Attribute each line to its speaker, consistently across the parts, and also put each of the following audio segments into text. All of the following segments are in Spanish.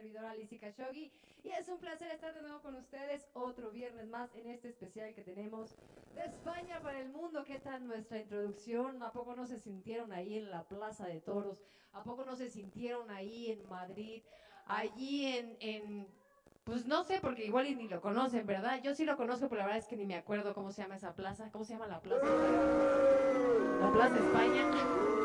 Speaker 1: señora Alicia Khashoggi y es un placer estar de nuevo con ustedes otro viernes más en este especial que tenemos de España para el mundo. ¿Qué tal nuestra introducción? ¿A poco no se sintieron ahí en la Plaza de Toros? ¿A poco no se sintieron ahí en Madrid? Allí en, en pues no sé, porque igual ni lo conocen, ¿verdad? Yo sí lo conozco, pero la verdad es que ni me acuerdo cómo se llama esa plaza. ¿Cómo se llama la plaza? La Plaza España.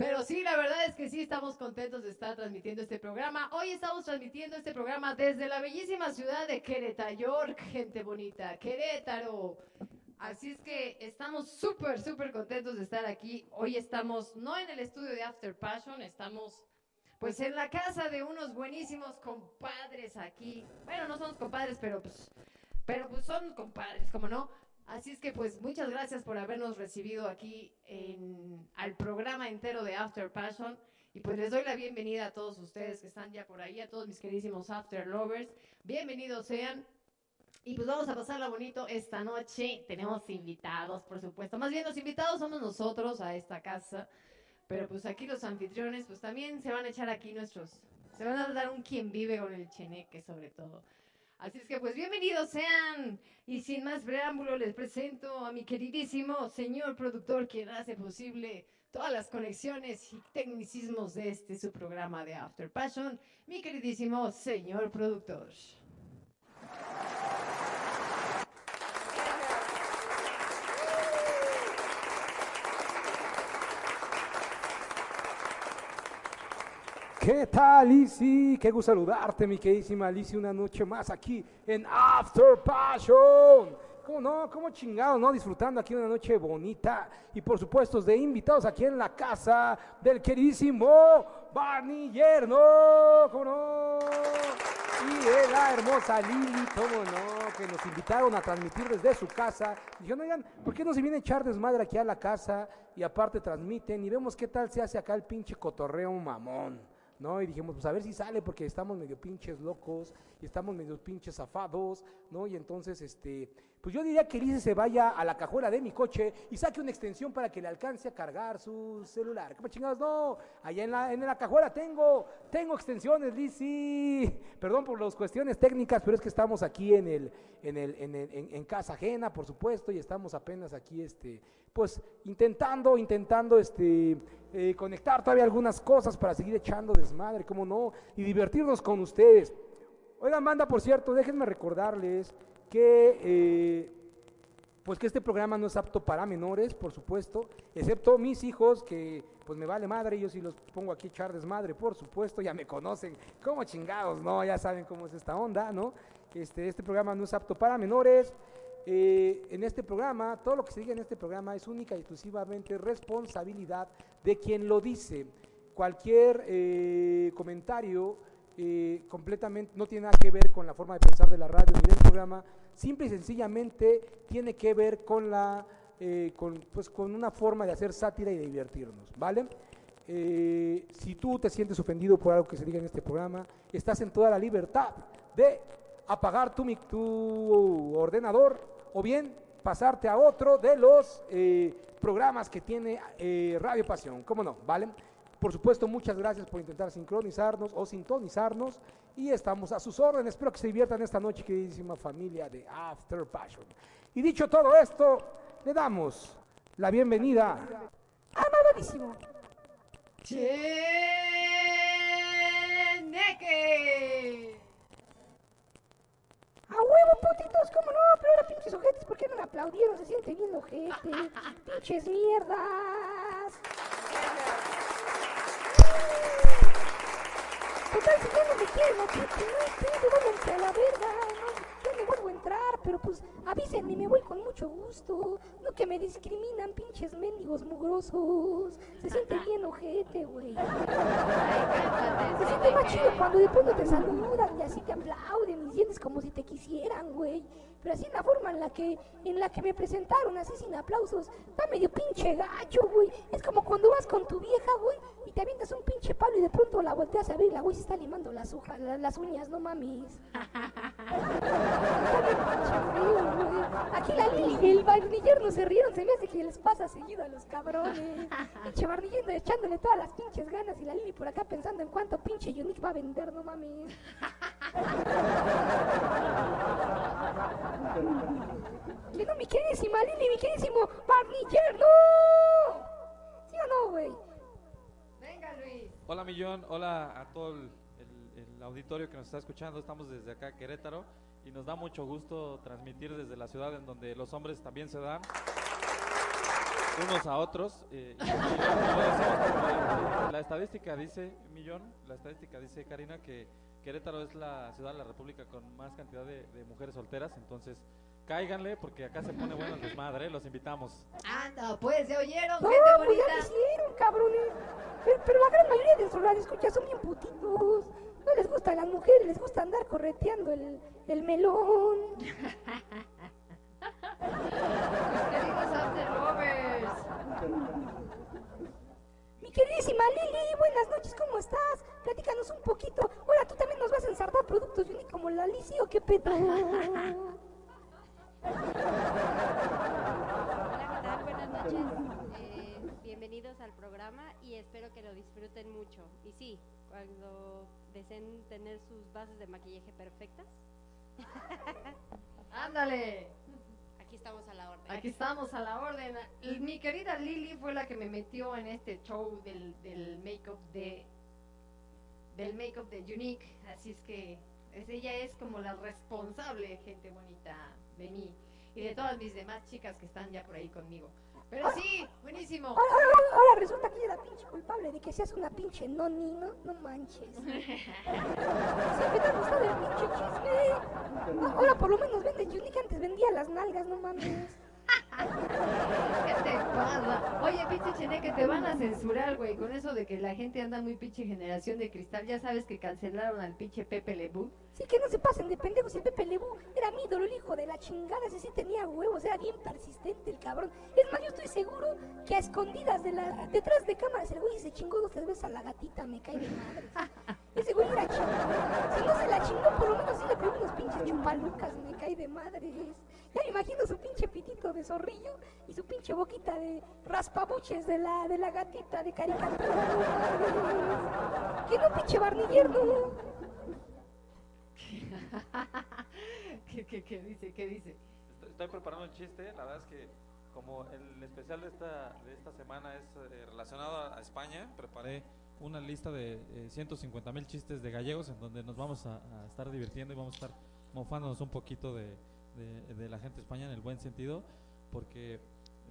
Speaker 1: Pero sí, la verdad es que sí estamos contentos de estar transmitiendo este programa. Hoy estamos transmitiendo este programa desde la bellísima ciudad de Querétaro, York, gente bonita, Querétaro. Así es que estamos súper, súper contentos de estar aquí. Hoy estamos no en el estudio de After Passion, estamos pues en la casa de unos buenísimos compadres aquí. Bueno, no somos compadres, pero pues, pero pues son compadres, como no. Así es que pues muchas gracias por habernos recibido aquí en, al programa entero de After Passion. Y pues les doy la bienvenida a todos ustedes que están ya por ahí, a todos mis queridísimos After Lovers. Bienvenidos sean. Y pues vamos a pasarla bonito esta noche. Tenemos invitados, por supuesto. Más bien los invitados somos nosotros a esta casa. Pero pues aquí los anfitriones, pues también se van a echar aquí nuestros, se van a dar un quien vive con el cheneque sobre todo. Así es que pues bienvenidos sean y sin más preámbulo les presento a mi queridísimo señor productor quien hace posible todas las conexiones y tecnicismos de este su programa de After Passion, mi queridísimo señor productor.
Speaker 2: ¿Qué tal, Lizzy? Qué gusto saludarte, mi queridísima Lizzy, una noche más aquí en After Passion. ¿Cómo no? ¿Cómo chingado, no? Disfrutando aquí una noche bonita y por supuesto de invitados aquí en la casa del queridísimo Barney Yerno. ¿Cómo no? Y de la hermosa Lili, ¿cómo no? Que nos invitaron a transmitir desde su casa. Dijeron, oigan, ¿por qué no se viene a echar desmadre aquí a la casa y aparte transmiten y vemos qué tal se hace acá el pinche cotorreo mamón? ¿No? Y dijimos, pues a ver si sale, porque estamos medio pinches locos y estamos medio pinches zafados, ¿no? Y entonces, este, pues yo diría que Elise se vaya a la cajuela de mi coche y saque una extensión para que le alcance a cargar su celular. ¿Qué chingados? No, allá en la, en la cajuela tengo, tengo extensiones, Lizzy. Perdón por las cuestiones técnicas, pero es que estamos aquí en el, en el, en, el, en, casa ajena, por supuesto, y estamos apenas aquí, este, pues intentando, intentando, este, eh, conectar todavía algunas cosas para seguir echando desmadre, cómo no, y divertirnos con ustedes. Oigan, manda, por cierto, déjenme recordarles que, eh, pues que este programa no es apto para menores, por supuesto, excepto mis hijos, que pues me vale madre, yo si los pongo aquí a echar desmadre, por supuesto, ya me conocen, como chingados, ¿no? Ya saben cómo es esta onda, ¿no? Este, este programa no es apto para menores. Eh, en este programa, todo lo que se diga en este programa es única y exclusivamente responsabilidad de quien lo dice. Cualquier eh, comentario eh, completamente no tiene nada que ver con la forma de pensar de la radio ni del programa, simple y sencillamente tiene que ver con la con, pues, con una forma de hacer sátira y de divertirnos, ¿vale? si tú te sientes ofendido por algo que se diga en este programa, estás en toda la libertad de apagar tu, tu ordenador o bien pasarte a otro de los eh, programas que tiene eh, Radio Pasión. ¿Cómo no? ¿Vale? Por supuesto, muchas gracias por intentar sincronizarnos o sintonizarnos y estamos a sus órdenes. Espero que se diviertan esta noche, queridísima familia de After Passion. Y dicho todo esto, le damos la bienvenida a.
Speaker 1: Cheneque.
Speaker 3: A huevo, putitos, ¿cómo no? Pero ahora pinches ojetes, ¿por qué no me aplaudieron? Se siente bien ojete. pinches mierdas. Total, si ya no me quieren, no, no, váyanse a la verga, no, yo me vuelvo a entrar, pero pues avísenme, me voy con mucho gusto. No que me discriminan, pinches mendigos mugrosos. Se siente bien ojete, güey. Se siente más chido cuando de pronto te saludan y así te aplauden y sientes como si te quisieran, güey. pero así en la forma en la que, en la que me presentaron, así sin aplausos, está medio pinche gacho, güey. Es como cuando vas con tu vieja, güey, y te avientas un pinche palo y de pronto la volteas a ver y la güey se está limando las, hojas, la- las uñas, no mames. Aquí la Lili y el barniller no se rieron, se me hace que les pasa seguido a los cabrones. Pinche barniller echándole todas las pinches ganas y la Lili por acá pensando en cuánto pinche Unique va a vender, no mames. Que no, mi queridísima Lili, mi queridísimo barniller, no. ¿Sí o no, güey?
Speaker 4: Hola Millón, hola a todo el, auditorio que nos está escuchando. Estamos desde acá, Querétaro, y nos da mucho gusto transmitir desde la ciudad en donde los hombres también se dan unos a otros. eh, eh, la estadística dice, Millón, la estadística dice, Karina, que Querétaro es la ciudad de la República con más cantidad de mujeres solteras. Entonces, cáiganle porque acá se pone bueno el desmadre, los invitamos.
Speaker 5: Anda, pues, ¿se oyeron,
Speaker 3: No,
Speaker 5: gente
Speaker 3: pues ya
Speaker 5: bonita?
Speaker 3: lo hicieron, cabrones. Pero, pero la gran mayoría de sus escuchas son bien putitos. No les gusta a las mujeres, les gusta andar correteando el, el melón. Mi queridísima Lili, buenas noches, ¿cómo estás? Platícanos un poquito. Ahora tú también nos vas a ensartar productos Unique como la Lisi o qué pedo.
Speaker 6: Hola, ¿qué tal? Buenas noches. Eh, bienvenidos al programa y espero que lo disfruten mucho. Y sí, cuando deseen tener sus bases de maquillaje perfectas,
Speaker 5: Ándale.
Speaker 6: aquí estamos a la orden.
Speaker 5: Aquí estamos a la orden. Y Mi querida Lili fue la que me metió en este show del, del make-up de del make-up de Unique, así es que ella es como la responsable, gente bonita, de mí y de todas mis demás chicas que están ya por ahí conmigo. Pero sí, buenísimo.
Speaker 3: Ahora, ahora- ahora resulta que ella es la pinche culpable de que seas una pinche noni, ¿no? No manches. Siempre te ha gustado el pinche chisme. Ah, Ahora por lo menos vende Unique, antes vendía las nalgas, no mames.
Speaker 5: ¿Qué te pasa? Oye, pinche Cheneque, te van a censurar, güey, con eso de que la gente anda muy pinche generación de cristal. Ya sabes que cancelaron al pinche Pepe Lebu.
Speaker 3: Sí que no se pasen de pendejos, el Pepe Lebu era mi ídolo, el hijo de la chingada, ese sí tenía huevos, era bien persistente el cabrón. Es más, yo estoy seguro que a escondidas detrás de cámaras el güey se chingó dos tres veces a la gatita, me cae de madre. Ese güey era chingón. Si no se la chingó, por lo menos sí le pegó unos pinches chupalucas, me cae de madres. Ya me imagino su pinche pitito de zorrillo y su pinche boquita de raspabuches de la, de la gatita de caricatura. Que no pinche barniller, no.
Speaker 5: ¿Qué, qué, qué dice? ¿Qué dice?
Speaker 4: Estoy- Estoy preparando un chiste, la verdad es que como el especial de esta, de esta semana es eh, relacionado a, a España, preparé una lista de eh, 150 mil chistes de gallegos en donde nos vamos a, a estar divirtiendo y vamos a estar mofándonos un poquito de, de- de la gente España en el buen sentido, porque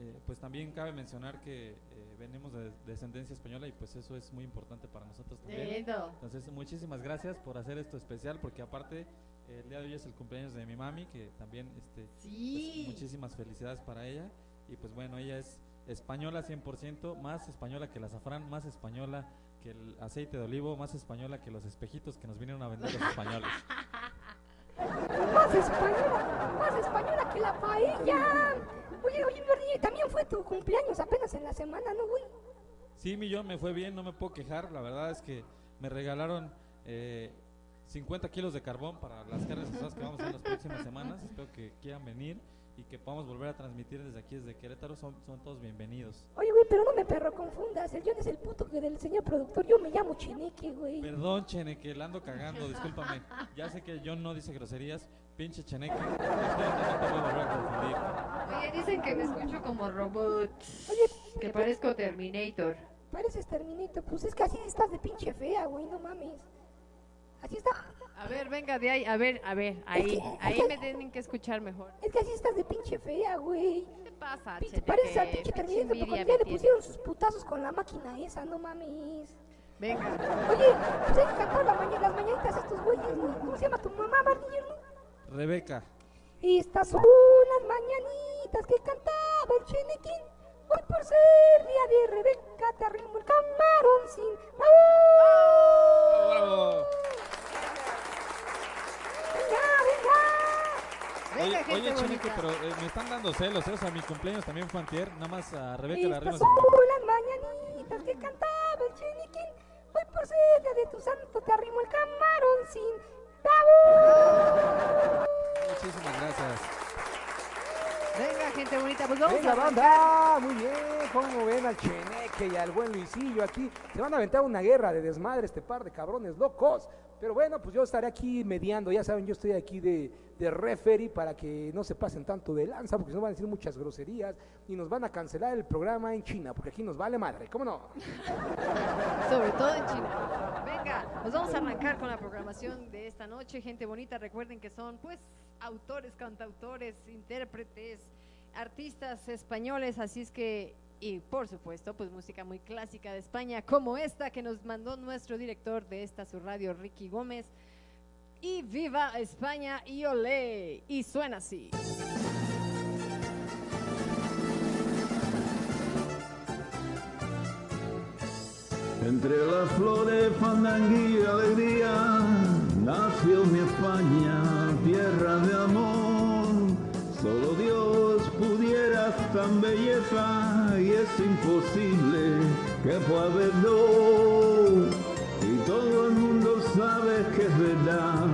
Speaker 4: eh, pues también cabe mencionar que eh, venimos de descendencia española y pues eso es muy importante para nosotros también.
Speaker 5: Lindo.
Speaker 4: Entonces, muchísimas gracias por hacer esto especial, porque aparte eh, el día de hoy es el cumpleaños de mi mami, que también, este, pues, muchísimas felicidades para ella. Y pues bueno, ella es española 100%, más española que el azafrán, más española que el aceite de olivo, más española que los espejitos que nos vinieron a vender los españoles.
Speaker 3: Más española, más española que la paella. Oye, oye, Bernie, también fue tu cumpleaños apenas en la semana, ¿no, güey?
Speaker 4: Sí, millón, me fue bien, no me puedo quejar. La verdad es que me regalaron eh, 50 kilos de carbón para las carnes asadas que vamos a hacer las próximas semanas. Espero que quieran venir y que podamos volver a transmitir desde aquí, desde Querétaro. Son, son todos bienvenidos.
Speaker 3: Oye, güey, pero no me perro confundas. El John es el puto que del señor productor. Yo me llamo Cheneque, güey.
Speaker 4: Perdón, Chene, que la ando cagando, discúlpame. Ya sé que John no dice groserías. Pinche Cheneque, te, te.
Speaker 5: Oye, dicen que me escucho como robot.
Speaker 3: Oye,
Speaker 5: Que parezco Terminator.
Speaker 3: pareces Terminator. Pues es que así estás de pinche fea, güey, no mames. Así está.
Speaker 5: A ver, venga de ahí. A ver, a ver, ahí. Ahí me tienen que escuchar mejor.
Speaker 3: Es que así estás de pinche fea, güey.
Speaker 5: ¿Qué te pasa,
Speaker 3: Pinche,
Speaker 5: Cheneque?
Speaker 3: pareces al pinche Terminator,
Speaker 5: me
Speaker 3: ya le pusieron sus putazos con la máquina esa, no mames.
Speaker 5: Venga.
Speaker 3: Oye, pues hay que cantar la maña- las mañanitas a estos güeyes, ¿no? ¿Cómo se llama tu mamá, Barniller, no?
Speaker 4: Rebeca,
Speaker 3: Estas son las mañanitas que cantaba el Chenequín. Hoy por ser día de Rebeca te arrimo el camarón sin... ¡Bravo!
Speaker 4: bravo.
Speaker 3: ¡Venga, venga!
Speaker 5: Venga,
Speaker 4: Oye,
Speaker 5: gente
Speaker 4: Oye, pero eh, me están dando celos, ¿eh? O sea, mi cumpleaños también fue antier. Nada más a Rebeca la
Speaker 3: Estas
Speaker 4: Rimas.
Speaker 3: son las mañanitas que cantaba el chiniquín. Hoy por ser de tu santo te arrimo el camarón sin tabú.
Speaker 4: Muchísimas gracias.
Speaker 5: Venga, gente bonita, pues vamos
Speaker 2: Venga,
Speaker 5: a
Speaker 2: banda, muy bien, cómo ven al Cheneque y al buen Luisillo aquí. Se van a aventar una guerra de desmadre este par de cabrones locos. Pero bueno, pues yo estaré aquí mediando, ya saben, yo estoy aquí de, de referee para que no se pasen tanto de lanza, porque si no van a decir muchas groserías y nos van a cancelar el programa en China, porque aquí nos vale madre, ¿cómo no?
Speaker 5: Sobre todo en China. Venga, nos vamos a arrancar con la programación de esta noche. Gente bonita, recuerden que son pues autores, cantautores, intérpretes, artistas españoles, así es que, y por supuesto, pues música muy clásica de España, como esta que nos mandó nuestro director de esta su radio, Ricky Gómez. Y viva España y olé. Y suena así.
Speaker 7: Entre las flores, fandanguía y alegría, nació mi España, tierra de amor. Tan belleza y es imposible que pueda dos. Y todo el mundo sabe que es verdad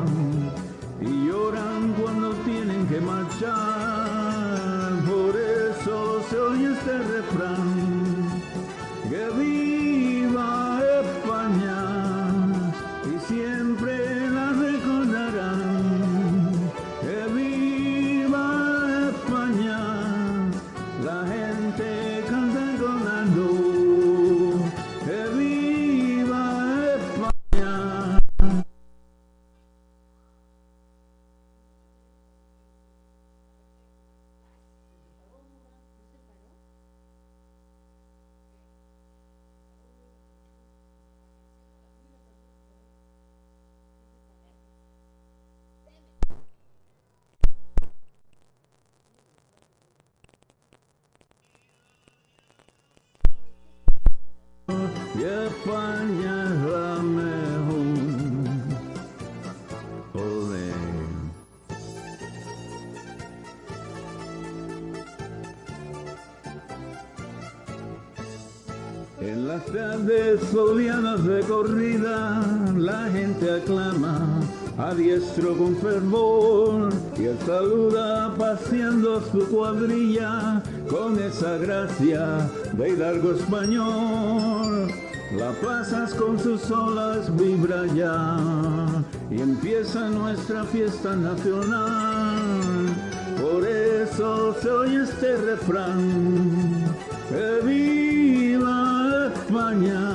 Speaker 7: a diestro con fervor y él saluda paseando su cuadrilla con esa gracia de hidalgo español. La pasas con sus olas vibra ya y empieza nuestra fiesta nacional. Por eso se oye este refrán. Que viva España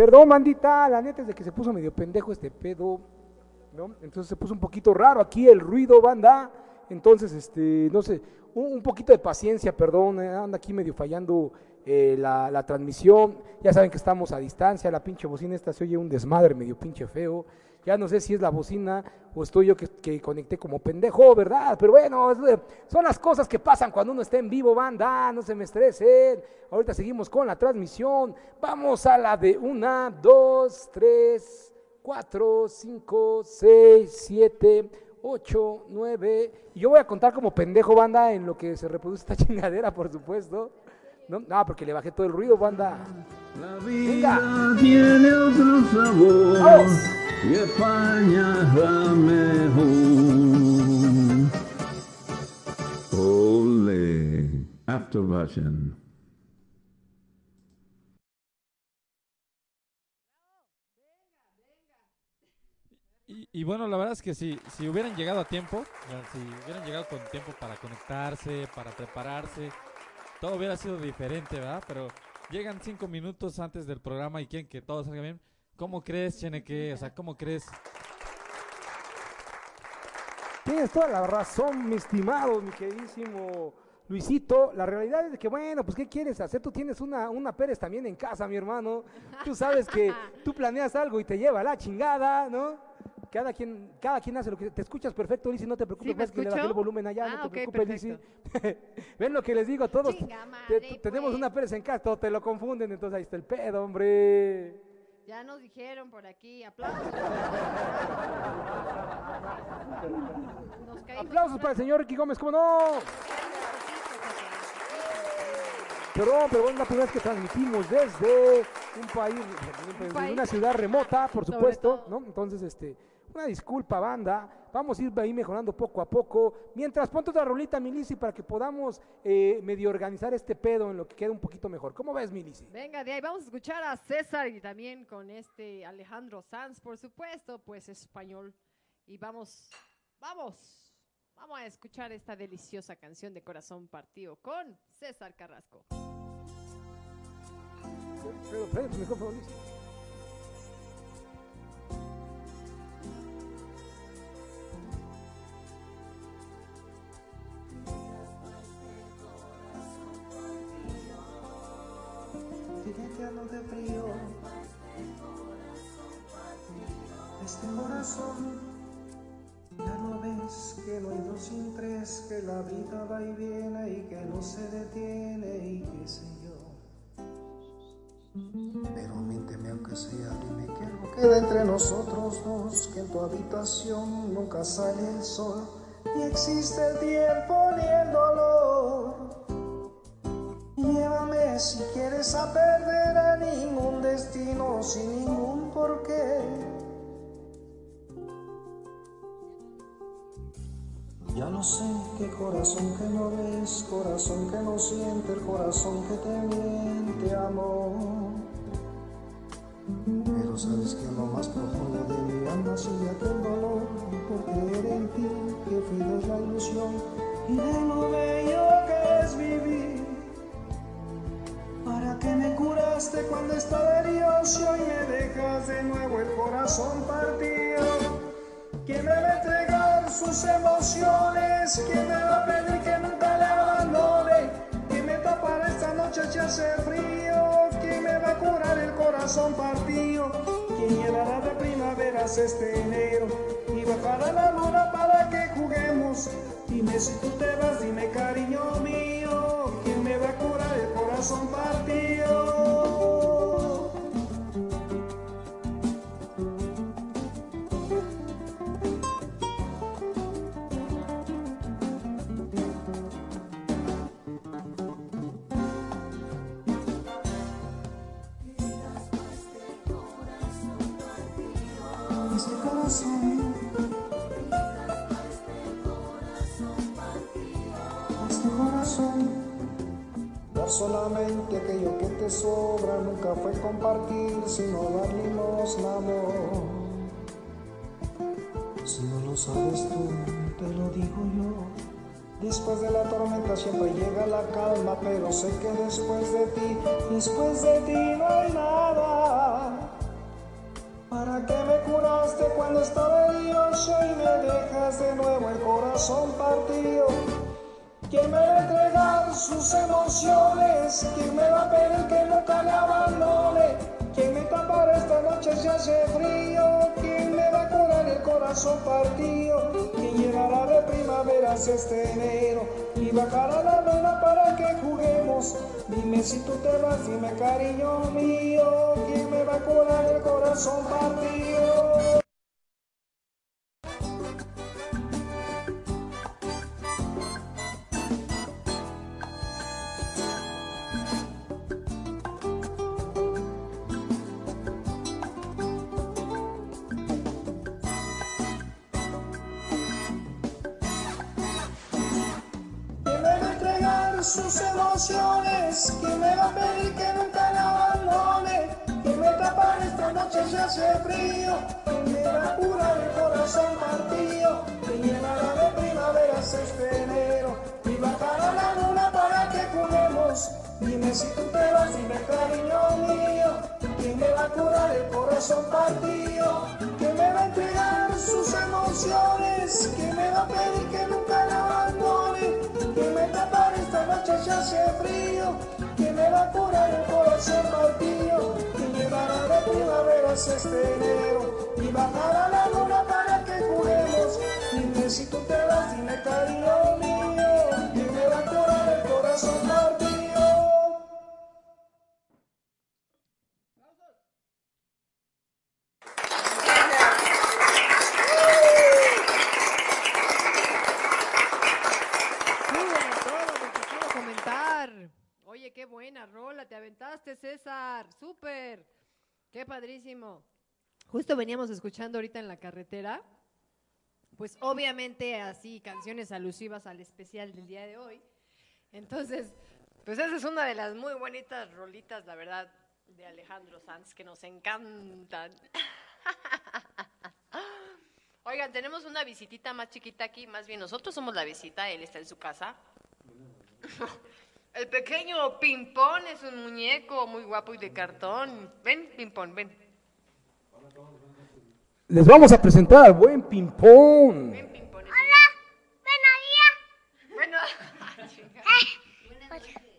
Speaker 2: Perdón, bandita, la neta es de que se puso medio pendejo este pedo, ¿no? Entonces se puso un poquito raro aquí el ruido, banda. Entonces, este, no sé, un, un poquito de paciencia, perdón, eh, anda aquí medio fallando eh, la, transmisión. Ya saben que estamos a distancia, la pinche bocina esta se oye un desmadre medio pinche feo. Ya no sé si es la bocina o estoy yo que, conecté como pendejo, ¿verdad? Pero bueno, son las cosas que pasan cuando uno está en vivo, banda, no se me estresen. Ahorita seguimos con la transmisión. Vamos a la de una, dos, tres, cuatro, cinco, seis, siete, ocho, nueve. Y yo voy a contar como pendejo, banda, en lo que se reproduce esta chingadera, por supuesto. No, no porque le bajé todo el ruido, banda.
Speaker 7: La vida tiene otro sabor
Speaker 2: Vamos.
Speaker 7: y España es la mejor. Ole, after version.
Speaker 4: Y, y bueno, la verdad es que si, si hubieran llegado a tiempo, si hubieran llegado con tiempo para conectarse, para prepararse, todo hubiera sido diferente, ¿verdad? Pero llegan cinco minutos antes del programa y quieren que todo salga bien. ¿Cómo crees, Cheneque? O sea, ¿cómo crees?
Speaker 2: Tienes toda la razón, mi estimado, mi queridísimo Luisito. La realidad es que, bueno, pues, ¿qué quieres hacer? Tú tienes una, una Pérez también en casa, mi hermano. Tú sabes que tú planeas algo y te lleva la chingada, ¿no? Cada quien, cada quien hace lo que... Te escuchas perfecto, Lisi, no te preocupes,
Speaker 5: ¿Sí me
Speaker 2: que le bajé el volumen allá,
Speaker 5: Ah,
Speaker 2: no te
Speaker 5: ok,
Speaker 2: preocupes, Lisi. ¿Ven lo que les digo a todos?
Speaker 5: Chinga
Speaker 2: Te-
Speaker 5: madre,
Speaker 2: te- tenemos una Pérez en casa, te lo confunden, entonces ahí está el pedo, hombre.
Speaker 5: Ya nos dijeron por aquí, aplausos.
Speaker 2: Aplausos para el señor Ricky Gómez, ¿cómo no? Perdón, pero es la primera vez que transmitimos desde un país,
Speaker 5: país.
Speaker 2: una ciudad remota, por supuesto. ¿no? Entonces, este, una disculpa, banda. Vamos a ir ahí mejorando poco a poco. Mientras, ponte otra rolita, Milisi, para que podamos eh, medio organizar este pedo en lo que queda un poquito mejor. ¿Cómo ves, Milisi?
Speaker 5: Venga, de ahí vamos a escuchar a César y también con este Alejandro Sanz, por supuesto, pues español. Y vamos, vamos, vamos a escuchar esta deliciosa canción de Corazón Partido con César Carrasco.
Speaker 2: Pero,
Speaker 8: Este corazón, ya no ves que no hay dos sin tres, que la vida va y viene y que no se detiene y qué sé yo. Pero miénteme aunque sea, dime que algo queda entre nosotros dos, que en tu habitación nunca sale el sol, ni existe el tiempo ni el dolor. Llévame si quieres a perder a ningún destino sin ningún porqué. Ya no sé qué corazón que no ves, corazón que no siente, el corazón que te miente, amor. Pero sabes que en lo más profundo de mi alma sigue aquel dolor por creer en ti, que fui de la ilusión y de lo bello que es vivir. ¿Para qué me curaste cuando estaba herido si hoy me dejas de nuevo el corazón partido? ¿Quién me va a entregar sus emociones? ¿Quién me va a pedir que nunca le abandone? ¿Quién me tapará esta noche si hace frío? ¿Quién me va a curar el corazón partido? ¿Quién llenará de primaveras este enero? Y bajará la luna para que juguemos. Dime si tú te vas, dime cariño mío. ¿Quién me va a curar el corazón partido? Solamente aquello que te sobra Nunca fue compartir Sino dar limosna, amor Si no lo sabes tú Te lo digo yo Después de la tormenta siempre llega la calma, pero sé que después de ti, después de ti no hay nada. entregaste cuando estaba herido y me dejas de nuevo el corazón partido. ¿Quién me va a entregar sus emociones? ¿Quién me va a pedir que nunca le abandone? ¿Quién me tapará esta noche si hace frío? ¿Quién me va a curar el corazón partido? ¿Quién llegará de primaveras este enero? Y bajará la luna para que juguemos. Dime si tú te vas, dime cariño mío. ¿Quién me va a curar el corazón partido? Corazón partido? ¿Quién me va a entregar sus emociones? ¿Quién me va a pedir que nunca la abandone? ¿Quién me tapa esta noche si hace frío? ¿Quién me va a curar el corazón partido? ¿Quién llevará de primaveras este enero? Y bajará la luna para que juguemos. Dime si tú te vas, dime cariño mío.
Speaker 1: Qué padrísimo. Justo veníamos escuchando ahorita en la carretera, pues obviamente así canciones alusivas al especial del día de hoy. Entonces, pues esa es una de las muy bonitas rolitas, la verdad, de Alejandro Sanz, que nos encantan. Oigan, tenemos una visitita más chiquita aquí, más bien nosotros somos la visita, él está en su casa. El pequeño Pimpón es un muñeco muy guapo y de cartón. Ven, Pimpón, ven.
Speaker 2: Les vamos a presentar al buen Pimpón.
Speaker 1: Ven, Pimpón. es
Speaker 5: Hola,
Speaker 1: Bueno, chinga.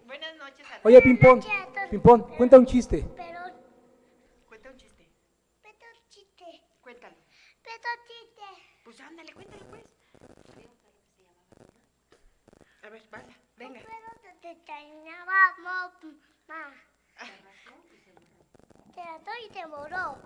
Speaker 1: buenas noches. a-
Speaker 2: Oye, Pimpón, Pimpón, cuenta un chiste.
Speaker 5: pero,
Speaker 1: Cuenta un chiste.
Speaker 5: pero chiste,
Speaker 1: Cuéntalo.
Speaker 5: pero chiste.
Speaker 1: Pues ándale, cuéntalo pues. A ver, vaya, venga.
Speaker 5: Pero te extrañaba, mamá. Te rató y te moró.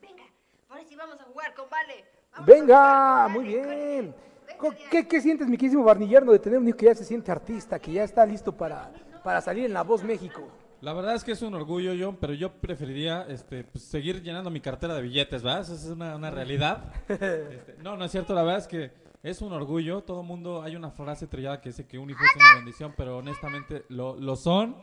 Speaker 1: Venga, ahora sí vamos a jugar con Vale. Vamos
Speaker 2: Venga, muy bien. ¿Qué, qué sientes, mi querísimo barnillerno, de tener un hijo que ya se siente artista, que ya está listo para, para salir en La Voz México?
Speaker 4: La verdad es que es un orgullo, John, pero yo preferiría este, pues, seguir llenando mi cartera de billetes, ¿verdad? Esa es una, una realidad. Este, no, no es cierto, la verdad es que es un orgullo. Todo mundo, hay una frase trillada que dice que un hijo es una bendición, pero honestamente lo, lo son.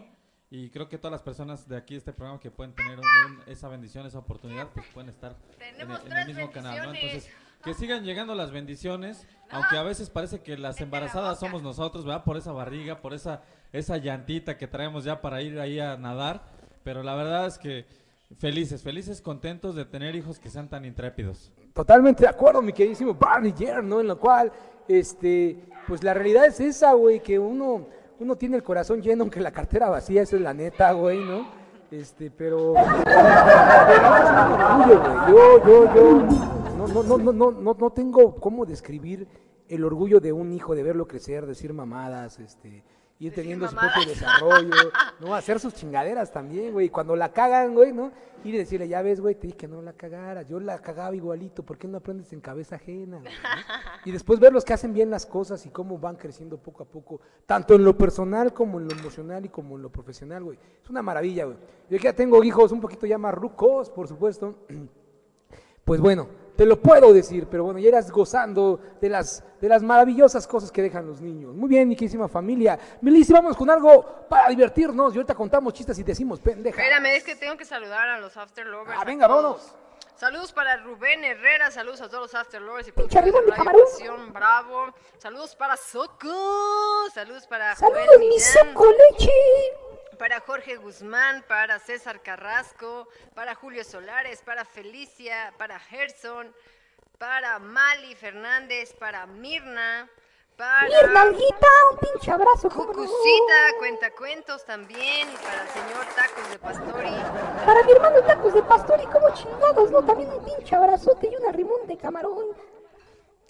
Speaker 4: Y creo que todas las personas de aquí, de este programa, que pueden tener un- esa bendición, esa oportunidad, pues pueden estar en en el mismo canal, ¿no? Entonces, que sigan llegando las bendiciones, aunque a veces parece que las embarazadas somos nosotros, ¿verdad? Por esa barriga, por esa, esa llantita que traemos ya para ir ahí a nadar. Pero la verdad es que felices, felices, contentos de tener hijos que sean tan intrépidos.
Speaker 2: Totalmente de acuerdo, mi queridísimo Barniller, ¿no? En lo cual, este, pues la realidad es esa, güey, que uno, uno tiene el corazón lleno, aunque la cartera vacía, eso es la neta, güey, ¿no? Este, pero... Yo, yo, yo, no, no, no, no, no, no tengo cómo describir el orgullo de un hijo, de verlo crecer, decir mamadas, este, ir teniendo su propio desarrollo, ¿no? Hacer sus chingaderas también, güey. Cuando la cagan, güey, ¿no? Ir y decirle, ya ves, güey, te dije que no la cagaras. Yo la cagaba igualito, ¿por qué no aprendes en cabeza ajena? güey, no? Y después ver los que hacen bien las cosas y cómo van creciendo poco a poco, tanto en lo personal como en lo emocional y como en lo profesional, güey. Es una maravilla, güey. Yo que ya tengo hijos un poquito ya más rucos, por supuesto. Pues bueno, te lo puedo decir, pero bueno, ya irás gozando de las, de las maravillosas cosas que dejan los niños. Muy bien, mi queridísima familia. Melissa, vamos con algo para divertirnos. Y ahorita contamos chistes y decimos pendeja.
Speaker 1: Espérame, es que tengo que saludar a los After Lovers.
Speaker 2: Ah, venga, vámonos.
Speaker 1: Saludos para Rubén Herrera, saludos a todos los After Lovers y productores de Radio Bravo. Saludos para Soco, saludos para
Speaker 5: Saludos,
Speaker 1: Joel
Speaker 5: mi soco leche.
Speaker 1: Para Jorge Guzmán, para César Carrasco, para Julio Solares, para Felicia, para Gerson, para Mali Fernández, para Mirna, para
Speaker 3: Mirna, Alguita, un pinche abrazo.
Speaker 1: Cucucita, Cuentacuentos también, y para el señor Tacos de Pastori.
Speaker 3: Para mi hermano tacos de pastor y como chingados, ¿no? También un pinche abrazote y una rimón de camarón.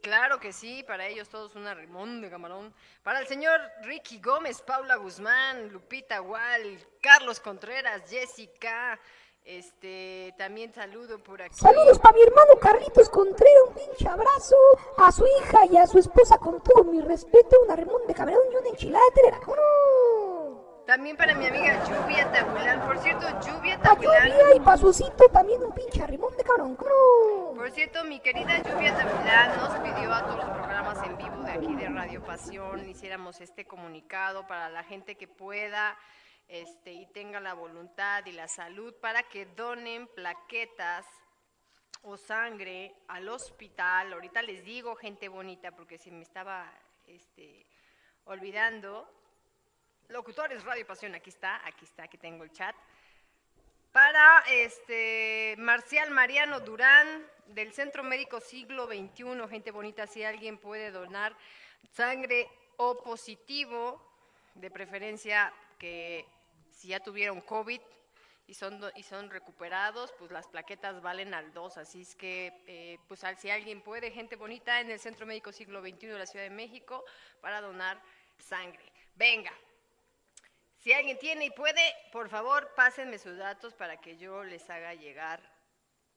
Speaker 1: Claro que sí, para ellos todos una rimón de camarón. Para el señor Ricky Gómez, Paula Guzmán, Lupita Wall, Carlos Contreras, Jessica, este, también saludo por aquí.
Speaker 3: Saludos para mi hermano Carlitos Contreras, un pinche abrazo. A su hija y a su esposa con todo mi respeto, una rimón de camarón y una enchilada de telera.
Speaker 1: También para mi amiga Lluvia Tahuilán. Por cierto, Lluvia
Speaker 3: A Lluvia y
Speaker 1: Tahuilán.
Speaker 3: pa' Susito también un pinche rimón de camarón. ¿cómo no?
Speaker 1: Por cierto, mi querida Lluvia Tahuilán nos pidió a todos los programas en vivo de aquí de Radio Pasión hiciéramos este comunicado para la gente que pueda este, y tenga la voluntad y la salud para que donen plaquetas o sangre al hospital. Ahorita les digo, gente bonita, porque se me estaba este, olvidando. Locutores Radio Pasión, aquí está, aquí está, aquí tengo el chat. Para este Marcial Mariano Durán del Centro Médico Siglo XXI, gente bonita, si alguien puede donar sangre O positivo, de preferencia que si ya tuvieron COVID y son, y son recuperados, pues las plaquetas valen al 2. Así es que, eh, pues si alguien puede, gente bonita, en el Centro Médico Siglo XXI de la Ciudad de México, para donar sangre. Venga, si alguien tiene y puede, por favor, pásenme sus datos para que yo les haga llegar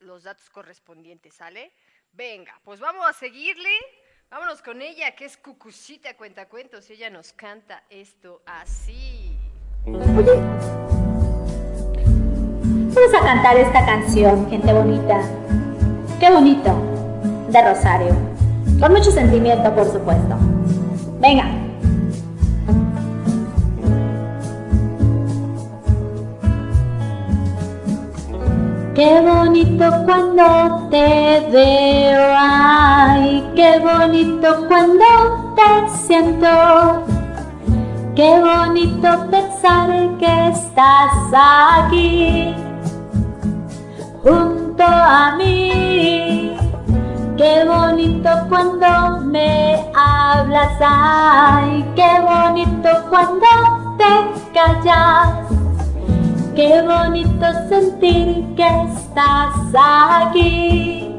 Speaker 1: los datos correspondientes, ¿sale? Venga, pues vamos a seguirle. Vámonos con ella, que es Cucucita Cuentacuentos. y Ella nos canta esto así.
Speaker 3: Oye,
Speaker 9: Vamos a cantar esta canción, gente bonita. Qué bonito. De Rosario. Con mucho sentimiento, por supuesto. Venga. Qué bonito cuando te veo, ay, qué bonito cuando te siento. Qué bonito pensar que estás aquí junto a mí. Qué bonito cuando me hablas, ay, qué bonito cuando te callas. Qué bonito sentir que estás aquí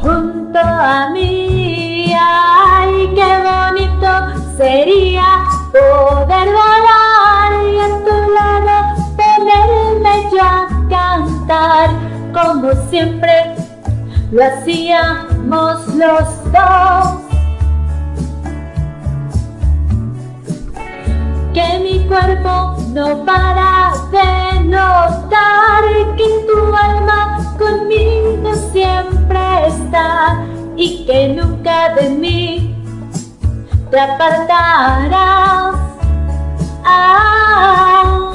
Speaker 9: junto a mí. Ay, qué bonito sería poder volar y a tu lado ponerme yo a cantar como siempre lo hacíamos los dos. Que mi cuerpo no para de notar que tu alma conmigo siempre está y que nunca de mí te apartarás. Ah,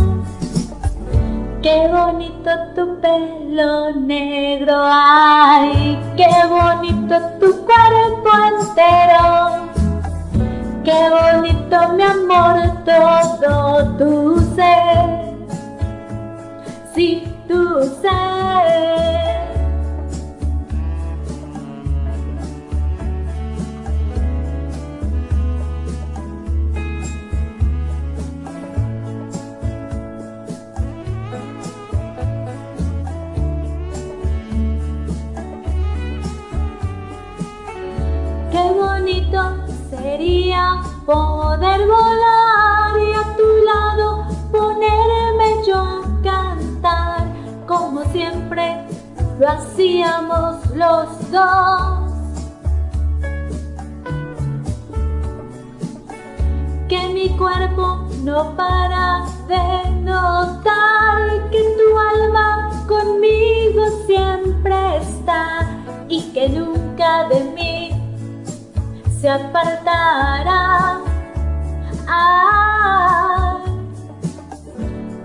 Speaker 9: qué bonito tu pelo negro, ay, qué bonito tu cuerpo entero. Qué bonito mi amor, todo tu ser. Sí, tu ser. Sería poder volar y a tu lado ponerme yo a cantar como siempre lo hacíamos los dos. Que mi cuerpo no para de notar que tu alma conmigo siempre está y que nunca de mí se apartará. Ay,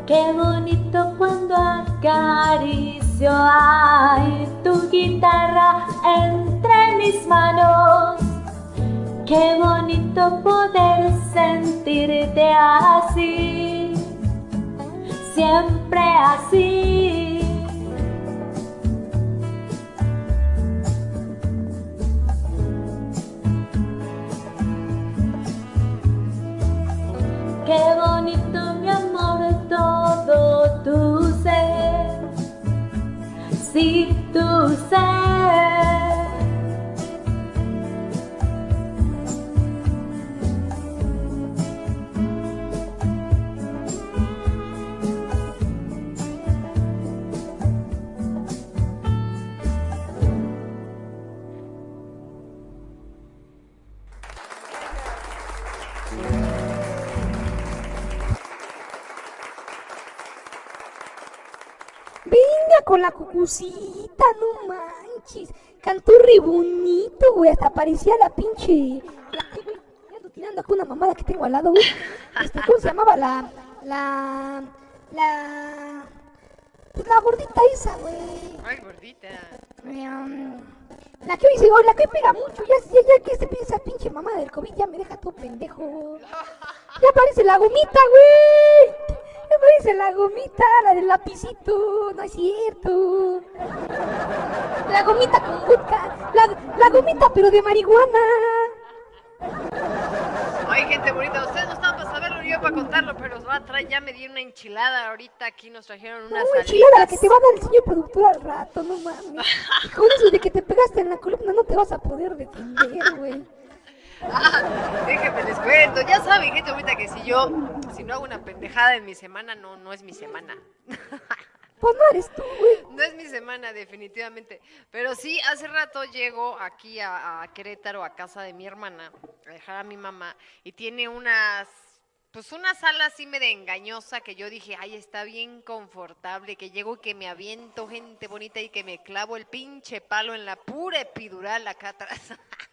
Speaker 9: qué bonito cuando acaricio ay, tu guitarra entre mis manos. Qué bonito poder sentirte así. siempre así. Qué bonito mi amor es todo tu ser, sí tu ser.
Speaker 3: Con la cucucita, no manches. Cantó re bonito, güey. Hasta parecía la pinche. La, ando tirando acá una mamada que tengo al lado, güey. Este, ¿Cómo se llamaba la. La. La. Pues la gordita esa, güey.
Speaker 1: Ay, gordita.
Speaker 3: Em, La que hoy se la que pega mucho, ya, ya, ya que se piensa pinche mamá del COVID, ya me deja todo pendejo. Ya parece la gomita, güey. Ya parece la gomita, la del lapicito, no es cierto. La gomita con vodka, la, la gomita pero de marihuana.
Speaker 1: Ay, gente bonita, ustedes no estaban para saberlo, yo para contarlo, pero os va a traer, ya me di una enchilada ahorita, aquí nos trajeron unas
Speaker 3: No, enchilada, la que te va a dar el señor productor al rato, no mames. Con eso de que te pegaste en la columna no te vas a poder defender, güey.
Speaker 1: Ah, déjenme les cuento, ya saben, gente bonita, que si yo, si no hago una pendejada en mi semana, no, no es mi semana.
Speaker 3: Pues no eres tú, güey.
Speaker 1: No es mi semana, definitivamente. Pero sí, hace rato llego aquí a, a Querétaro, a casa de mi hermana, a dejar a mi mamá, y tiene unas, pues una sala así medio engañosa que yo dije, ay, está bien confortable, que llego y que me aviento gente bonita y que me clavo el pinche palo en la pura epidural acá atrás.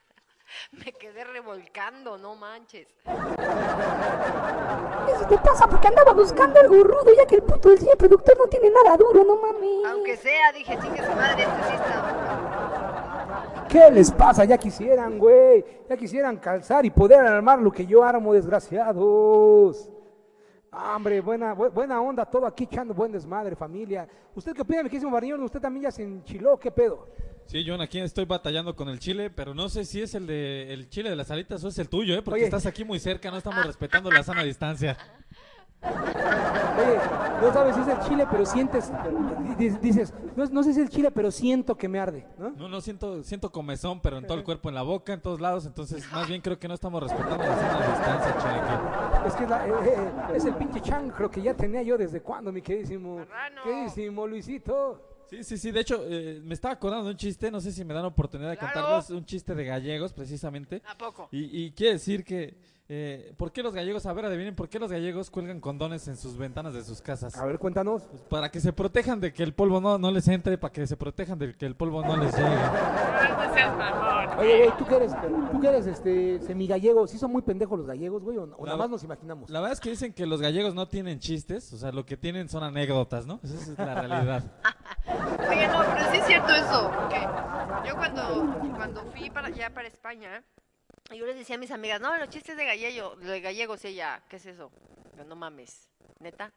Speaker 1: me quedé revolcando, no manches.
Speaker 3: Eso te pasa porque andaba buscando algo rudo, ya que el puto del señor productor no tiene nada duro, no mames.
Speaker 1: Aunque sea, dije, chingue su madre, este sí está.
Speaker 2: ¿Qué les pasa? Ya quisieran, güey. Ya quisieran calzar y poder armar lo que yo armo, desgraciados. Hombre, buena, bu- buena onda, todo aquí echando buen desmadre, familia. ¿Usted qué opina, mi querido Barrión? ¿Usted también ya se enchiló? ¿Qué pedo?
Speaker 4: Sí, John, aquí estoy batallando con el chile, pero no sé si es el de el chile de las alitas o es el tuyo, ¿eh? Porque
Speaker 2: Oye.
Speaker 4: estás aquí muy cerca, no estamos respetando la sana distancia.
Speaker 2: Oye, no sabes si es el chile, pero sientes, di- di- dices, no, no sé si es el chile, pero siento que me arde, ¿no?
Speaker 4: No, no, siento, siento comezón, pero en todo el cuerpo, en la boca, en todos lados, entonces más bien creo que no estamos respetando la sana distancia, chalequín.
Speaker 2: Es que es, la- eh, eh, es el pinche chancro que ya tenía yo desde cuándo, mi queridísimo,
Speaker 1: Marrano.
Speaker 2: queridísimo Luisito.
Speaker 4: Sí, sí, sí, de hecho, eh, me estaba acordando de un chiste, no sé si me dan oportunidad de
Speaker 1: Claro.
Speaker 4: contarles un chiste de gallegos, precisamente.
Speaker 1: ¿A poco?
Speaker 4: Y, y quiere decir que, eh, ¿por qué los gallegos, a ver, adivinen, ¿por qué los gallegos cuelgan condones en sus ventanas de sus casas?
Speaker 2: A ver, cuéntanos.
Speaker 4: Pues para que se protejan de que el polvo no, no les entre, para que se protejan de que el polvo no les llegue.
Speaker 1: No seas mamón.
Speaker 2: Oye, güey, ¿tú qué eres? ¿Tú qué eres, este, semigallego? ¿Sí son muy pendejos los gallegos, güey? ¿O, o
Speaker 4: La-
Speaker 2: nada más nos imaginamos?
Speaker 4: La verdad es que dicen que los gallegos no tienen chistes, o sea, lo que tienen son anécdotas, ¿no? Esa es la realidad.
Speaker 1: Oye, no, pero sí es cierto eso, porque yo cuando, cuando fui para allá para España, yo les decía a mis amigas, no, los chistes de gallego, de gallegos, ella, ¿qué es eso? No mames, ¿neta?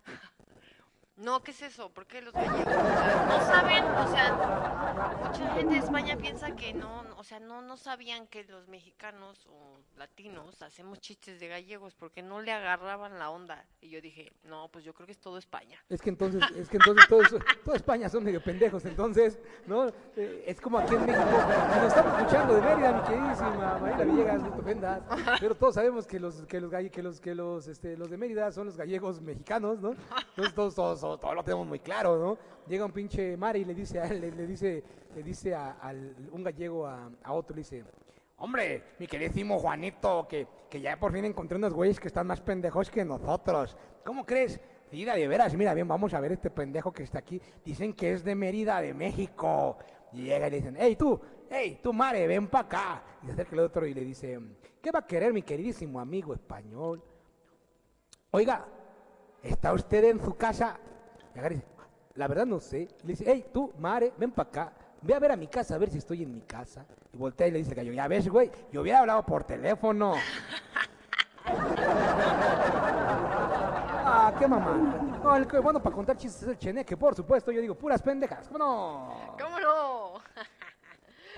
Speaker 1: No, ¿qué es eso? ¿Por qué los gallegos? No saben, o sea, mucha gente de España piensa que no, o sea, no, no sabían que los mexicanos o latinos hacemos chistes de gallegos porque no le agarraban la onda. Y yo dije, no, pues yo creo que es todo España.
Speaker 2: Es que entonces, es que entonces todos, toda España son medio pendejos, entonces, ¿no? Eh, es como aquí en México, nos estamos escuchando de Mérida, mi queridísima María Villegas, no te ofendas, pero todos sabemos que los, que los, que los, que los, este, los de Mérida son los gallegos mexicanos, ¿no? Entonces todos, todos, todos, todos lo tenemos muy claro, ¿no? Llega un pinche Mari y le dice a le, le dice, le dice a, un gallego a, otro, le dice, Hombre, mi queridísimo Juanito, que, que ya por fin encontré unos güeyes que están más pendejos que nosotros. ¿Cómo crees? Mira, de veras, mira bien, vamos a ver este pendejo que está aquí. Dicen que es de Mérida, de México. Y llega y le dicen, hey tú, hey tú, Mare, ven para acá. Y se acerca el otro y le dice, ¿qué va a querer mi queridísimo amigo español? Oiga, ¿está usted en su casa? Y agarra y dice, la verdad no sé. Le dice, hey, tú, Mare, ven para acá. Ve a ver a mi casa, a ver si estoy en mi casa. Y voltea y le dice al gallo, ya ves, güey, yo hubiera hablado por teléfono. ah, qué mamá. No, el que bueno para contar chistes es el cheneque, por supuesto. Yo digo, puras pendejas. ¿Cómo no?
Speaker 1: ¿Cómo no?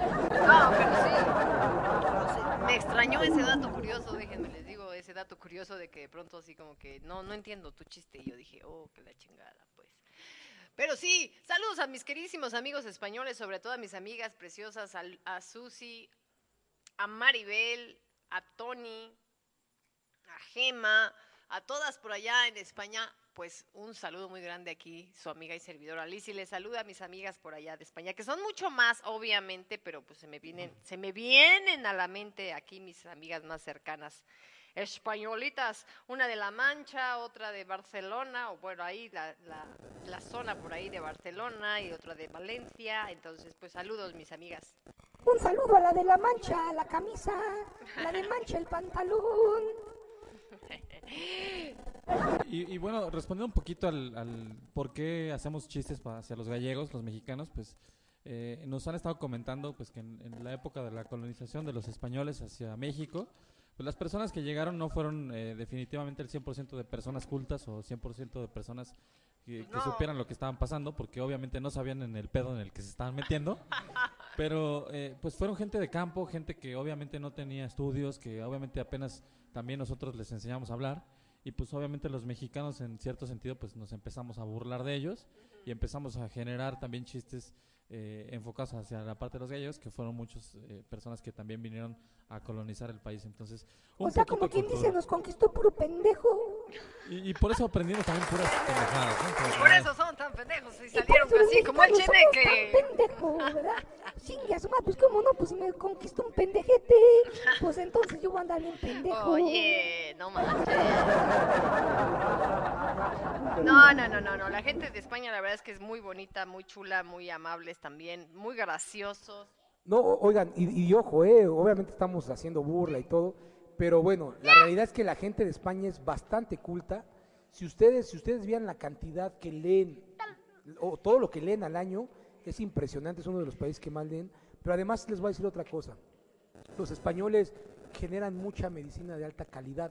Speaker 1: No, pero sí. Me extrañó ese dato curioso, déjenme les digo, ese dato curioso de que de pronto así como que no, no entiendo tu chiste. Y yo dije, oh, que la chingada. Pero sí, saludos a mis queridísimos amigos españoles, sobre todo a mis amigas preciosas, al- a, Susi, a Maribel, a Tony, a Gema, a todas por allá en España, pues un saludo muy grande aquí, su amiga y servidora Liz, y le saluda a mis amigas por allá de España, que son mucho más, obviamente, pero pues se me vienen, se me vienen a la mente aquí mis amigas más cercanas. Españolitas, una de La Mancha, otra de Barcelona, o bueno, ahí la, la, la zona por ahí de Barcelona y otra de Valencia. Entonces, pues saludos, mis amigas.
Speaker 3: Un saludo a la de la mancha, la camisa, la de mancha, el pantalón.
Speaker 4: Y, y bueno, respondiendo un poquito al, al por qué hacemos chistes hacia los gallegos, los mexicanos, pues eh, nos han estado comentando pues que en, en la época de la colonización de los españoles hacia México, pues las personas que llegaron no fueron eh, definitivamente el 100% de personas cultas o 100% de personas que, que
Speaker 1: No.
Speaker 4: supieran lo que estaban pasando, porque obviamente no sabían en el pedo en el que se estaban metiendo. Pero eh, pues fueron gente de campo, gente que obviamente no tenía estudios, que obviamente apenas también nosotros les enseñamos a hablar y pues obviamente los mexicanos en cierto sentido pues nos empezamos a burlar de ellos y empezamos a generar también chistes eh, enfocados hacia la parte de los gallegos que fueron muchas eh, personas que también vinieron a colonizar el país entonces un
Speaker 3: O sea, como quien dice, nos conquistó puro pendejo.
Speaker 4: Y, y por eso aprendimos también puras pendejadas ¿no?
Speaker 1: Por eso son tan pendejos y salieron así como el cheneque.
Speaker 3: tan pendejos, ¿verdad? Chingue pues cómo no, pues si me conquistó un pendejete, pues entonces yo voy a andar bien pendejo.
Speaker 1: Oye, no manches. No, no, no, no, no. La gente de España la verdad es que es muy bonita, muy chula, muy amables también, muy graciosos.
Speaker 2: No, oigan, y, y ojo, eh, obviamente estamos haciendo burla y todo, pero bueno, la realidad es que la gente de España es bastante culta. Si ustedes, si ustedes vean la cantidad que leen, o todo lo que leen al año, es impresionante, es uno de los países que más leen. Pero además les voy a decir otra cosa. Los españoles generan mucha medicina de alta calidad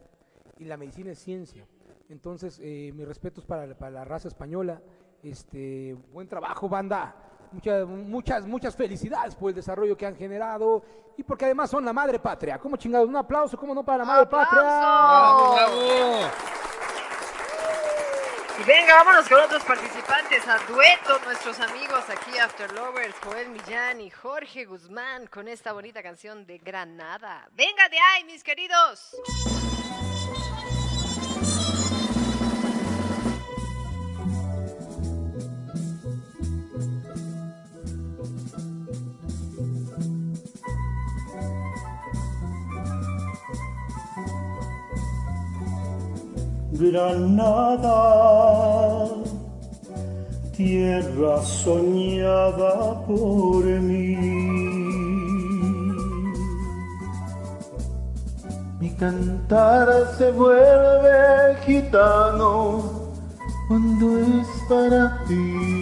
Speaker 2: y la medicina es ciencia. Entonces, eh, mis respetos para, la- para la raza española. Este, buen trabajo, banda. Muchas, muchas, muchas felicidades por el desarrollo que han generado y porque además son la madre patria. ¿Cómo chingados? Un aplauso, ¿cómo no para la madre
Speaker 1: ¡Aplauso!
Speaker 2: patria?
Speaker 1: Y venga, vámonos con otros participantes a dueto, nuestros amigos aquí After Lovers, Joel Millán y Jorge Guzmán con esta bonita canción de Granada. Venga de ahí, mis queridos.
Speaker 10: Granada, tierra soñada por mí.
Speaker 11: Mi cantar se vuelve gitano cuando es para ti.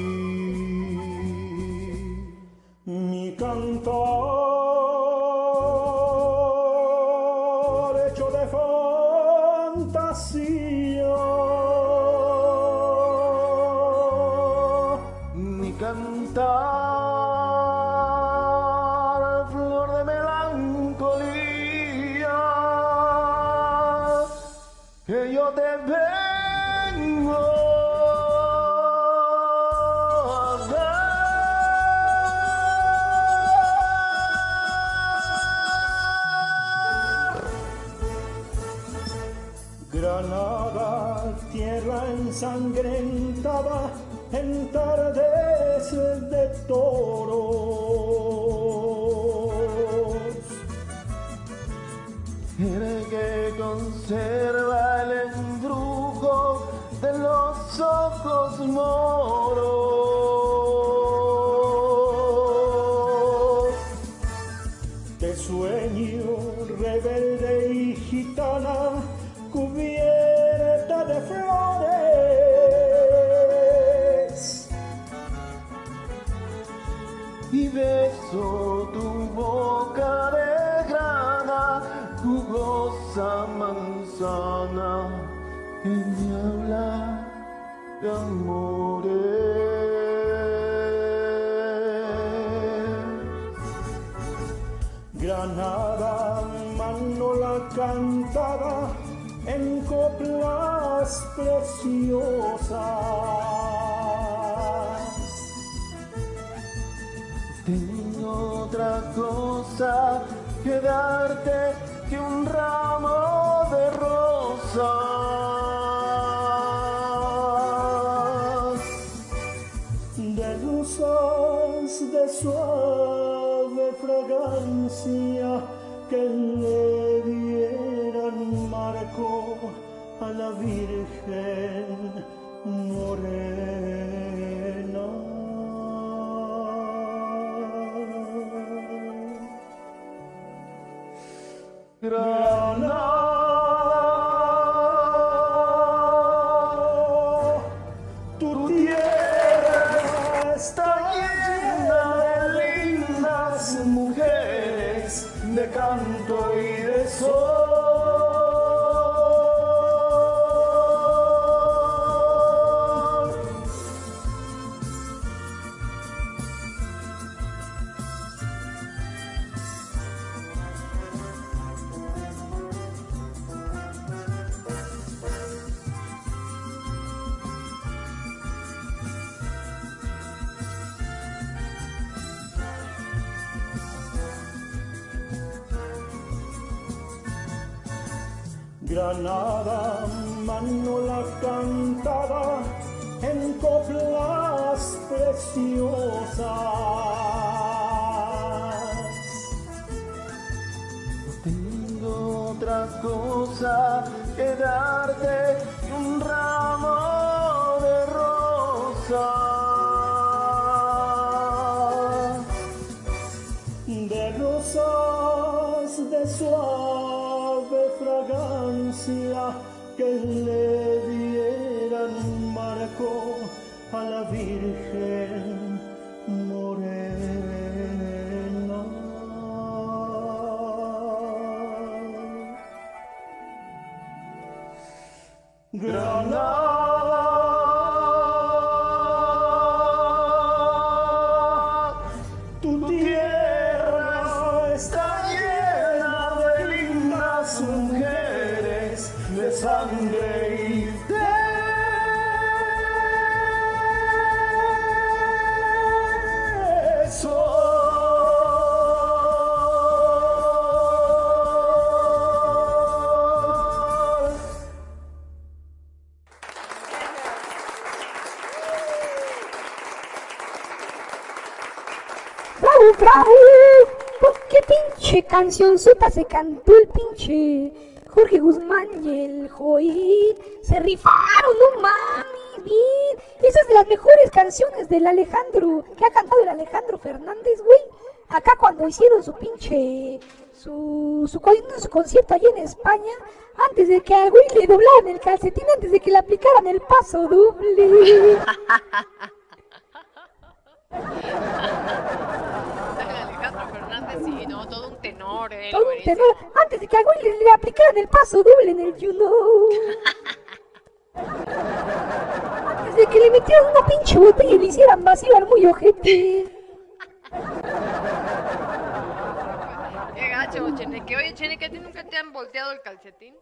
Speaker 10: Tierra ensangrentada en tardes de toros.
Speaker 11: El que conserva el embrujo de los ojos. Jugosa manzana que me
Speaker 10: habla de amores. Granada, mano la cantada en coplas preciosas. Tengo otra cosa que darte la Virgen morena. Granada, Granada, mano la cantada en coplas preciosas. No tengo otra cosa que darte
Speaker 3: cancioncita se cantó el pinche Jorge Guzmán y el Joel? Se rifaron, no mames, bien. Esa es de las mejores canciones del Alejandro, que ha cantado el Alejandro Fernández, güey. Acá cuando hicieron su pinche, su, su, su concierto allí en España, antes de que al güey le doblaran el calcetín, antes de que le aplicaran el paso doble.
Speaker 1: Sí, no, todo un tenor, eh,
Speaker 3: Todo un tenor, antes de que al güey le, le aplicaran el paso doble en el you know. Antes de que le metieran una pinche botella y le hicieran vacío al muy ojete.
Speaker 1: Qué gacho, Cheneque. Oye, Cheneque, ¿a ti nunca te han volteado el calcetín?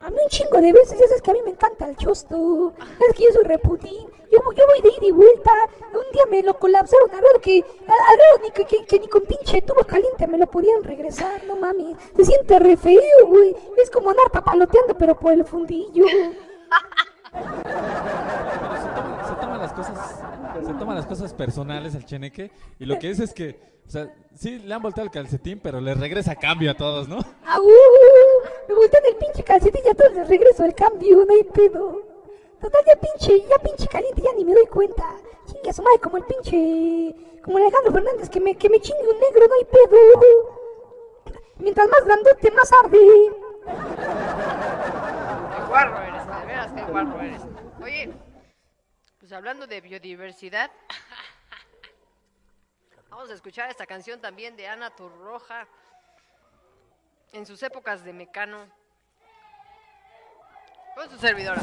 Speaker 3: A mí un chingo de veces, ya sabes que a mí me encanta el chosto. Es que yo soy reputín. Yo, yo voy de ida y vuelta. Un día me lo colapsaron al grado que, al grado ni que, que- que ni con pinche tubo caliente me lo podían regresar. No mames. Se siente re feo, güey. Es como andar papaloteando, pero por el fundillo.
Speaker 4: Se toma, se toma las cosas, se toma las cosas personales al cheneque y lo que es es que, o sea, sí le han volteado el calcetín, pero le regresa a cambio a todos, ¿no?
Speaker 3: ¡Au! Me voltean el pinche calcetín y a todos regreso el cambio, no hay pedo. Total, ya pinche, ya pinche caliente, ya ni me doy cuenta. Chingue a su madre, como el pinche, como Alejandro Fernández, que me, que me chingue un negro, no hay pedo. Mientras más grandote, más arde.
Speaker 1: Qué guarro eres, de veras, qué guarro eres. Oye, pues hablando de biodiversidad, vamos a escuchar esta canción también de Ana Torroja en sus épocas de mecano con su servidora.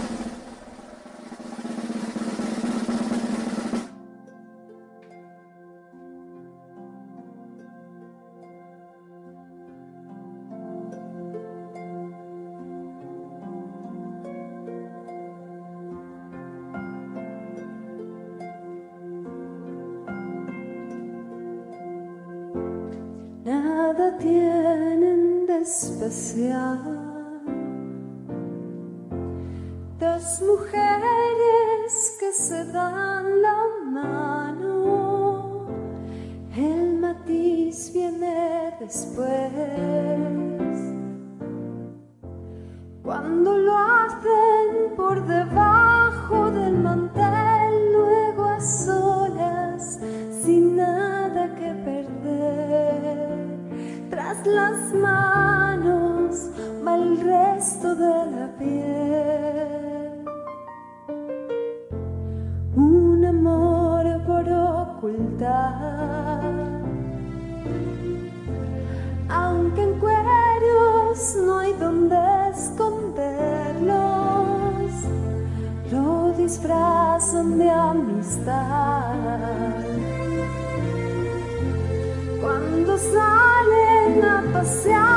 Speaker 12: especial. Dos mujeres que se dan la mano, el matiz viene después. de amistad. Cuando salen a pasear.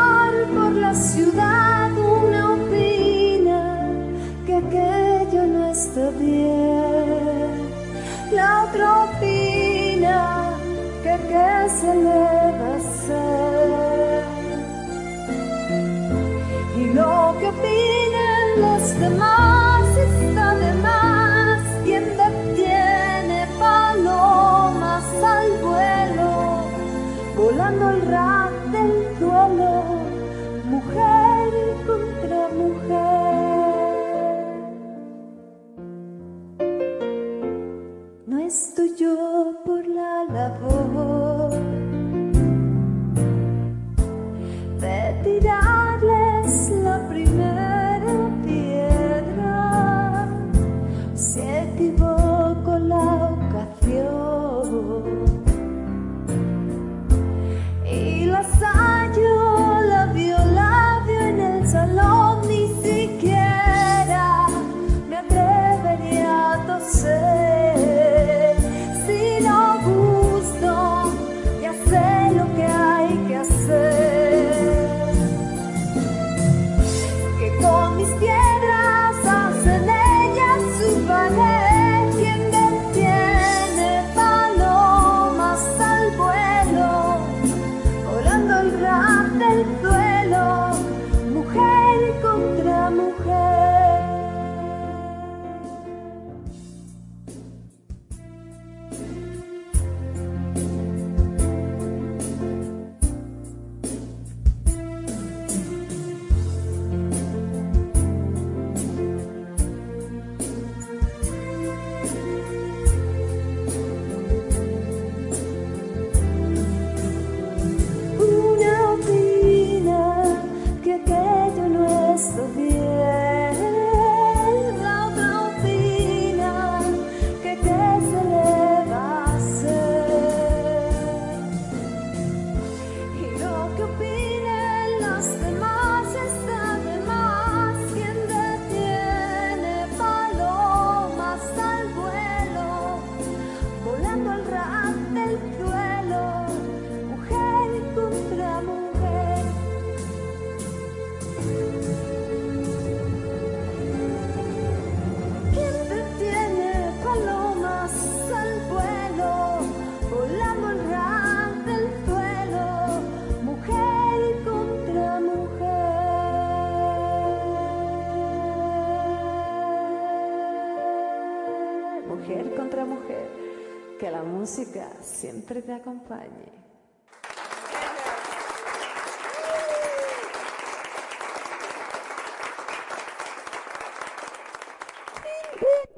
Speaker 12: siempre te acompañe.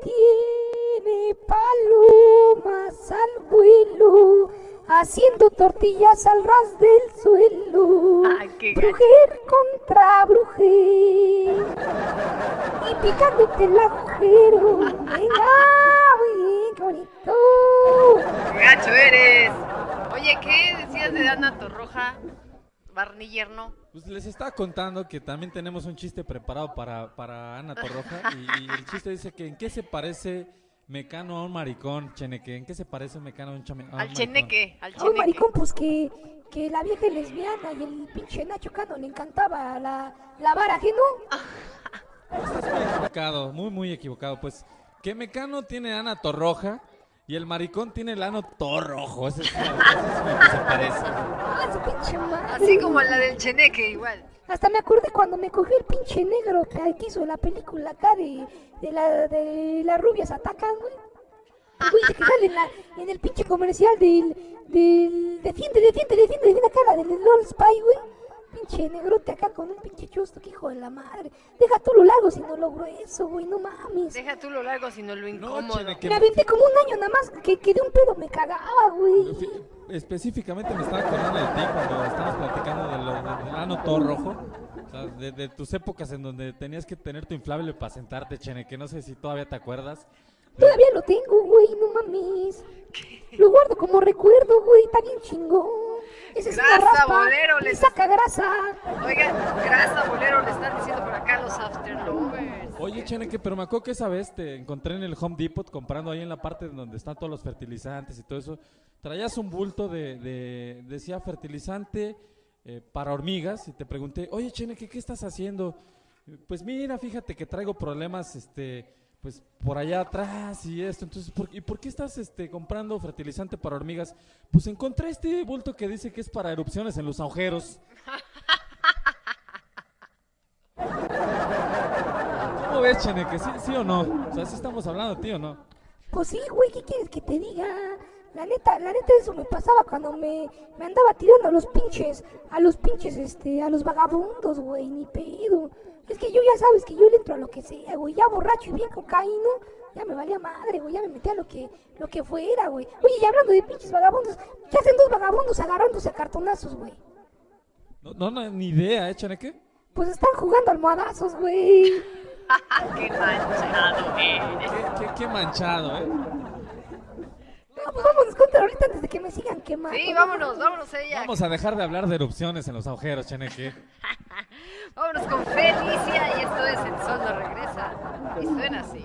Speaker 3: tiene palomas al vuelo, haciendo tortillas al ras del suelo. Brujer contra brujer, y picándote el agujero. Venga.
Speaker 1: Torroja,
Speaker 13: Barney
Speaker 4: Pues les estaba contando que también tenemos un chiste preparado para, para Ana Torroja. y, el chiste dice que en qué se parece Mecano a un maricón, Cheneque. ¿En qué se parece Mecano a un, chame,
Speaker 13: al Cheneque, al Cheneque.
Speaker 3: Maricón, pues que, que la vieja lesbiana y el pinche Nacho Cano le encantaba la, la vara, ¿qué no?
Speaker 4: Estás muy equivocado, muy, muy equivocado. Pues que Mecano tiene a Ana Torroja y el maricón tiene el ano torrojo. Ese es, ese es lo que se parece.
Speaker 3: Ah, su pinche madre.
Speaker 13: Así como la del cheneque, igual.
Speaker 3: Hasta me acordé cuando me cogió el pinche negro que hizo la película acá de, de, la, de las rubias atacan, güey. Güey que sale en, la, en el pinche comercial del, del... Defiende, defiende, defiende, defiende acá la del LOL Spy, güey. Pinche negrote acá con un pinche chusto, que hijo de la madre. Deja tú lo largo si no logro eso, güey, no mames.
Speaker 13: Deja tú lo largo, sino lo incómodo.
Speaker 3: Me aventé como un año nada más que, que de un pedo me cagaba, güey.
Speaker 4: Específicamente me estaba acordando de ti cuando estábamos platicando de lo- de- del ano torrojo. O sea, de, de tus épocas en donde tenías que tener tu inflable para sentarte, Cheneque. No sé si todavía te acuerdas.
Speaker 3: Todavía lo tengo, güey, no mames. Lo guardo como recuerdo, güey, está bien chingón. Es una
Speaker 13: Grasa,
Speaker 3: raspa
Speaker 13: bolero,
Speaker 3: y
Speaker 13: les-
Speaker 3: saca grasa.
Speaker 13: Oigan, grasa, bolero, le están diciendo por acá los after lovers.
Speaker 4: Oye, Cheneque, pero me acuerdo que esa vez te encontré en el Home Depot comprando ahí en la parte donde están todos los fertilizantes y todo eso. Traías un bulto de, de- decía fertilizante eh, para hormigas y te pregunté, oye, Cheneque, ¿qué estás haciendo? Pues mira, fíjate que traigo problemas, este, pues por allá atrás y esto. Entonces, ¿por, ¿y por qué estás, este, comprando fertilizante para hormigas? Pues encontré este bulto que dice que es para erupciones en los agujeros. ¿Cómo ves, Cheneque? ¿Sí, o no? O sea, ¿sí estamos hablando, tío, no?
Speaker 3: Pues sí, güey, ¿qué quieres que te diga? La neta, la neta eso me pasaba cuando me, me andaba tirando a los pinches, a los pinches, este, a los vagabundos, güey, ni pedo. Es que yo ya sabes que yo le entro a lo que sea, güey, ya borracho y bien cocaíno, ya me valía madre, güey, ya me metía a lo que, lo que fuera, güey. Oye, y hablando de pinches vagabundos, ¿qué hacen dos vagabundos agarrándose a cartonazos, güey?
Speaker 4: No, no, no, ni idea, ¿eh, Cheneque?
Speaker 3: Pues están jugando almohadazos, güey.
Speaker 13: Qué manchado eres.
Speaker 4: Qué, qué- qué manchado, ¿eh?
Speaker 3: Pues vámonos contra ahorita antes de que me sigan quemando.
Speaker 13: Sí, vámonos, vámonos ella.
Speaker 4: Vamos a dejar de hablar de erupciones en los agujeros, Cheneque.
Speaker 13: Vámonos con Felicia y esto es El Sol no regresa. Y suena así.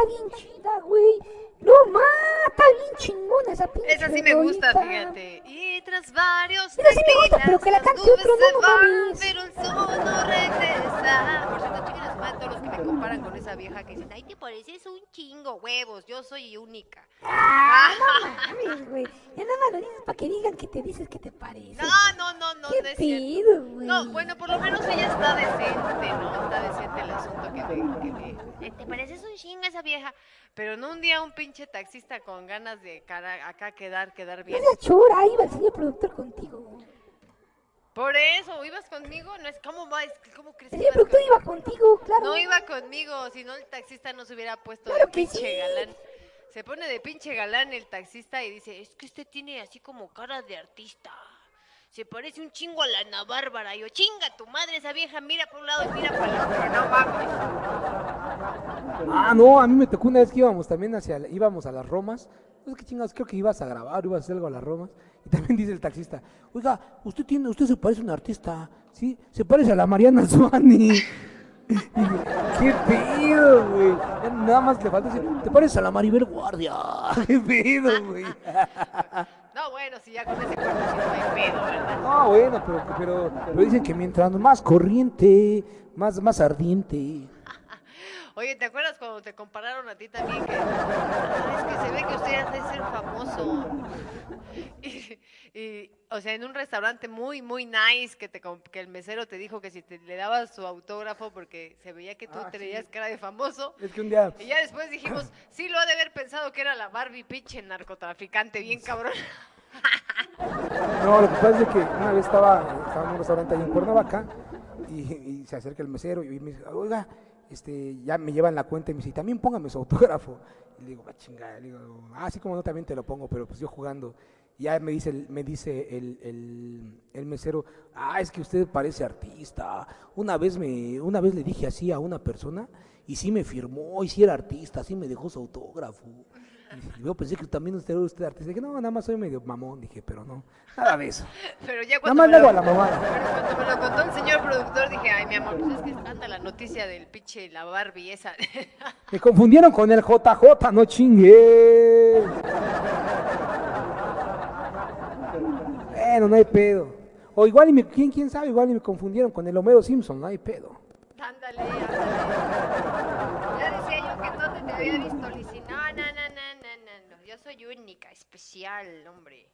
Speaker 3: Está bien chida, güey. No mata, bien chingona esa pinche
Speaker 1: Esa sí me gusta, fíjate. Y tras varios
Speaker 3: Esa sí me gusta, pero que la cante otro,
Speaker 1: se
Speaker 3: no, no
Speaker 1: van,
Speaker 3: mames.
Speaker 1: pero el sol no regresa. Por cierto, chinguen a todos los que me comparan con esa vieja que dicen, ay, te pareces un chingo, huevos, yo soy única.
Speaker 3: Ah, no mames, güey. Ya nada más lo dices para que digan que te dices que te parece.
Speaker 1: No, no, no, no,
Speaker 3: ¿Qué
Speaker 1: no es
Speaker 3: pedo, güey?
Speaker 1: No, bueno, por lo menos ella está decente, ¿no? Está decente el asunto que me... Que me te pareces un chingo esa vieja, pero no un día un pinche taxista con ganas de cara, acá quedar, quedar bien.
Speaker 3: seas chura, iba el señor productor contigo.
Speaker 1: Por eso, ¿ibas conmigo? No es como más, ¿cómo crees que
Speaker 3: señor
Speaker 1: ibas
Speaker 3: productor
Speaker 1: conmigo?
Speaker 3: iba contigo, claro.
Speaker 1: No iba conmigo, si no el taxista no se hubiera puesto
Speaker 3: Claro
Speaker 1: de pinche
Speaker 3: sí.
Speaker 1: galán. Se pone de pinche galán el taxista y dice, es que usted tiene así como cara de artista. Se parece un chingo a la Ana Bárbara. Y yo, chinga tu madre, esa vieja mira por un lado y mira para el otro, no mames.
Speaker 2: Ah, no, a mí me tocó una vez que íbamos también hacia, íbamos a las Romas. No sé qué chingados, creo que ibas a grabar, ibas a hacer algo a las Romas. Y también dice el taxista, oiga, usted tiene, usted se parece a un artista, ¿sí? Se parece a la Mariana Suani. ¿Qué pedo, güey? Nada más le falta decir, te pareces a la Maribel Guardia. ¿Qué pedo, güey?
Speaker 1: No, bueno, si ya con ese cuerpo sí no hay pedo, ¿verdad?
Speaker 2: No, bueno, pero, pero, pero dicen que mientras más corriente, más, más ardiente.
Speaker 1: Oye, ¿te acuerdas cuando te compararon a ti también? Que, "Ah, es que se ve que usted ha de ser famoso. Y, y, o sea, en un restaurante muy, muy nice, que, te, que el mesero te dijo que si te, le dabas su autógrafo porque se veía que tú
Speaker 2: Ah,
Speaker 1: tenías
Speaker 2: sí.
Speaker 1: cara de famoso.
Speaker 2: Es que un día...
Speaker 1: Y ya después dijimos, sí, lo ha de haber pensado que era la Barbie pinche narcotraficante, bien cabrón.
Speaker 2: No, lo que pasa es que una vez estaba, estaba en un restaurante ahí en Cuernavaca y, y se acerca el mesero y me dice, oiga, este, ya me llevan la cuenta y me dice, "Y también póngame su autógrafo. Y le digo, va chingada, le digo, ah, sí como no, también te lo pongo, pero pues yo jugando. Ya me dice, me dice el, el, el mesero, ah, es que usted parece artista. Una vez, me, una vez le dije así a una persona y sí me firmó, y sí era artista, sí me dejó su autógrafo. Y yo pensé que también usted era usted artista. Dije, no, nada más soy medio mamón. Dije, pero no, nada de eso.
Speaker 1: Pero ya
Speaker 2: Nada más le hago a la mamada.
Speaker 1: Pero cuando me lo contó el señor productor, dije, ay, mi amor, pues es que anda la noticia del pinche la Barbie esa.
Speaker 2: Me confundieron con el JJ, no chingue. Bueno, no hay pedo. O igual, y me, ¿quién, quién sabe, igual y me confundieron con el Homero Simpson, no hay pedo.
Speaker 1: Ándale, ándale. Ya decía yo que no te había visto, Lizzy. No, no, no, no, no, no, no. Yo soy única, especial, hombre.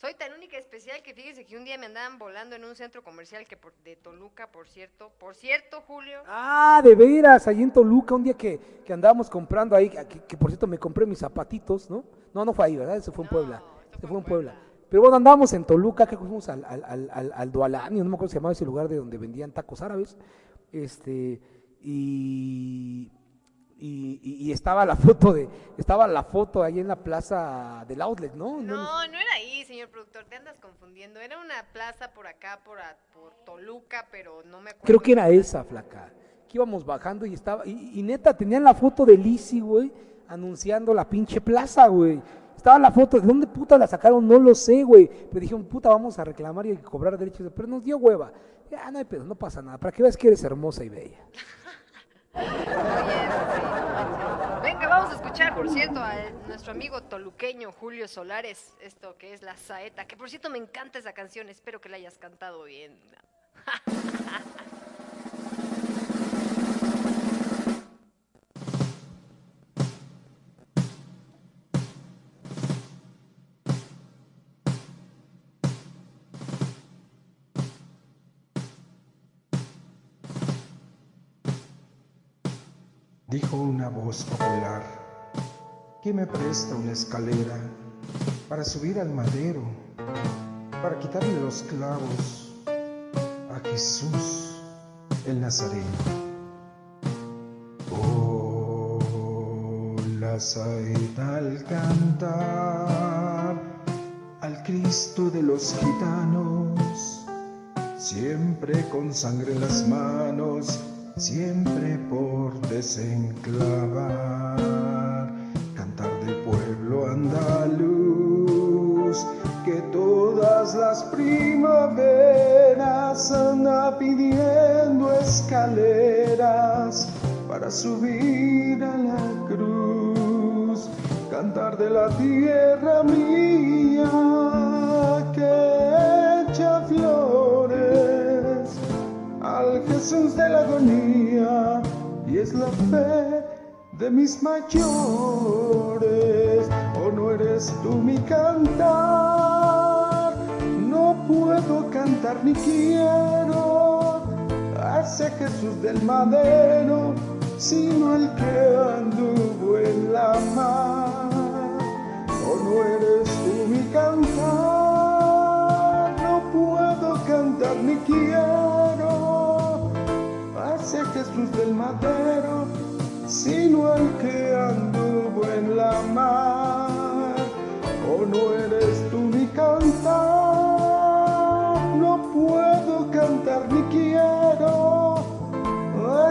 Speaker 1: Soy tan única y especial que fíjese que un día me andaban volando en un centro comercial que por- de Toluca, por cierto. Por cierto, Julio.
Speaker 2: Ah, de veras, ahí en Toluca, un día que, que andábamos comprando ahí, que, que por cierto me compré mis zapatitos, ¿no? No, no fue ahí, ¿verdad? Eso fue en Puebla. Eso fue en Puebla. Pero bueno, andábamos en Toluca, que fuimos al, al, al, al, al Dualanio, no me acuerdo si se llamaba ese lugar de donde vendían tacos árabes. Este, y, y, estaba la foto de, estaba la foto ahí en la plaza del outlet, ¿no?
Speaker 1: No, no era ahí, señor productor, te andas confundiendo. Era una plaza por acá, por, a- por Toluca, pero no me acuerdo.
Speaker 2: Creo que era esa, flaca. Que íbamos bajando y estaba. Y, y neta, tenían la foto de Lizzy, güey, anunciando la pinche plaza, güey. Estaba la foto. ¿De dónde puta la sacaron? No lo sé, güey. Pero dijeron, puta, vamos a reclamar y cobrar derechos. Pero nos dio hueva. Ya, no hay pedo, no pasa nada. Para que veas que eres hermosa y bella.
Speaker 1: Venga, vamos a escuchar, por cierto, a nuestro amigo toluqueño Julio Solares, esto que es La Saeta, que por cierto me encanta esa canción, espero que la hayas cantado bien.
Speaker 8: Dijo una voz popular, ¿quién me presta una escalera para subir al madero, para quitarle los clavos a Jesús el Nazareno? Oh, la saeta al cantar al Cristo de los gitanos, siempre con sangre en las manos, siempre por desenclavar, cantar del pueblo andaluz, que todas las primaveras anda pidiendo escaleras para subir a la cruz, cantar de la tierra mía Jesús de la agonía y es la fe de mis mayores. ¿O no eres tú mi cantar? No puedo cantar ni quiero ese Jesús del madero, sino el que anduvo en la mar. ¿O no eres tú mi cantar? No puedo cantar ni quiero Jesús del madero, sino el que anduvo en la mar. ¿O no eres tú mi cantar? No puedo cantar ni quiero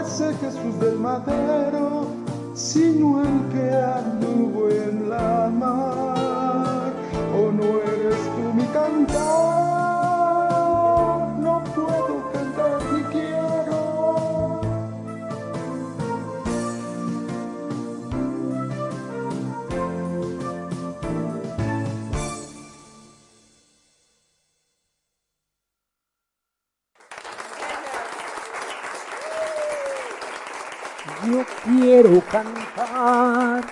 Speaker 8: ese Jesús del madero, sino el que anduvo en la mar. ¿O no eres tú mi cantar? Cantar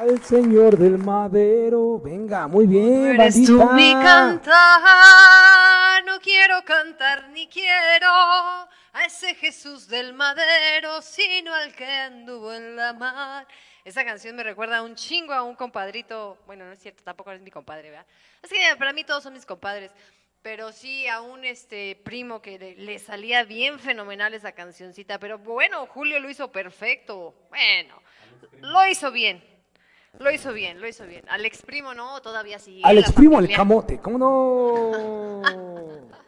Speaker 2: al Señor del Madero. Venga, muy bien,
Speaker 1: Eres tú mi cantar, no quiero cantar ni quiero a ese Jesús del madero, sino al que anduvo en la mar. Esa canción me recuerda un chingo a un compadrito, bueno, no es cierto, tampoco es mi compadre, ¿verdad? Es que para mí todos son mis compadres, pero sí a un este primo que le, le salía bien fenomenal esa cancioncita, pero bueno, Julio lo hizo perfecto, bueno, lo hizo bien. Lo hizo bien, lo hizo bien. Al ex primo no, todavía sí.
Speaker 2: Alex Primo, el camote, ¿cómo no?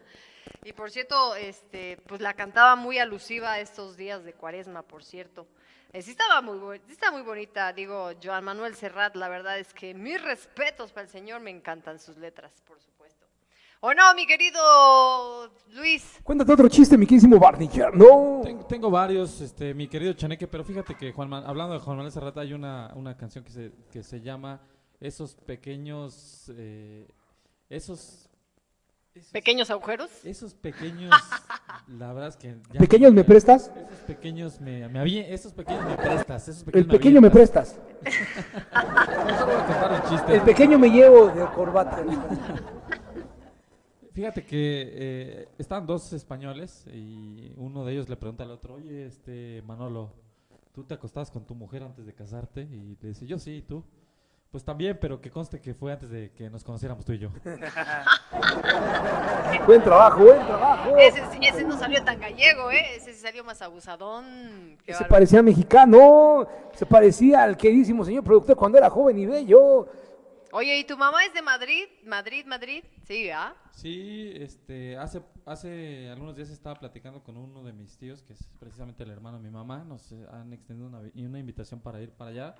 Speaker 1: Y por cierto, este, pues la cantaba muy alusiva a estos días de cuaresma, por cierto. Eh, sí estaba muy, sí está muy bonita, digo, Joan Manuel Serrat, la verdad es que mis respetos para el señor, me encantan sus letras, por supuesto. ¿O no, mi querido Luis?
Speaker 2: Cuéntate otro chiste, mi queridísimo Barnicher. No.
Speaker 4: Tengo, tengo varios, este, mi querido Chaneque, pero fíjate que Juan Man- hablando de Juan Manuel Serrat hay una, una canción que se, que se llama Esos pequeños, eh, esos,
Speaker 1: ¿Pequeños agujeros?
Speaker 4: esos pequeños, la verdad es que ya-
Speaker 2: ¿Pequeños me prestas?
Speaker 4: Esos pequeños me, me esos pequeños me prestas, esos
Speaker 2: El pequeño me prestas.
Speaker 4: No voy a contar un chiste.
Speaker 2: El pequeño me llevo de corbata.
Speaker 4: Fíjate que eh, estaban dos españoles y uno de ellos le pregunta al otro, oye, este Manolo, ¿tú te acostabas con tu mujer antes de casarte? Y le dice, yo sí, ¿y tú? Pues también, pero que conste que fue antes de que nos conociéramos tú y yo.
Speaker 2: buen trabajo, buen trabajo.
Speaker 1: Ese, sí- ese no salió tan gallego, ¿eh? Ese sí salió más abusadón. Qué
Speaker 2: Se parecía mexicano, se parecía al queridísimo señor productor cuando era joven y bello.
Speaker 1: Oye, ¿y tu mamá es de Madrid? Madrid, Madrid. Sí, ¿ah?
Speaker 4: Sí, este, hace, hace algunos días estaba platicando con uno de mis tíos, que es precisamente el hermano de mi mamá, nos eh, han extendido una, vi- una invitación para ir para allá.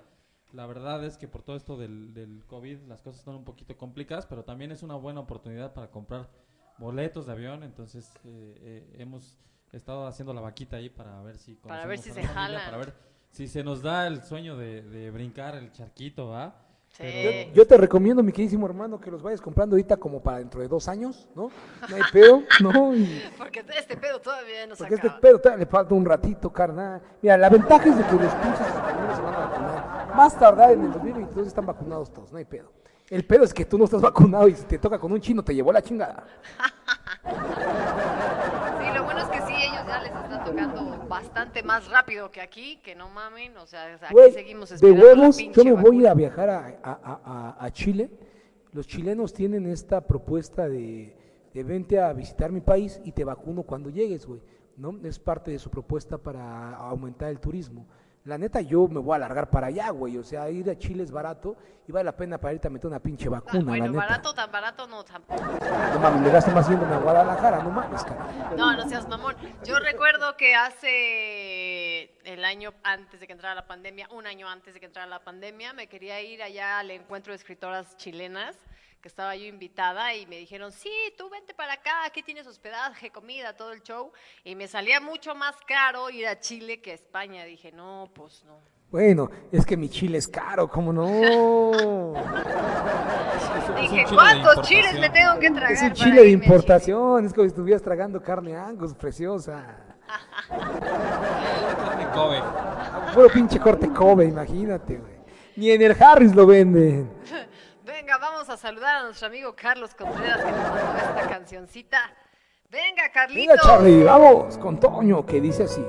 Speaker 4: La verdad es que por todo esto del, del COVID las cosas están un poquito complicadas, pero también es una buena oportunidad para comprar boletos de avión, entonces eh, eh, hemos estado haciendo la vaquita ahí para ver si
Speaker 1: Para ver si se
Speaker 4: la familia,
Speaker 1: jalan.
Speaker 4: para ver si se nos da el sueño de, de brincar el charquito, ¿va?
Speaker 1: Sí.
Speaker 2: Yo, yo te recomiendo, mi queridísimo hermano, que los vayas comprando ahorita como para dentro de dos años, ¿no? No hay pedo, ¿no? Y-
Speaker 1: Porque este pedo todavía no se
Speaker 2: porque este pedo todavía le falta un ratito, carnal. Mira, la ventaja es de que los pinches españoles se van a vacunar. Más tardar en el 2022 están vacunados todos, no hay pedo. El pedo es que tú no estás vacunado y si te toca con un chino te llevó la chingada.
Speaker 1: Sí, lo bueno es que sí, ellos pues ya les está tocando bastante más rápido que aquí, que no mamen, o sea, aquí
Speaker 2: Güey,
Speaker 1: seguimos
Speaker 2: de
Speaker 1: esperando la
Speaker 2: huevos, yo me voy a
Speaker 1: vacuna.
Speaker 2: viajar a, a- a- a- a Chile. Los chilenos tienen esta propuesta de, de vente a visitar mi país y te vacuno cuando llegues, güey. ¿no? Es parte de su propuesta para aumentar el turismo. La neta, yo me voy a alargar para allá, güey. O sea, ir a Chile es barato y vale la pena para irte a meter una pinche vacuna, la
Speaker 1: Bueno,
Speaker 2: neta.
Speaker 1: barato, tan barato no, tampoco.
Speaker 2: No mames, le gasto más yéndome a Guadalajara, no mames, cara.
Speaker 1: No, no seas mamón. Yo recuerdo que hace el año antes de que entrara la pandemia, un año antes de que entrara la pandemia, me quería ir allá al encuentro de escritoras chilenas, que estaba yo invitada, y me dijeron, sí, tú vente para acá, aquí tienes hospedaje, comida, todo el show. Y me salía mucho más caro ir a Chile que a España. Dije, no, pues no.
Speaker 2: Bueno, es que mi chile es caro, ¿cómo no?
Speaker 1: Dije, ¿cuántos chiles me tengo que tragar?
Speaker 2: Es un chile de importación, es como si estuvieras tragando carne angus, preciosa.
Speaker 4: Kobe.
Speaker 2: Puro pinche corte Kobe, imagínate, güey. Ni en el Harris lo venden.
Speaker 1: Venga, vamos a saludar a nuestro amigo Carlos Contreras que nos mandó esta cancioncita. Venga, Carlito.
Speaker 2: Venga, Charlie, vamos con Toño, que dice así.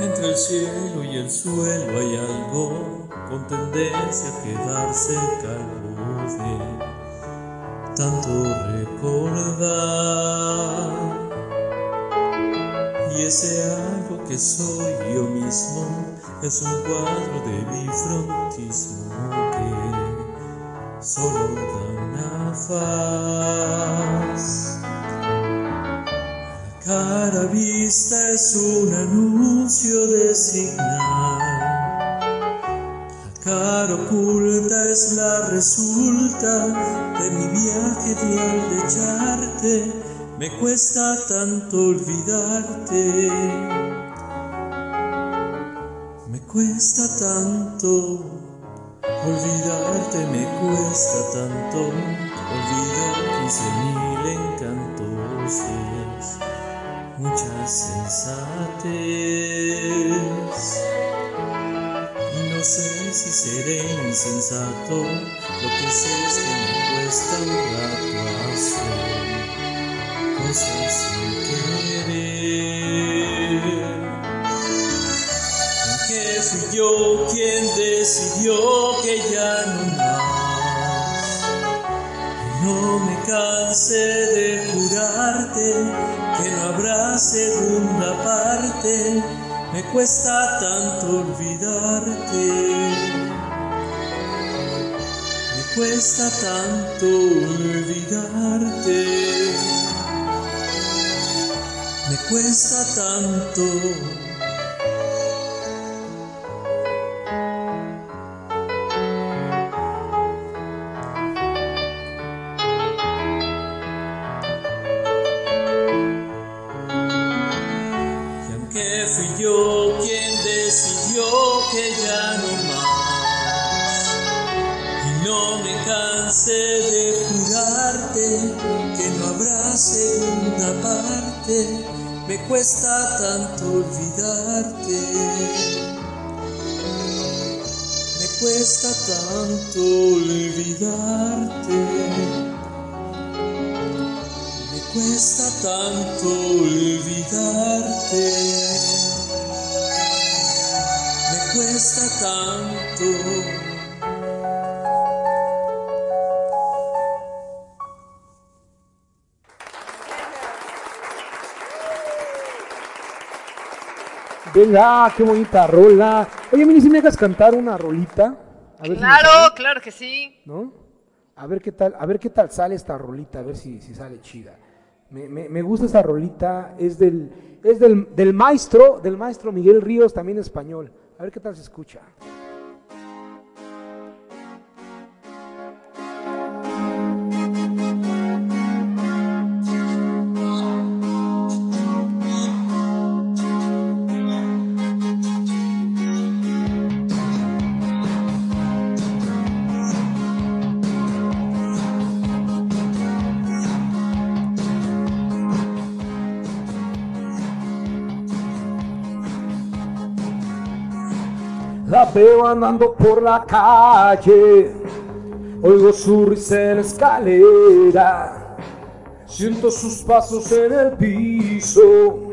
Speaker 7: Entre el cielo y el suelo hay algo con tendencia a quedarse calvo de tanto recordar. Y ese algo que soy yo mismo es un cuadro de bifrontismo que solo da una faz. Cara vista es un anuncio de señal. Cara oculta es la resulta de mi viaje de al. Me cuesta tanto olvidarte. Me cuesta tanto olvidarte, me cuesta tanto olvidar quince mil encantos y es mucha sensatez. Si seré insensato, lo que sé es que me cuesta un rato hacer cosas sin querer. Que fui yo quien decidió que ya no más. No me canse de jurarte que no habrá segunda parte. Me cuesta tanto olvidarte. Cuesta tanto olvidarte. Me cuesta tanto. Cuesta tanto olvidarte. Me cuesta tanto olvidarte. Me cuesta tanto
Speaker 2: Venga, qué bonita rola. Oye, Mini, si me hagas cantar una rolita. A ver
Speaker 1: Claro, claro que sí.
Speaker 2: ¿No? A ver qué tal, a ver qué tal sale esta rolita, a ver si, si sale chida. Me, me- me gusta esta rolita, es del, es del, del maestro, del maestro Miguel Ríos, también español. A ver qué tal se escucha. La veo andando por la calle, oigo su risa en escalera, siento sus pasos en el piso,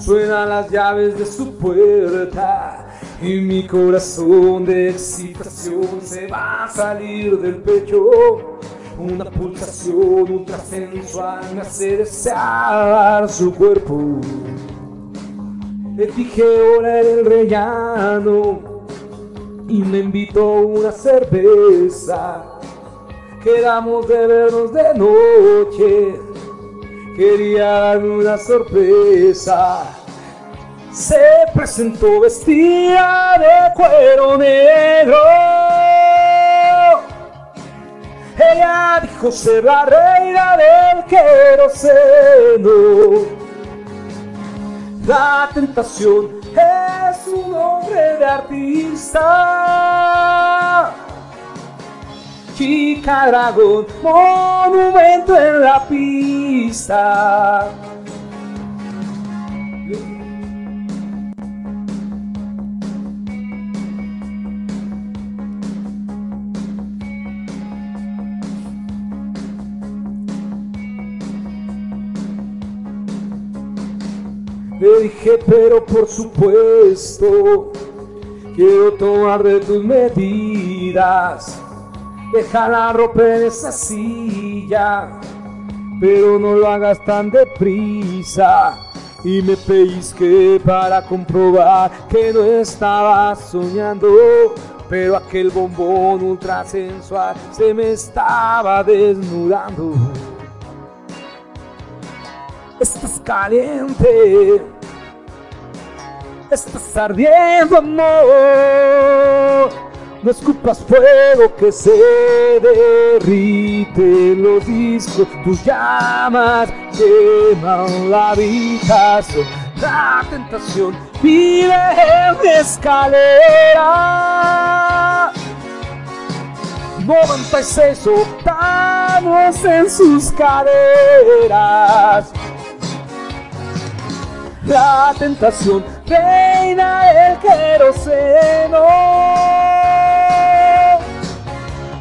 Speaker 2: suenan las llaves de su puerta. Y mi corazón de excitación se va a salir del pecho. Una pulsación ultrasensual me hace desear su cuerpo. Le dije hola en el rellano y me invitó una cerveza. Quedamos de vernos de noche, quería darme una sorpresa. Se presentó vestida de cuero negro. Ella dijo ser la reina del queroseno. La tentación de artista. Chica dragón, monumento en la pista. Le dije, pero por supuesto, quiero tomar de tus medidas. Deja la ropa en esa silla, pero no lo hagas tan deprisa. Y me pellizqué para comprobar que no estaba soñando. Pero aquel bombón ultrasensual se me estaba desnudando. Estás caliente, estás ardiendo amor. No escupas fuego que se derrite los discos, tus llamas queman la habitación. La tentación vive en escalera. 96 octavos en sus caderas. La tentación reina el queroseno.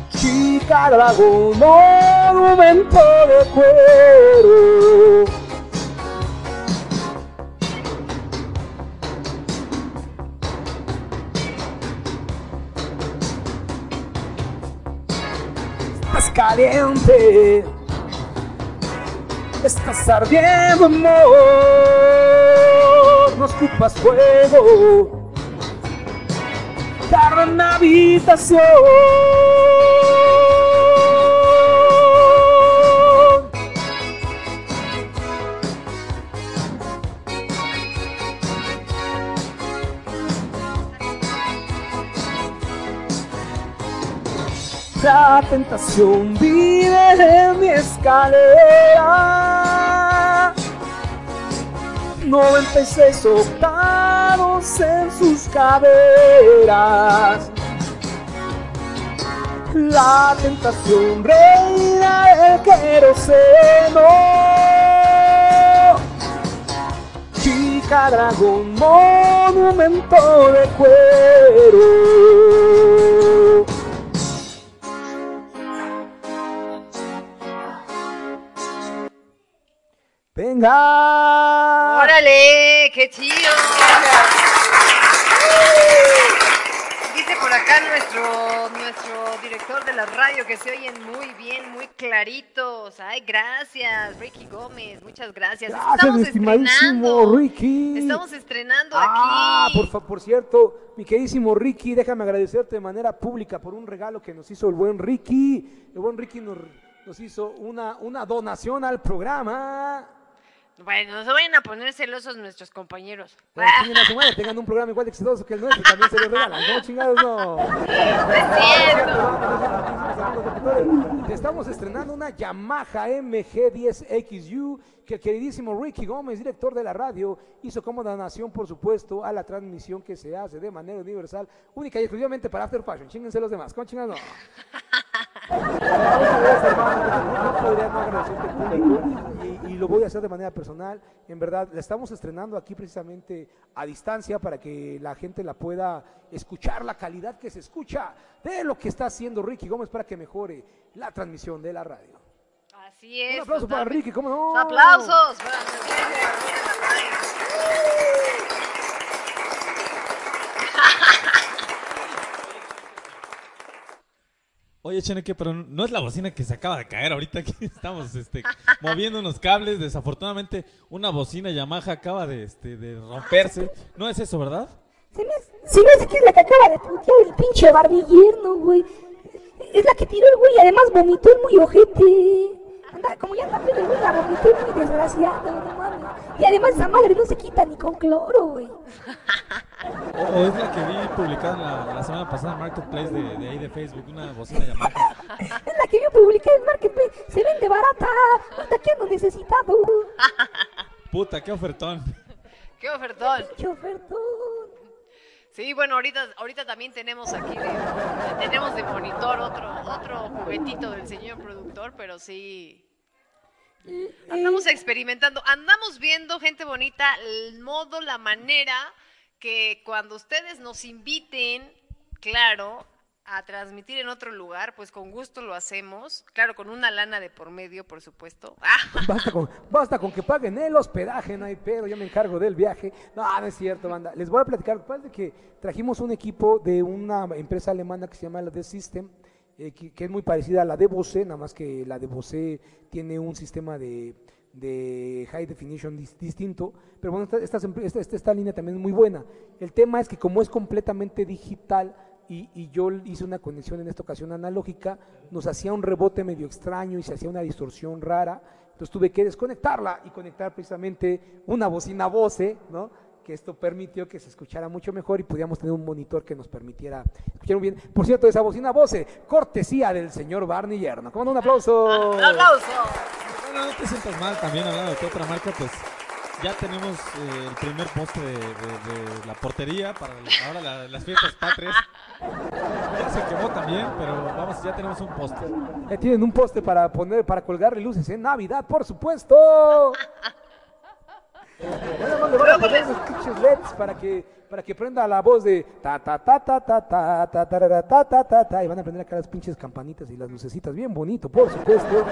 Speaker 2: Chica dragón, monumento de cuero. Estás caliente, estás ardiendo amor, no escupas fuego, tarda en habitación. La tentación vive en mi escalera. 96 octavos en sus caderas. La tentación reina el queroseno. Chica dragón, monumento de cuero. Venga.
Speaker 1: ¡Órale! ¡Qué chido! Dice por acá nuestro, nuestro director de la radio que se oyen muy bien, muy claritos. Ay, gracias, Ricky Gómez, muchas gracias.
Speaker 2: Gracias,
Speaker 1: Estamos
Speaker 2: estimadísimo
Speaker 1: estrenando,
Speaker 2: Ricky.
Speaker 1: estamos estrenando
Speaker 2: Ah,
Speaker 1: aquí.
Speaker 2: por, fa- por cierto, mi queridísimo Ricky, déjame agradecerte de manera pública por un regalo que nos hizo el buen Ricky. El buen Ricky nos, nos hizo una, una donación al programa.
Speaker 1: Bueno, no se vayan a poner celosos nuestros compañeros.
Speaker 2: Bueno, chinguen a su madre, tengan un programa igual de exitoso que el nuestro, también se les regalan. No, chingados, no. Te estamos estrenando una Yamaha MG10XU que el queridísimo Ricky Gómez, director de la radio, hizo como donación, por supuesto, a la transmisión que se hace de manera universal, única y exclusivamente para After Fashion. Chinguense los demás, con chingados no. No podría no agradecerte al público y, y lo voy a hacer de manera personal. En verdad, la estamos estrenando aquí precisamente a distancia para que la gente la pueda escuchar, la calidad que se escucha de lo que está haciendo Ricky Gómez para que mejore la transmisión de la radio.
Speaker 1: Así es.
Speaker 2: Un aplauso para
Speaker 1: totalmente.
Speaker 2: Ricky, ¿cómo no?
Speaker 1: Aplausos. para
Speaker 4: Oye, Cheneque, pero no es la bocina que se acaba de caer ahorita aquí estamos este, moviendo unos cables. Desafortunadamente, una bocina Yamaha acaba de, este, de romperse. No es eso, ¿verdad?
Speaker 3: Se me, se me hace que es la que acaba de putear el pinche barbillierno, güey. Es la que tiró el güey, además vomitó el muy ojete. Anda, como ya anda vomitó el muy desgraciado, no mames. Y además esa madre no se quita ni con cloro, güey.
Speaker 4: O, o es la que vi publicada la, la semana pasada en Marketplace de, de ahí de Facebook, una bocina Yamaha.
Speaker 3: Es la que yo publiqué en Marketplace. Se vende barata. Ahorita que ando necesitado.
Speaker 4: Puta, qué ofertón.
Speaker 1: ¡Qué ofertón!
Speaker 3: Pinche ofertón.
Speaker 1: Sí, bueno, ahorita, ahorita también tenemos aquí de, tenemos de monitor otro, otro juguetito del señor productor, pero sí. Andamos experimentando, andamos viendo, gente bonita, el modo, la manera que cuando ustedes nos inviten, claro, a transmitir en otro lugar, pues con gusto lo hacemos, claro, con una lana de por medio, por supuesto. ¡Ah!
Speaker 2: Basta con, basta con que paguen el hospedaje, no hay pedo, yo me encargo del viaje. No, no es cierto, banda. Les voy a platicar, que trajimos un equipo de una empresa alemana que se llama la The System, eh, que, es muy parecida a la de Bose, nada más que la de Bose tiene un sistema de, high definition dis- distinto, pero bueno, esta, esta, esta- esta línea también es muy buena. El tema es que como es completamente digital y, y yo hice una conexión en esta ocasión analógica, nos hacía un rebote medio extraño y se hacía una distorsión rara, entonces tuve que desconectarla y conectar precisamente una bocina Bose, ¿no? Que esto permitió que se escuchara mucho mejor y pudiéramos tener un monitor que nos permitiera escuchar muy bien. Por cierto, esa bocina Bose, cortesía del señor Barney Yerno. ¿Cómo no? Un aplauso.
Speaker 1: ¡Un aplauso!
Speaker 4: Bueno, no te sientas mal también hablando de tu otra marca, pues ya tenemos eh, el primer poste de, de- de la portería para ahora la- las fiestas patrias. Ya se quemó también, pero vamos, ya tenemos un poste.
Speaker 2: Tienen un poste para poner, para colgarle luces en Navidad, por supuesto. Bueno, le van a poner unos pinches LEDs para que, para que prenda la voz de ta ta ta ta ta ta ta tarara, ta ta ta ta y van a prender acá las pinches campanitas y las lucecitas bien bonito, por supuesto.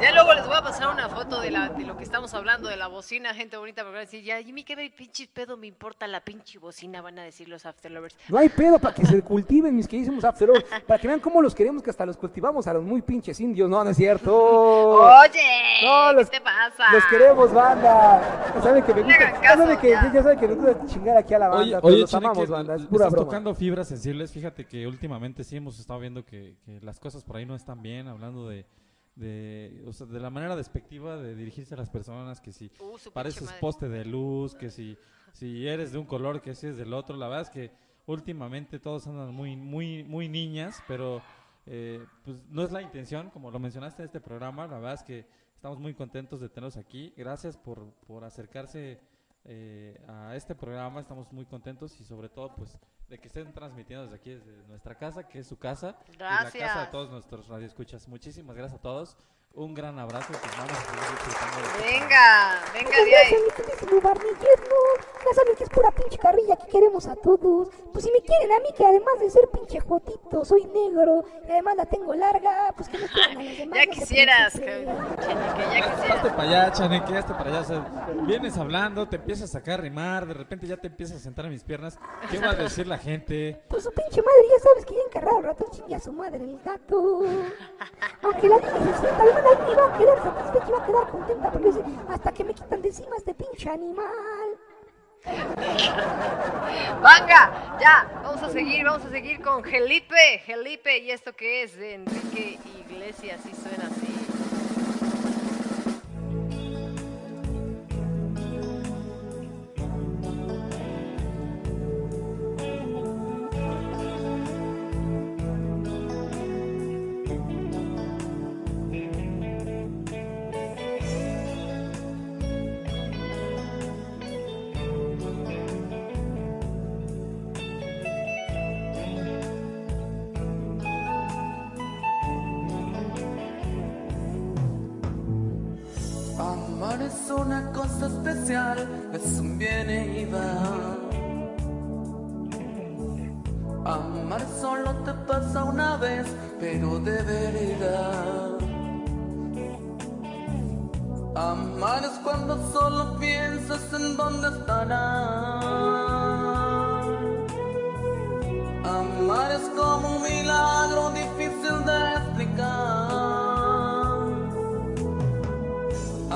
Speaker 1: Ya luego les voy a pasar una foto de, la, de lo que estamos hablando, de la bocina, gente bonita, porque van a decir, ya, Jimmy, ¿qué pinche pedo me importa la pinche bocina? Van a decir los afterlovers.
Speaker 2: No hay pedo para que se cultiven mis queridísimos After All, para que vean cómo los queremos que hasta los cultivamos a los muy pinches indios, no, no es cierto.
Speaker 1: Oye,
Speaker 2: No, los-
Speaker 1: ¿qué te pasa?
Speaker 2: Los queremos, banda. Ya saben que me gusta, ya saben que,
Speaker 1: ya.
Speaker 2: ya saben que me gusta chingar aquí a la banda,
Speaker 4: Oye,
Speaker 2: pero
Speaker 4: oye,
Speaker 2: los amamos, banda, es pura
Speaker 4: estás
Speaker 2: broma.
Speaker 4: tocando fibras sensibles. Fíjate que últimamente sí hemos estado viendo que, que las cosas por ahí no están bien, hablando de, de, o sea, de la manera despectiva de dirigirse a las personas, que si
Speaker 1: Uh,
Speaker 4: pareces poste de luz, que si, si eres de un color, que si eres del otro. La verdad es que últimamente todos andan muy, muy, muy niñas, pero eh, pues no es la intención, como lo mencionaste en este programa. La verdad es que estamos muy contentos de tenerlos aquí. Gracias por, por acercarse eh, a este programa. Estamos muy contentos y sobre todo pues de que estén transmitiendo desde aquí, desde nuestra casa, que es su casa. Y la casa de
Speaker 1: Gracias.
Speaker 4: todos nuestros radioescuchas. Muchísimas gracias a todos. Un gran abrazo pues vamos a este
Speaker 1: Venga, venga de ahí.
Speaker 3: Ya saben que es pura pinche carrilla que queremos a todos. Pues si me quieren a mí, que además de ser pinche jotito, soy negro, y además la tengo larga, pues que no quieran a los demás.
Speaker 1: Ya quisieras, que, ya
Speaker 4: Hazte
Speaker 1: quisieras.
Speaker 4: para allá, Chaneque, hazte para allá. o sea, vienes hablando, te empiezas a sacar a rimar, de repente ya te empiezas a sentar en mis piernas. ¿Qué va a decir la gente?
Speaker 3: Pues su pinche madre, ya sabes que ya encarrado al ratón chingue a su madre el gato. Aunque la niña se sienta, niña iba a quedar satisfecha, iba a quedar contenta, porque dice, hasta que me quitan de encima este pinche animal.
Speaker 1: Venga, ya, vamos a seguir, vamos a seguir con Gelipe, Gelipe, y esto que es de Enrique Iglesias, y suena así.
Speaker 11: Especial, es un viene y va. Amar solo te pasa una vez, pero de verdad. Amar es cuando solo piensas en dónde estará. Amar es como un milagro difícil de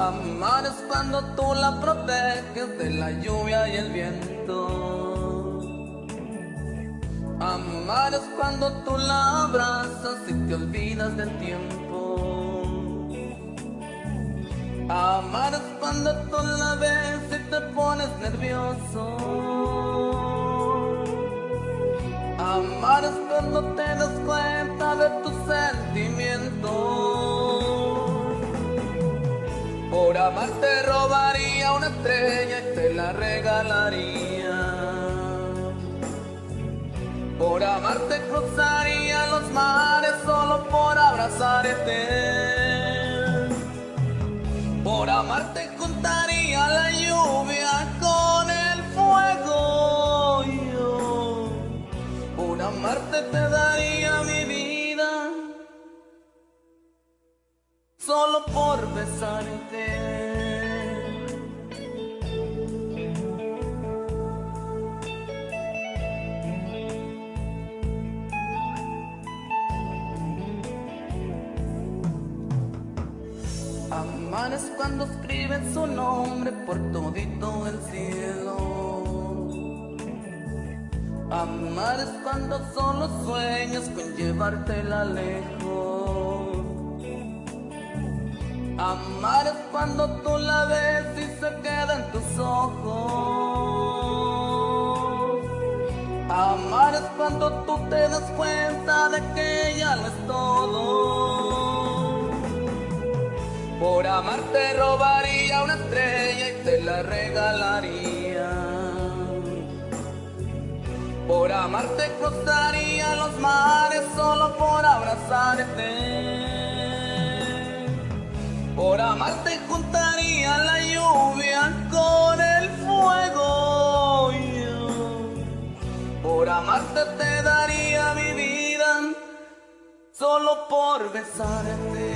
Speaker 11: Amar es cuando tú la proteges de la lluvia y el viento. Amar es cuando tú la abrazas y te olvidas del tiempo. Amar es cuando tú la ves y te pones nervioso. Amar es cuando te das cuenta de tus sentimientos. Por amar te robaría una estrella y te la regalaría. Por amarte cruzaría los mares solo por abrazarte. Por amarte juntaría la lluvia con el fuego. Por amarte te daría mi vida. Solo por besarte. Amar es cuando escriben su nombre por todito el cielo. Amar es cuando solo sueñas con llevártela lejos. Amar es cuando tú la ves y se queda en tus ojos. Amar es cuando tú te das cuenta de que ella no es todo. Por amar te robaría una estrella y te la regalaría. Por amarte cruzaría los mares solo por abrazarte. Por amarte juntaría la lluvia con el fuego. Por amarte te daría mi vida solo por besarte.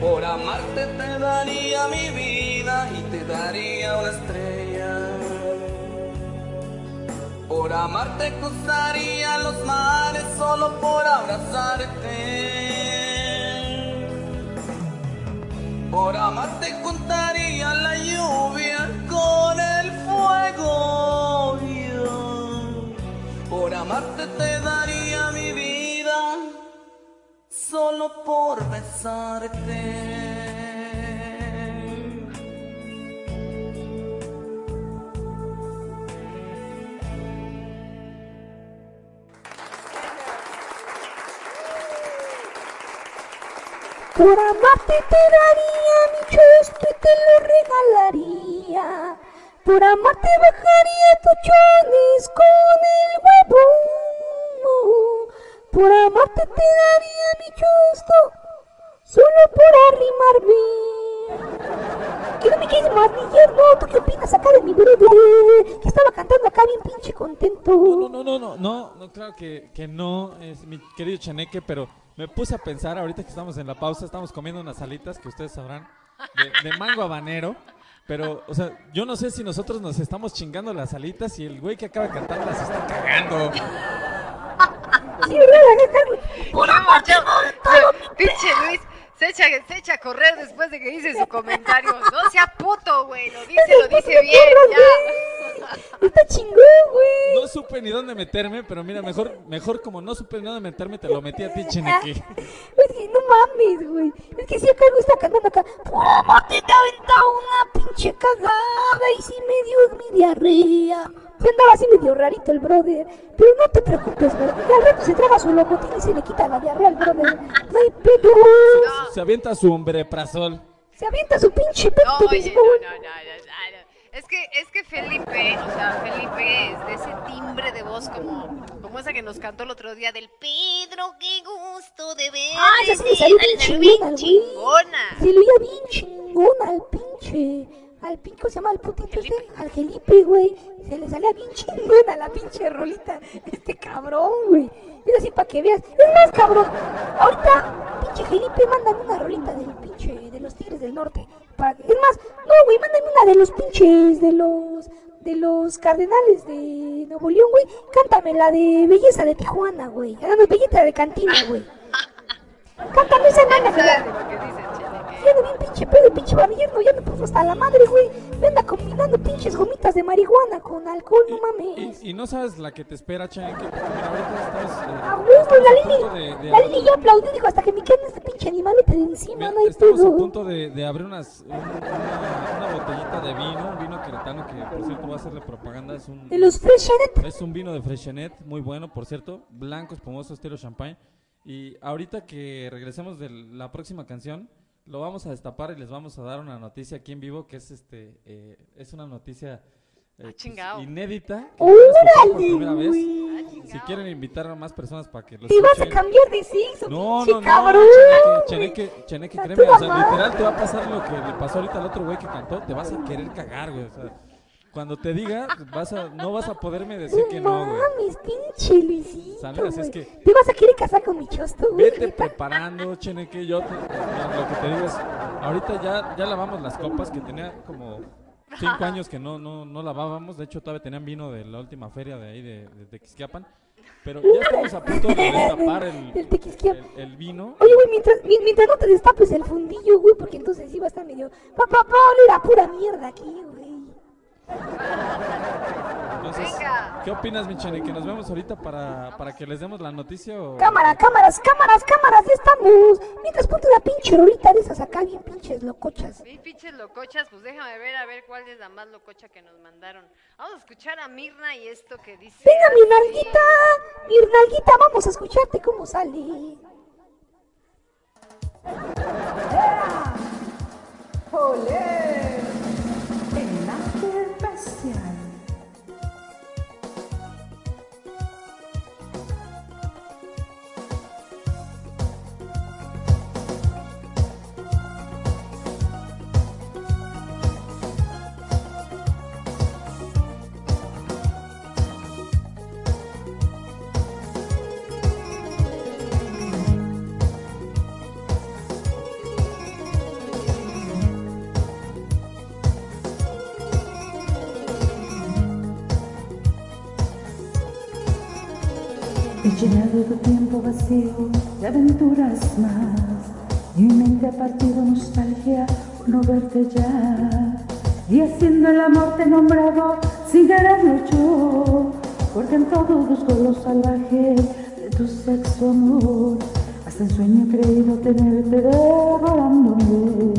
Speaker 11: Por amarte te daría mi vida y te daría una estrella. Por amarte cruzaría los mares solo por abrazarte. Por amarte juntaría la lluvia con el fuego. Por amarte te daría mi vida solo por besarte.
Speaker 3: Por amarte te daría mi y te lo regalaría. Por amarte bajaría tus chones con el huevo. Por amarte te daría mi chusto solo por arrimarme. Que no me quieres más, Guillermo. ¿Tú qué opinas acá de mi brother? Que estaba cantando acá bien pinche contento.
Speaker 4: No, no, no, no, no, no, claro que, que no, es mi querido Cheneque, pero me puse a pensar ahorita que estamos en la pausa, estamos comiendo unas alitas que ustedes sabrán, de, de mango habanero. Pero, o sea, yo no sé si nosotros nos estamos chingando las alitas y el güey que acaba de cantar las está cagando.
Speaker 1: Pinche Luis se echa, se echa a correr después de que dice su comentario. No sea puto, güey. Lo dice, lo dice bien. Ya.
Speaker 3: Está chingón, güey.
Speaker 4: No supe ni dónde meterme, pero mira, mejor, mejor como no supe ni dónde meterme, te lo metí a ti, Cheneque.
Speaker 3: Es que no mames, güey. Es que si acá algo está cantando acá. Amarte te ha aventado una pinche cagada y sí me dio mi diarrea. Se andaba así medio rarito el brother. Pero no te preocupes, güey. Al rato se traga su locotín y se le quita la diarrea al brother. No hay pedo.
Speaker 4: Se avienta su ombreprazol.
Speaker 3: Se avienta su pinche
Speaker 1: No, oye, no, no, no, no, no, no. Es que, es que Felipe, o sea, Felipe es de ese timbre de voz como, como esa que nos cantó el otro día del Pedro, qué gusto de ver.
Speaker 3: Ah, esa sí salió bien chingona, güey.
Speaker 1: chingona.
Speaker 3: Se oía bien chingón al pinche. Al pinche, ¿cómo se llama el putito este? Al Felipe, güey. Se le salía bien chingón a la pinche rolita. Este cabrón, güey. Es así para que veas. Es más, cabrón. Ahorita, pinche Felipe, mándame una rolita del pinche. De los Tigres del Norte. Para... Es más, no, güey, mándame una de los pinches. De los. De los Cardenales de Nuevo León, güey. Cántame la de Belleza de Tijuana, güey. Ah, no, Belleza de Cantina, güey. Cántame esa nana, Ya ando bien pinche pedo, pinche gobierno, ya me puso hasta la madre, güey. Me anda combinando pinches gomitas de marihuana con alcohol, no mames.
Speaker 4: Y, y no sabes la que te espera, porque mira, ahorita estás... eh,
Speaker 3: A huevo, la
Speaker 4: a
Speaker 3: Lili,
Speaker 4: de- de
Speaker 3: la Lili yo aplaudí, dijo, hasta que me queden este pinche animalito de encima, no hay
Speaker 4: Estamos a
Speaker 3: pedo.
Speaker 4: punto de, de abrir unas, un- una, una botellita de vino, un vino queretano que, por cierto, va a hacerle propaganda. Es un,
Speaker 3: De los Freshenet.
Speaker 4: Es un vino de Freshenet, muy bueno, por cierto, blanco, espumoso, estilo champagne. Y ahorita que regresemos de la próxima canción, lo vamos a destapar y les vamos a dar una noticia aquí en vivo que es este eh, es una noticia eh, pues,
Speaker 1: chingao.
Speaker 4: inédita. Si quieren invitar a más personas para que lo
Speaker 3: Te vas a cambiar de sexo,
Speaker 4: No, no, no,
Speaker 3: cabrón.
Speaker 4: Cheneque, Cheneque, Cheneque, créeme, o sea, literal te va a pasar lo que le pasó ahorita al otro güey que cantó, te vas a querer cagar, güey, o sea, cuando te diga, vas a, no vas a poderme decir que no, güey.
Speaker 3: Mames, pinche Luisito,
Speaker 4: ¿Sale? Así es que-
Speaker 3: Te vas a querer casar con mi chosto, güey.
Speaker 4: Vete preparando, Cheneque, yo te- lo que te digo es, ahorita ya, ya lavamos las copas que tenía como cinco años que no, no, no lavábamos, de hecho todavía tenían vino de la última feria de ahí de, de Tequisquiapan, pero ya estamos a punto de destapar el, el, el vino.
Speaker 3: Oye, güey, mientras, mi- mientras no te destapes el fundillo, güey, porque entonces sí va a estar medio... Pa, pa, pa, pura mierda aquí, güey.
Speaker 4: Entonces, ¿qué opinas, mi Cheneque? ¿Nos vemos ahorita para, para que les demos la noticia o...?
Speaker 3: Cámara, cámaras, cámaras, cámaras, ya estamos. Mientras ponte una pinche rolita de esas acá, bien pinches locochas.
Speaker 1: Mis pinches locochas, pues déjame ver a ver cuál es la más lococha que nos mandaron. Vamos a escuchar a Mirna y esto que dice.
Speaker 3: Venga, mi nalguita, mi nalguita, vamos a escucharte cómo sale.
Speaker 14: ¡Olé!
Speaker 15: Aventuras más. Mi mente ha partido nostalgia por no verte ya. Y haciendo el amor te nombrado sin quererlo yo. Porque en todo busco lo salvaje de tu sexo amor. Hasta en sueño he creído tenerte devorándome.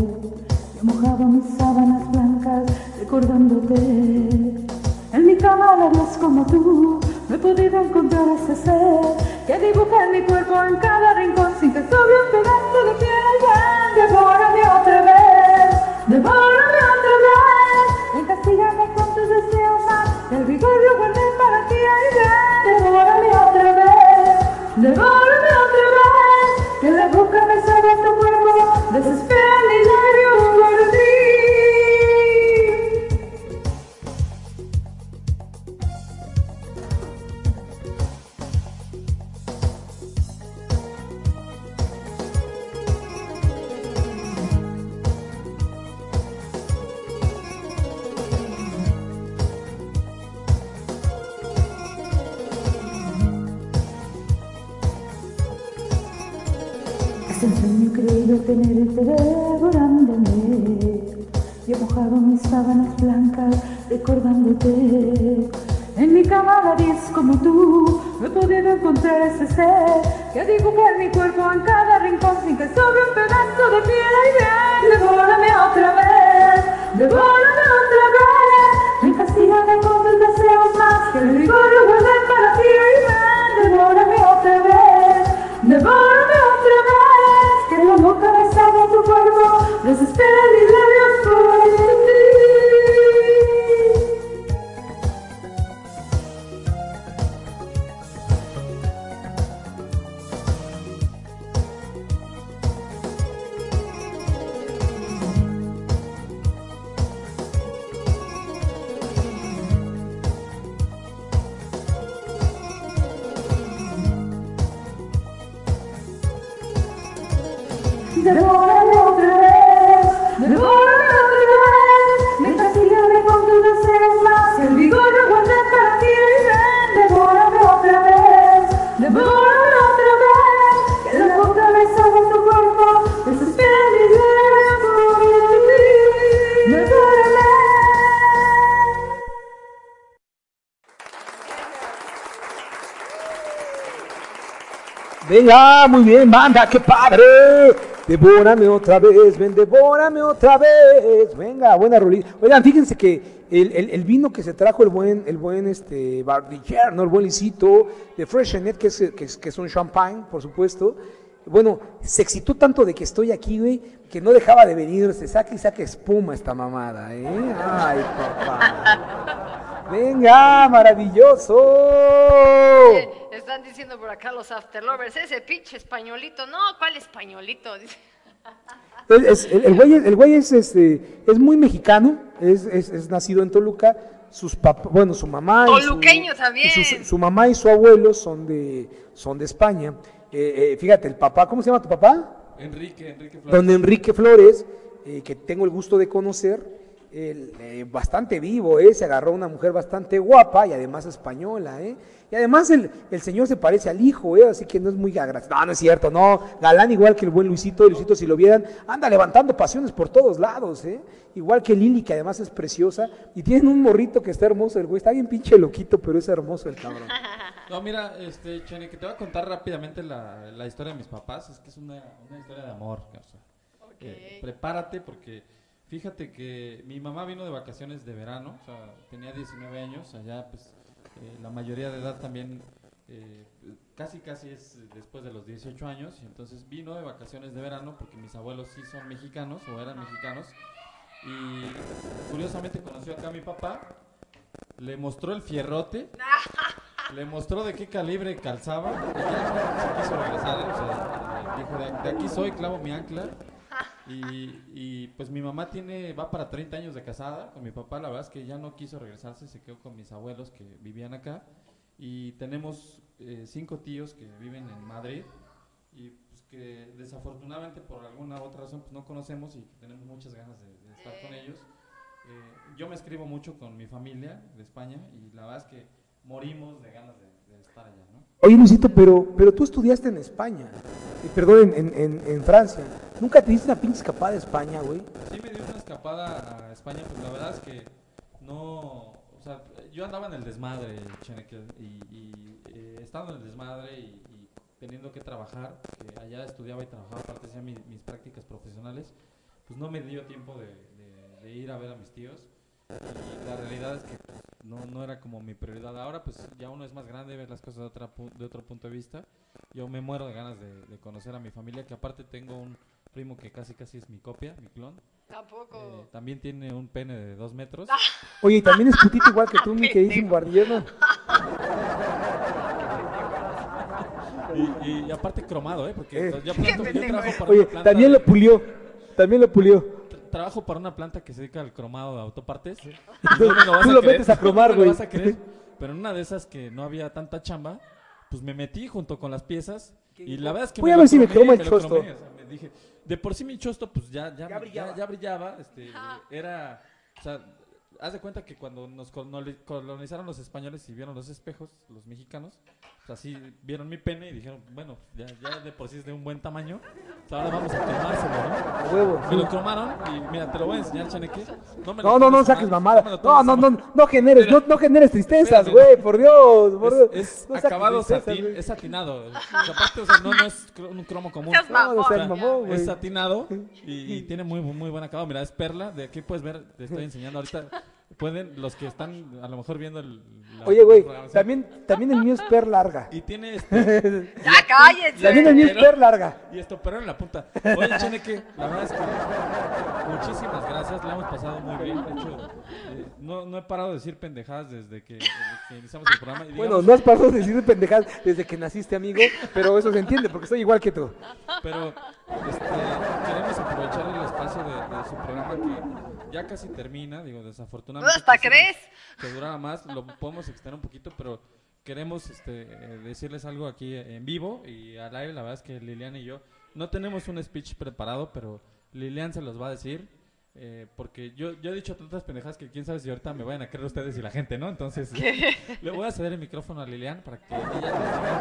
Speaker 15: Yo mojaba mis sábanas blancas recordándote. En mi cama la ves como tú, no he podido encontrar ese ser que dibuja en mi cuerpo en cada rincón sobre un pedazo de piel. Ven, devórame otra vez,
Speaker 2: Venga, muy bien, banda, qué padre. Devórame otra vez, ven, devórame otra vez. Venga, buena rolita. Oigan, fíjense que el, el- vino que se trajo el buen, el buen este, ¿no? El buen licito de Freshenet, que es, que, es, que es un champagne, por supuesto. Bueno, se excitó tanto de que estoy aquí, güey, que no dejaba de venir. Se saca y saca espuma esta mamada, ¿eh? Ay, papá. Venga, maravilloso.
Speaker 1: Están diciendo por acá los afterlovers, ese pinche españolito. No, ¿cuál españolito? Dice.
Speaker 2: Es- es- el, el güey, el güey es, este, es muy mexicano, es, es- es nacido en Toluca, sus pap- bueno, su mamá y su-
Speaker 1: Toluqueño también.
Speaker 2: y su, su mamá y su abuelo son de, son de España. Eh, eh, fíjate, el papá, ¿cómo se llama tu papá?
Speaker 4: Enrique, Enrique Flores.
Speaker 2: Don Enrique Flores, eh, que tengo el gusto de conocer, eh, bastante vivo, ¿eh? se agarró una mujer bastante guapa y además española, ¿eh? y además el, el señor se parece al hijo, ¿eh? así que no es muy agraciado, no, no es cierto, no, galán igual que el buen Luisito, Luisito si lo vieran, anda levantando pasiones por todos lados, ¿eh? igual que Lili, que además es preciosa, y tienen un morrito que está hermoso, el güey está bien pinche loquito, pero es hermoso el cabrón.
Speaker 4: No, mira, este, Chene, que te voy a contar rápidamente la, la historia de mis papás. Es que es una, una historia de amor. o sea, eh, prepárate porque fíjate que mi mamá vino de vacaciones de verano, tenía 19 años, allá pues eh, la mayoría de edad también eh, casi casi es después de los 18 años, y entonces vino de vacaciones de verano porque mis abuelos sí son mexicanos o eran mexicanos y curiosamente conoció acá a mi papá, le mostró el fierrote le mostró de qué calibre calzaba y ya quiso regresar. O sea, dijo, de aquí soy, clavo mi ancla. Y, y, pues mi mamá tiene va para 30 años de casada con mi papá. La verdad es que ya no quiso regresarse, se quedó con mis abuelos que vivían acá. Y tenemos eh, cinco tíos que viven en Madrid y pues que desafortunadamente por alguna otra razón pues no conocemos y tenemos muchas ganas de, de estar con ellos. Eh, yo me escribo mucho con mi familia de España y la verdad es que morimos de ganas de, de estar allá, ¿no?
Speaker 2: Oye Luisito, pero, pero tú estudiaste en España, eh, perdón, en, en, en- Francia, ¿nunca te diste una pinche escapada de España, güey?
Speaker 4: Sí me dio una escapada a España, pues la verdad es que no, o sea, yo andaba en el desmadre, y, y eh, estando en el desmadre y, y teniendo que trabajar, que allá estudiaba y trabajaba, aparte hacía mi- mis prácticas profesionales, pues no me dio tiempo de ir a ver a mis tíos. Y la realidad es que pues, no, no era como mi prioridad. Ahora pues ya uno es más grande, ver las cosas de, otra, pu- de otro punto de vista. Yo me muero de ganas de, de conocer a mi familia, que aparte tengo un primo que casi casi es mi copia, mi clon.
Speaker 1: Tampoco.
Speaker 4: Eh, también tiene un pene de dos metros.
Speaker 2: Oye, y también es putito igual que tú, mi queridísimo Bardillero.
Speaker 4: Y, y aparte cromado, ¿eh? Porque
Speaker 2: Eh.
Speaker 4: yo, planto- yo trabajo para
Speaker 2: Oye, también lo pulió, también lo pulió.
Speaker 4: Tra- trabajo para una planta que se dedica al cromado de autopartes.
Speaker 2: Tú-
Speaker 4: no me lo vas
Speaker 2: tú
Speaker 4: a
Speaker 2: lo metes a cromar,
Speaker 4: no me
Speaker 2: güey.
Speaker 4: vas a creer, Pero en una de esas que no había tanta chamba, pues me metí junto con las piezas. Y la verdad es que
Speaker 2: Voy a ver si me
Speaker 4: cromé,
Speaker 2: croma el chosto.
Speaker 4: cromé, o sea, me dije, de por sí mi chosto, pues ya, ya, ya,
Speaker 2: brillaba.
Speaker 4: ya brillaba, este, era, o sea, haz de cuenta que cuando nos coloni- colonizaron los españoles y vieron los espejos, los mexicanos, pues así vieron mi pene y dijeron, bueno, ya, ya de por sí es de un buen tamaño, ahora vamos a cromárselo, ¿no?
Speaker 2: Huevo,
Speaker 4: Me
Speaker 2: sí.
Speaker 4: lo cromaron y mira, te lo voy a enseñar, Chaneque. No, me lo
Speaker 2: No, no, no saques mamada. No, no, no, no generes, no, no generes tristezas, güey, por Dios, por Dios.
Speaker 4: Es, acabado
Speaker 2: güey.
Speaker 4: es satinado. O sea, aparte, o sea, no, no es un cromo común. O sea, es satinado y, y tiene muy, muy buen acabado. Mira, es perla. De aquí puedes ver, te estoy enseñando ahorita. Pueden, los que están a lo mejor viendo el. la-
Speaker 2: Oye, güey, también, también el mío es per larga.
Speaker 4: Y tiene este.
Speaker 1: ¡Ya cállense!
Speaker 2: También el mío es per larga.
Speaker 4: Y esto, pero en la punta. Oye, Cheneque, la verdad es que muchísimas gracias, la hemos pasado muy bien. De hecho, eh, no, no he parado de decir pendejadas desde que, desde que iniciamos el programa. Y
Speaker 2: Bueno,
Speaker 4: digamos-
Speaker 2: no has parado de decir pendejadas desde que naciste, amigo, pero eso se entiende porque soy igual que tú.
Speaker 4: Pero este, queremos aprovechar el espacio de, de su programa que ya casi termina, digo, desafortunadamente.
Speaker 1: ¿Hasta crees?
Speaker 4: Que durara más, lo podemos extender un poquito, pero queremos este, eh, decirles algo aquí en vivo y al aire. La verdad es que Liliana y yo no tenemos un speech preparado, pero Lilian se los va a decir. eh, porque yo, yo he dicho tantas pendejadas que quién sabe si ahorita me vayan a creer ustedes y la gente, ¿no? Entonces,
Speaker 1: ¿Qué?
Speaker 4: le voy a ceder el micrófono a Lilian para que ella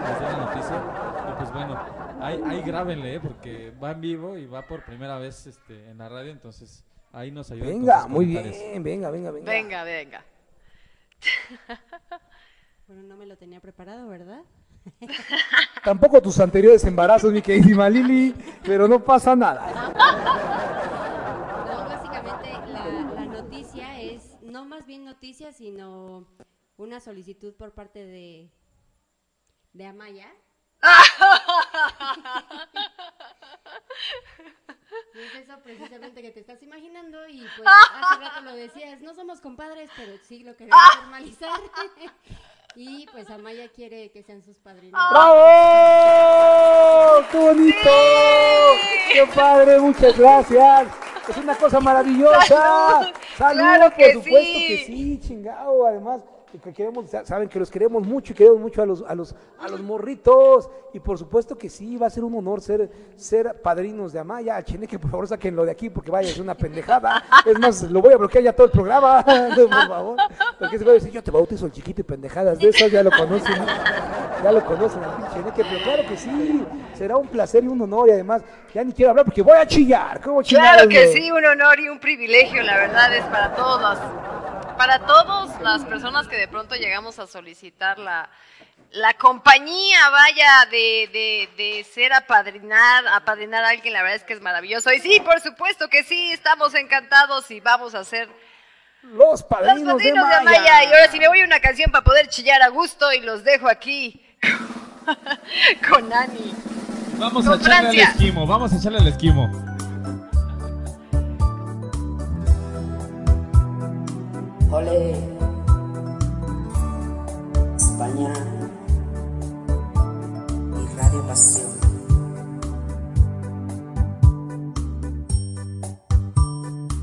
Speaker 4: nos dé la noticia. Y pues bueno, ahí, ahí grábenle, ¿eh? porque va en vivo y va por primera vez este, en la radio, entonces ahí nos ayuda.
Speaker 2: Venga, muy bien, venga, venga, venga.
Speaker 1: Venga, venga.
Speaker 6: Bueno, no me lo tenía preparado, ¿verdad?
Speaker 2: Tampoco tus anteriores embarazos, mi queridísima Lili, pero no pasa nada.
Speaker 6: No, básicamente la, la noticia es, no más bien noticia, sino una solicitud por parte de, de Amaya. Y es eso precisamente que te estás imaginando y pues hace rato lo decías, no somos compadres, pero sí lo queremos formalizar. y pues Amaya quiere que sean sus padrinos.
Speaker 2: ¡Bravo! ¡Qué bonito! ¡Qué padre! Muchas gracias. Es una cosa maravillosa. ¡Salud!
Speaker 1: Claro
Speaker 2: por
Speaker 1: que
Speaker 2: supuesto
Speaker 1: sí.
Speaker 2: que sí, chingado. Además, que- que queremos, sa- saben que los queremos mucho y queremos mucho a los, a los, a los morritos. Y por supuesto que sí, va a ser un honor ser, ser padrinos de Amaya. Cheneque, por favor, sáquenlo de aquí porque vaya, es una pendejada. Es más, lo voy a bloquear ya todo el programa. por favor. Porque se va a decir, yo te bautizo el chiquito y pendejadas de esas, ya lo conocen. Ya lo conocen al pinche Neque, pero claro que sí, será un placer y un honor y además ya ni quiero hablar porque voy a chillar, ¿cómo?
Speaker 1: Claro que sí, un honor y un privilegio, la verdad es para todos las, para todas las personas que de pronto llegamos a solicitar la, la compañía, vaya, de, de, de ser apadrinar, apadrinar a alguien, la verdad es que es maravilloso. Y sí, por supuesto que sí, estamos encantados y vamos a hacer
Speaker 2: Los
Speaker 1: los
Speaker 2: padrinos, de. Maya.
Speaker 1: Y ahora sí me voy a una canción para poder chillar a gusto y los dejo aquí con Ani.
Speaker 4: Vamos a echarle
Speaker 1: Francia.
Speaker 4: al esquimo, vamos a echarle al esquimo.
Speaker 16: Ole, España y Radio Pasión.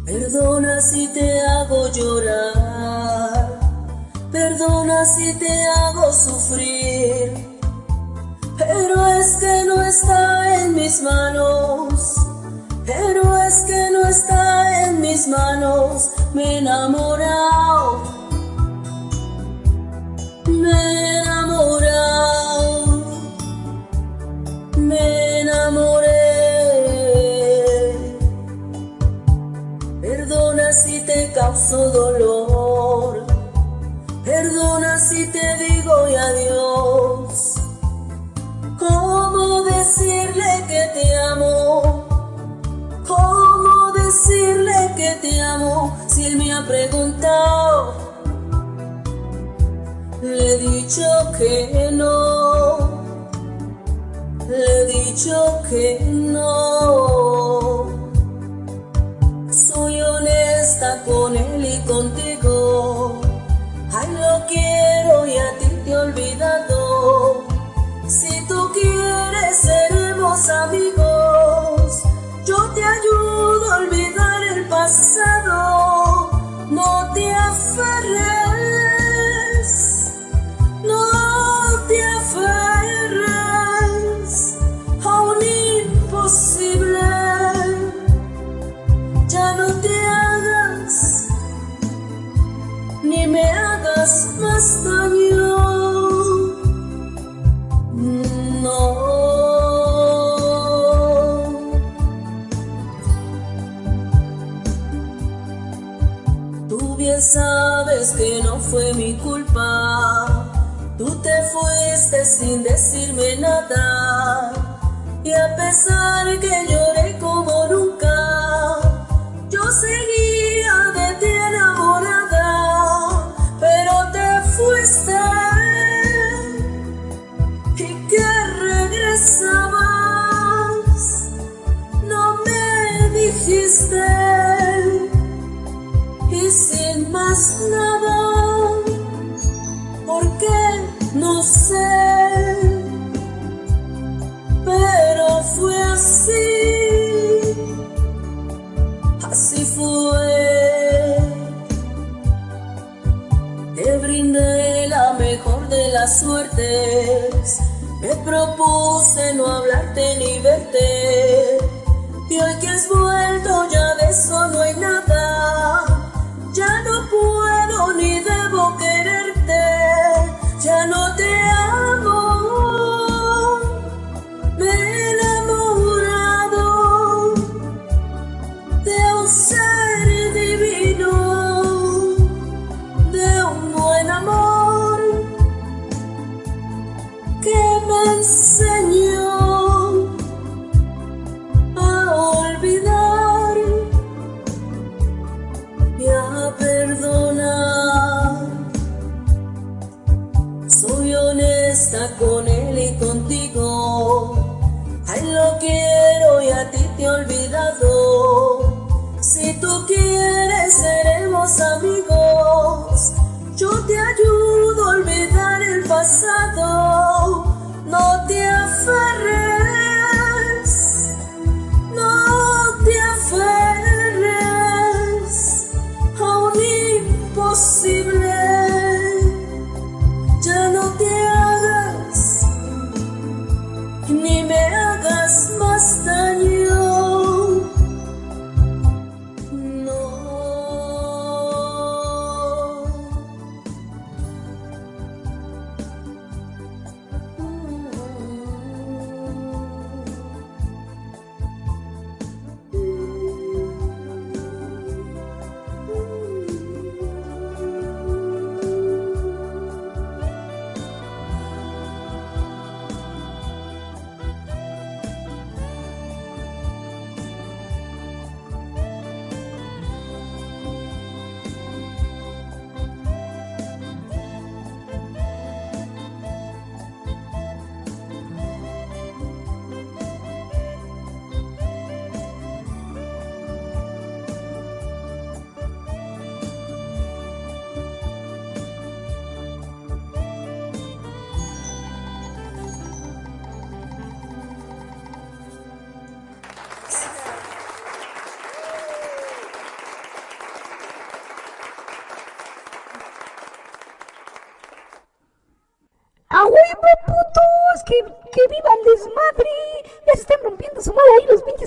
Speaker 16: Perdona si te hago llorar, perdona si te hago sufrir, pero es que no está en mis manos, pero es que no está en mis manos, me he enamorado, me he enamorado, me enamoré. Perdona si te causo dolor, perdona si te digo y adiós. ¿Cómo decirle que te amo? ¿Cómo decirle que te amo si él me ha preguntado? Le he dicho que no, le he dicho que no. Soy honesta con él y contigo. Ay, lo quiero y a ti te he olvidado. Quieres, seremos amigos. Yo te ayudo a olvidar el pasado. No te aferres. No te aferres a un imposible. Ya no te hagas ni me hagas más daño. Sabes que no fue mi culpa. Tú te fuiste sin decirme nada. Y a pesar que lloré como nunca, yo seguía propuse no hablarte ni verte. Y hoy que has vuelto ya de eso no hay nada.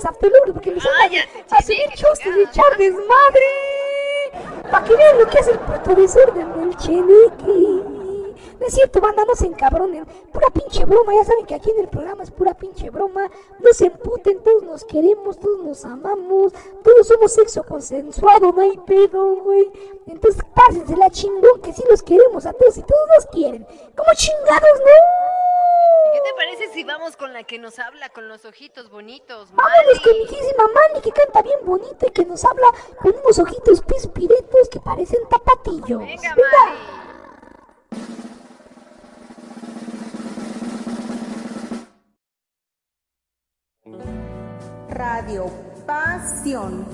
Speaker 3: Pinches afterlords porque les van a, a subir chostes y echar desmadre. Para que vean lo que hace el puto desorden del cheneque. No es cierto, banda, no se encabronen. Pura pinche broma, ya saben que aquí en el programa es pura pinche broma. No se emputen, todos nos queremos, todos nos amamos, todos somos sexo consensuado, no hay pedo, güey. Entonces pásense la chingón, que sí los queremos a todos y todos nos quieren. Como chingados, no!
Speaker 1: ¿Qué te parece si vamos con la que nos habla con los ojitos bonitos?
Speaker 3: Vámonos con mi queridísima Mali, que canta bien bonito y que nos habla con unos ojitos pispiretos que parecen tapatillos.
Speaker 1: Venga,
Speaker 13: Radio Pasión.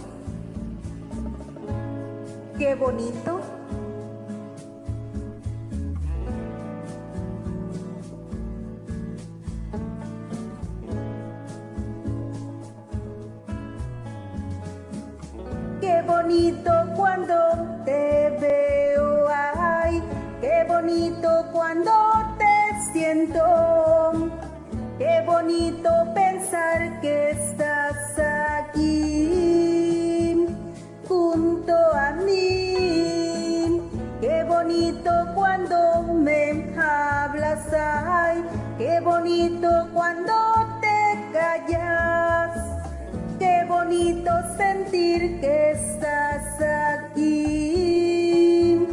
Speaker 13: Qué bonito. Qué bonito cuando te veo, ay, qué bonito cuando te siento. Qué bonito pensar que estás aquí junto a mí. Qué bonito cuando me hablas, ay, qué bonito cuando te callas. Qué bonito sentir que estás aquí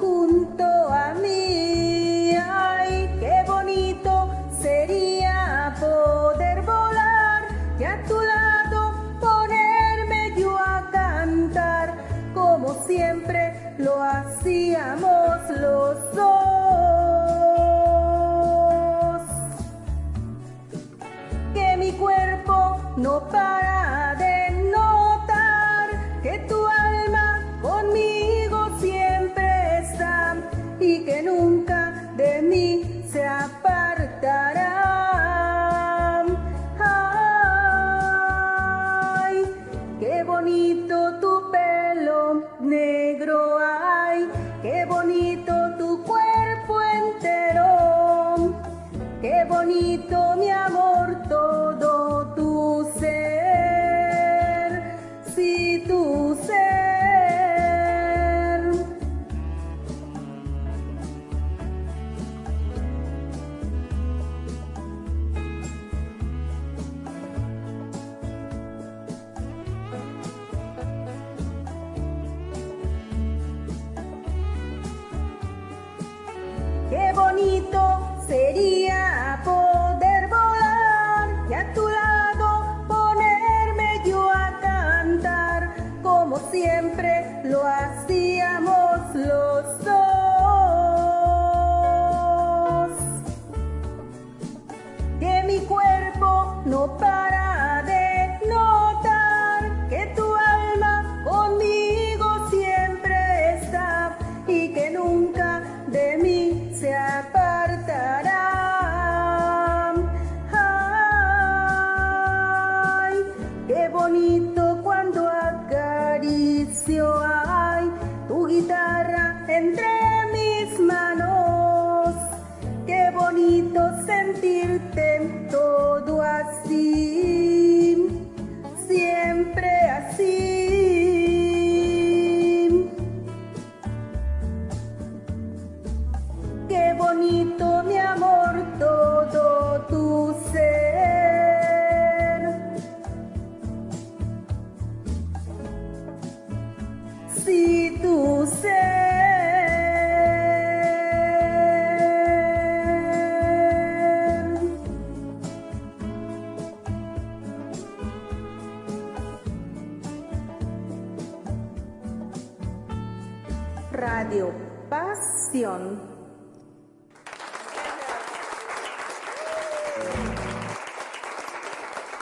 Speaker 13: junto a mí. Ay, qué bonito sería poder volar y a tu lado ponerme yo a cantar como siempre lo hacíamos los dos. Que mi cuerpo no para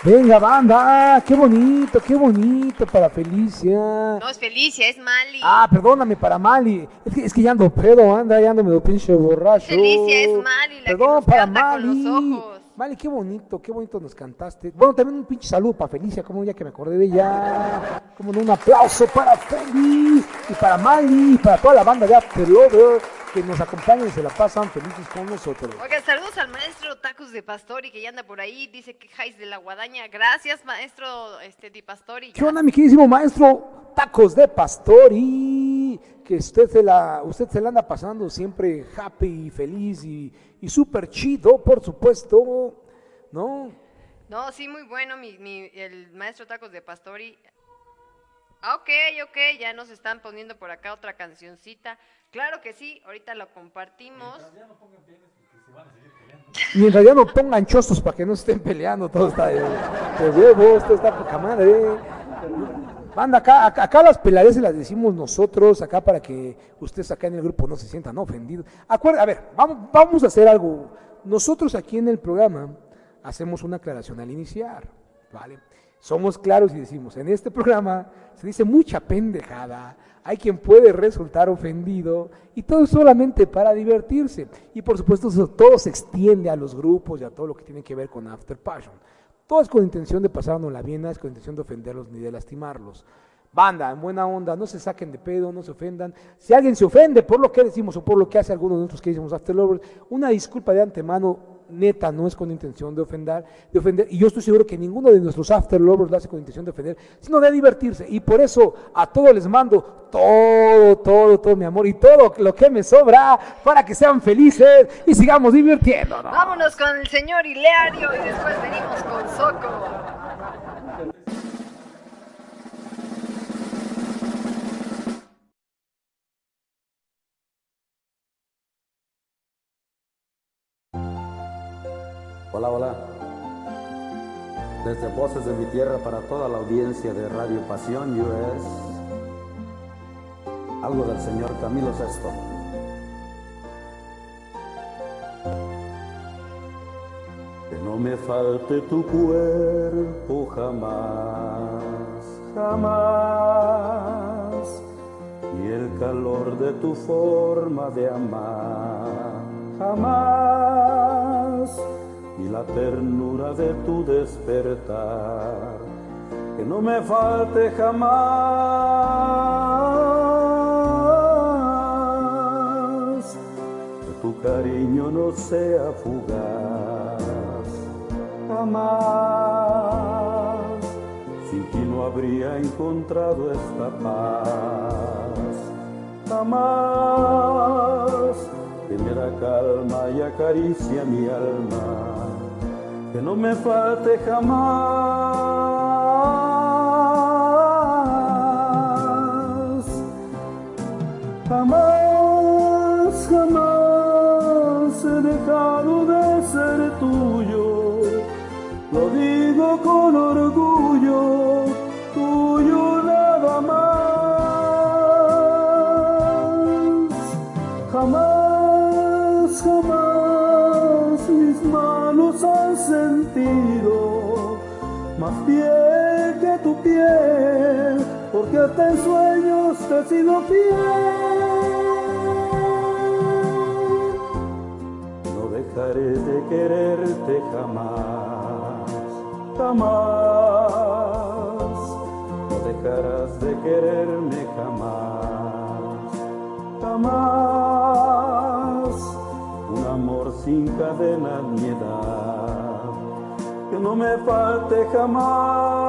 Speaker 2: Venga, banda, qué bonito, qué bonito para Felicia.
Speaker 1: No es Felicia, es Mali.
Speaker 2: Ah, perdóname, para Mali. Es que, es que ya ando pedo, anda, ya ando medio pinche borracho.
Speaker 1: Felicia, es Mali la que
Speaker 2: Perdón,
Speaker 1: nos
Speaker 2: para
Speaker 1: canta con
Speaker 2: Mali.
Speaker 1: los ojos.
Speaker 2: Mali, qué bonito, qué bonito nos cantaste. Bueno, también un pinche saludo para Felicia, como ya que me acordé de ella. Como un aplauso para Feli y para Mali y para toda la banda de After Lover que nos acompañan y se la pasan felices con nosotros.
Speaker 1: Oiga, saludos al Tacos de Pastori que ya anda por ahí, dice que Jais de la Guadaña. Gracias, maestro este, Di Pastori.
Speaker 2: ¿Qué onda, mi queridísimo maestro? Tacos de Pastori. Que usted se la, usted se la anda pasando siempre happy y feliz y, y súper chido, por supuesto. ¿No?
Speaker 1: No, sí, muy bueno, mi, mi- el maestro Tacos de Pastori. Ah, ok, ok, ya nos están poniendo por acá otra cancioncita. Claro que sí, ahorita lo compartimos.
Speaker 2: Mientras ya no pongan chozos para que no estén peleando, todo está de, de huevos, todo está poca madre. Banda, acá, acá, acá las peladeces las decimos nosotros, acá para que ustedes acá en el grupo no se sientan ofendidos. Acuerda, a ver, vamos, vamos a hacer algo. Nosotros aquí en el programa hacemos una aclaración al iniciar, ¿vale? Somos claros y decimos, en este programa se dice mucha pendejada, hay quien puede resultar ofendido y todo solamente para divertirse. Y por supuesto eso todo se extiende a los grupos y a todo lo que tiene que ver con After Passion. Todo es con intención de pasarnos la bien, es con intención de ofenderlos ni de lastimarlos. Banda, en buena onda, no se saquen de pedo, no se ofendan. Si alguien se ofende por lo que decimos o por lo que hace alguno de nosotros que decimos After Lovers, una disculpa de antemano, neta, no es con intención de ofender, de ofender. Y yo estoy seguro que ninguno de nuestros After Lovers lo hace con intención de ofender, sino de divertirse. Y por eso a todos les mando todo, todo, todo mi amor y todo lo que me sobra para que sean felices y sigamos divirtiéndonos.
Speaker 1: Vámonos con el señor Hilario y después venimos con Soco.
Speaker 7: Hola, hola. Desde Voces de mi Tierra para toda la audiencia de Radio Pasión US, algo del señor Camilo Sesto. Que no me falte tu cuerpo jamás, jamás, y el calor de tu forma de amar, jamás y la ternura de tu despertar, que no me falte jamás, que tu cariño no sea fugaz, jamás, sin ti no habría encontrado esta paz, jamás da calma y acaricia mi alma, que no me falte jamás, jamás, jamás he dejado de ser tuyo, lo digo con orgullo, ojos han sentido más piel que tu piel, porque hasta en sueños te he sido fiel. No dejaré de quererte jamás, jamás. No dejarás de quererme jamás, jamás. Un amor sin cadenas ni edad que no me falte jamás.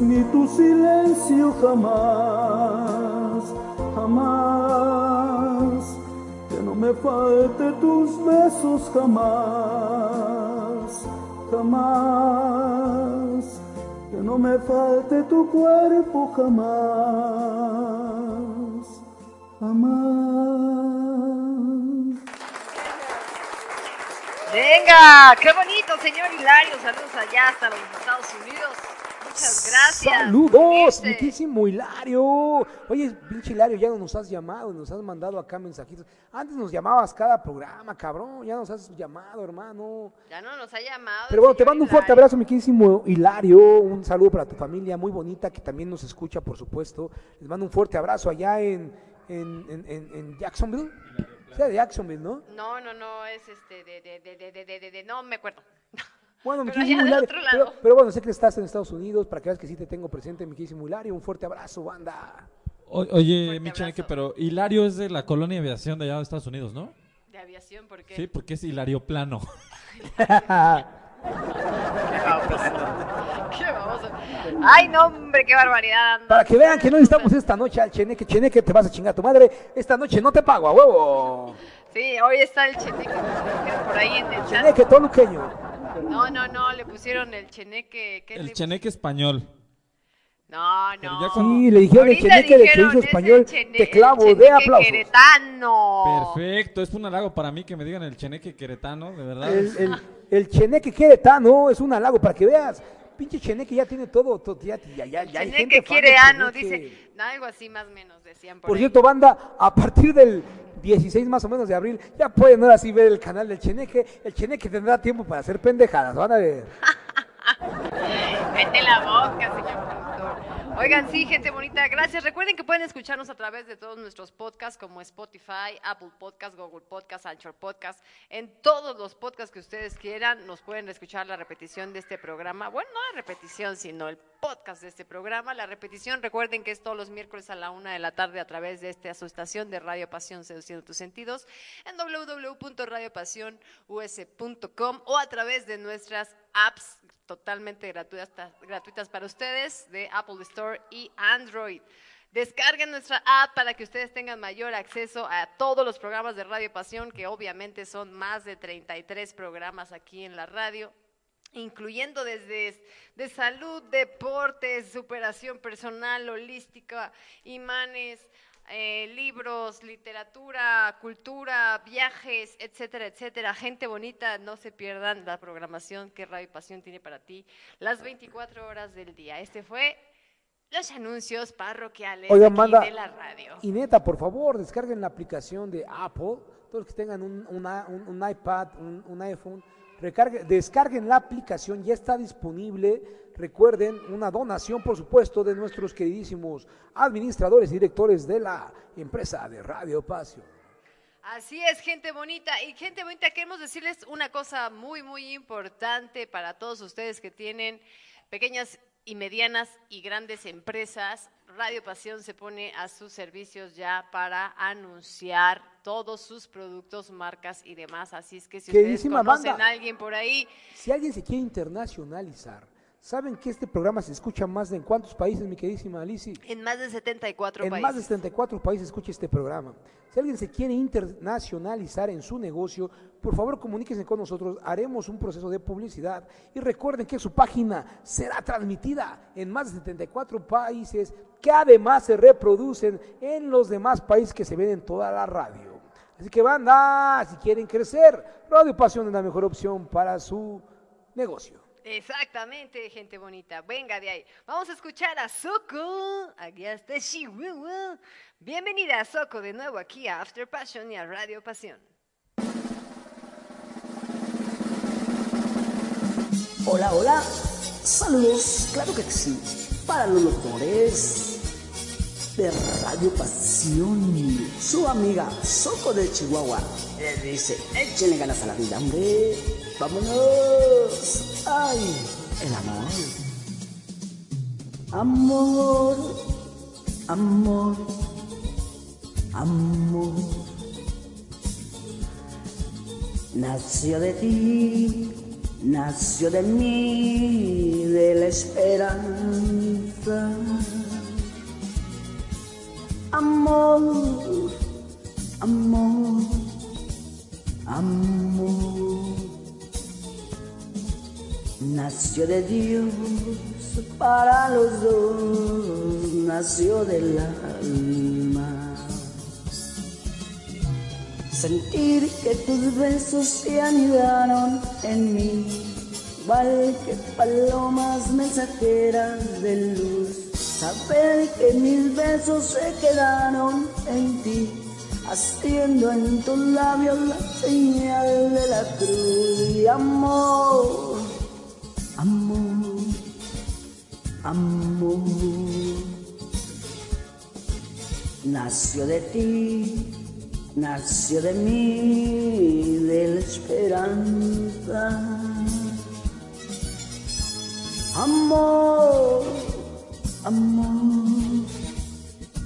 Speaker 7: Ni tu silencio jamás, jamás. Que no me falte tus besos jamás, jamás. Que no me falte tu cuerpo jamás, jamás.
Speaker 1: Venga, qué bonito, señor Hilario. Saludos allá hasta los Estados Unidos. Muchas gracias.
Speaker 2: Saludos, miquísimo Hilario. Oye, pinche Hilario, ya no nos has llamado, nos has mandado acá mensajitos. Antes nos llamabas cada programa, cabrón, ya nos has llamado, hermano.
Speaker 1: Ya no nos ha llamado.
Speaker 2: Pero bueno, te mando un fuerte
Speaker 1: Hilario.
Speaker 2: abrazo, mi queridísimo Hilario. Un saludo para tu familia muy bonita que también nos escucha, por supuesto. Les mando un fuerte abrazo allá en, en, en, en- en Jacksonville. Sí, de Jacksonville, ¿no?
Speaker 1: No, no, no, es este, de, de, de, de, de, de, de- de- no me acuerdo.
Speaker 2: Bueno, mi
Speaker 1: Pero
Speaker 2: queridísimo Hilario.
Speaker 1: otro
Speaker 2: Pero,
Speaker 1: lado.
Speaker 2: pero bueno, sé que estás en Estados Unidos para que veas que sí te tengo presente, mi queridísimo Hilario. Un fuerte abrazo, banda.
Speaker 4: O- oye, mi Cheneque, pero Hilario es de la colonia de aviación de allá de Estados Unidos, ¿no?
Speaker 1: De aviación, ¿por qué?
Speaker 4: Sí, porque es Hilario Plano.
Speaker 1: Qué baboso. Ay, no, hombre, qué barbaridad. anda.
Speaker 2: Para que vean que no estamos esta noche al cheneque, cheneque, te vas a chingar a tu madre. Esta noche no te pago, a huevo.
Speaker 1: Sí, hoy está el cheneque por ahí en el chat.
Speaker 2: Cheneque toluqueño.
Speaker 1: No, no, no, le pusieron el cheneque. ¿qué
Speaker 4: El
Speaker 1: le-
Speaker 4: cheneque español.
Speaker 1: No, no.
Speaker 4: ya cuando-
Speaker 2: Sí, le dijeron el cheneque de que hizo español.
Speaker 1: chene-
Speaker 2: Te clavo
Speaker 1: el
Speaker 2: de
Speaker 1: cheneque
Speaker 2: aplausos.
Speaker 1: queretano.
Speaker 4: Perfecto, es un halago para mí que me digan el cheneque queretano, de verdad.
Speaker 2: El, el, el cheneque queretano es un halago para que veas. Pinche cheneque ya tiene todo. todo, ya, ya, ya, ya hay
Speaker 1: Cheneque
Speaker 2: gente fan
Speaker 1: quiere ano, dice. Algo así más o menos decían por,
Speaker 2: Por
Speaker 1: ahí.
Speaker 2: cierto, banda, a partir del 16 más o menos de abril, ya pueden ahora sí ver el canal del Cheneque. El Cheneque tendrá tiempo para hacer pendejadas, van a ver.
Speaker 1: Vete la boca, señor productor. Oigan, sí, gente bonita, gracias. Recuerden que pueden escucharnos a través de todos nuestros podcasts como Spotify, Apple Podcast, Google Podcast, Anchor Podcast. En todos los podcasts que ustedes quieran, nos pueden escuchar la repetición de este programa. Bueno, no la repetición, sino el podcast de este programa. La repetición, recuerden que es todos los miércoles a la una de la tarde a través de esta estación de Radio Pasión Seduciendo tus Sentidos en www.radiopasionus.com o a través de nuestras apps totalmente gratuitas, gratuitas para ustedes de Apple Store y Android. Descarguen nuestra app para que ustedes tengan mayor acceso a todos los programas de Radio Pasión, que obviamente son más de 33 programas aquí en la radio incluyendo desde de salud, deportes, superación personal, holística, imanes, eh, libros, literatura, cultura, viajes, etcétera, etcétera. Gente bonita, no se pierdan la programación que Radio Pasión tiene para ti las 24 horas del día. Este fue los anuncios parroquiales
Speaker 2: Oigan,
Speaker 1: aquí
Speaker 2: manda.
Speaker 1: de la radio.
Speaker 2: Y neta, por favor, descarguen la aplicación de Apple. Todos los que tengan un, una- un- un iPad, un, un iPhone, descarguen la aplicación, ya está disponible. Recuerden, una donación, por supuesto, de nuestros queridísimos administradores y directores de la empresa de Radio Pasión.
Speaker 1: Así es, gente bonita. Y gente bonita, queremos decirles una cosa muy, muy importante para todos ustedes que tienen pequeñas y medianas y grandes empresas. Radio Pasión se pone a sus servicios ya para anunciar todos sus productos, marcas y demás. Así es que si ustedes conocen
Speaker 2: banda.
Speaker 1: a alguien por ahí,
Speaker 2: Si alguien se quiere internacionalizar, ¿saben que este programa se escucha más de en cuántos países, mi queridísima Alicia?
Speaker 1: en más de 74
Speaker 2: En
Speaker 1: países.
Speaker 2: más de 74 países escucha este programa. Si alguien se quiere internacionalizar en su negocio, por favor comuníquense con nosotros, haremos un proceso de publicidad y recuerden que su página será transmitida en más de 74 países que además se reproducen en los demás países que se ven en toda la radio. Así que banda, si quieren crecer, Radio Pasión es la mejor opción para su negocio.
Speaker 1: Exactamente, gente bonita. Venga de ahí. Vamos a escuchar a Soko. Aquí está Chihuahua. Bienvenida a Soko de nuevo aquí a After Passion y a Radio Pasión.
Speaker 17: Hola, hola. Saludos, claro que sí. Para los locutores de Radio Pasión. Su amiga Soco de Chihuahua les dice, échenle ganas a la vida, hombre. Vámonos. Ay, el amor. Amor, amor, amor. Nació de ti, nació de mí, de la esperanza. Amor, amor, amor. Nació de Dios para los dos, nació del alma. Sentir que tus besos se anidaron en mí, igual que palomas mensajeras de luz. Saber que mis besos se quedaron en ti, haciendo en tus labios la señal de la cruz. Y amor, amor, amor. Nació de ti, nació de mí, de la esperanza. Amor, amor,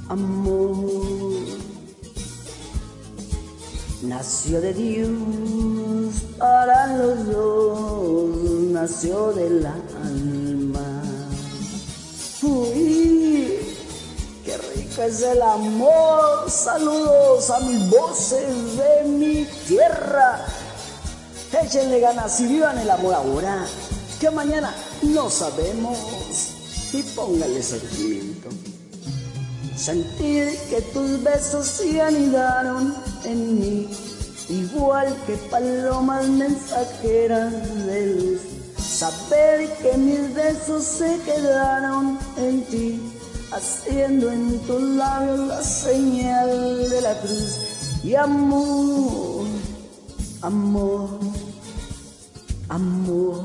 Speaker 17: amor. Nació de Dios para los dos, nació del alma. Uy, qué rico es el amor. Saludos a mis voces de mi tierra. Échenle ganas y vivan el amor ahora, que mañana no sabemos. Y póngale sentimiento. Sentir que tus besos se anidaron en mí, igual que palomas mensajeras de luz. Saber que mis besos se quedaron en ti, haciendo en tus labios la señal de la cruz. Y amor, amor, amor.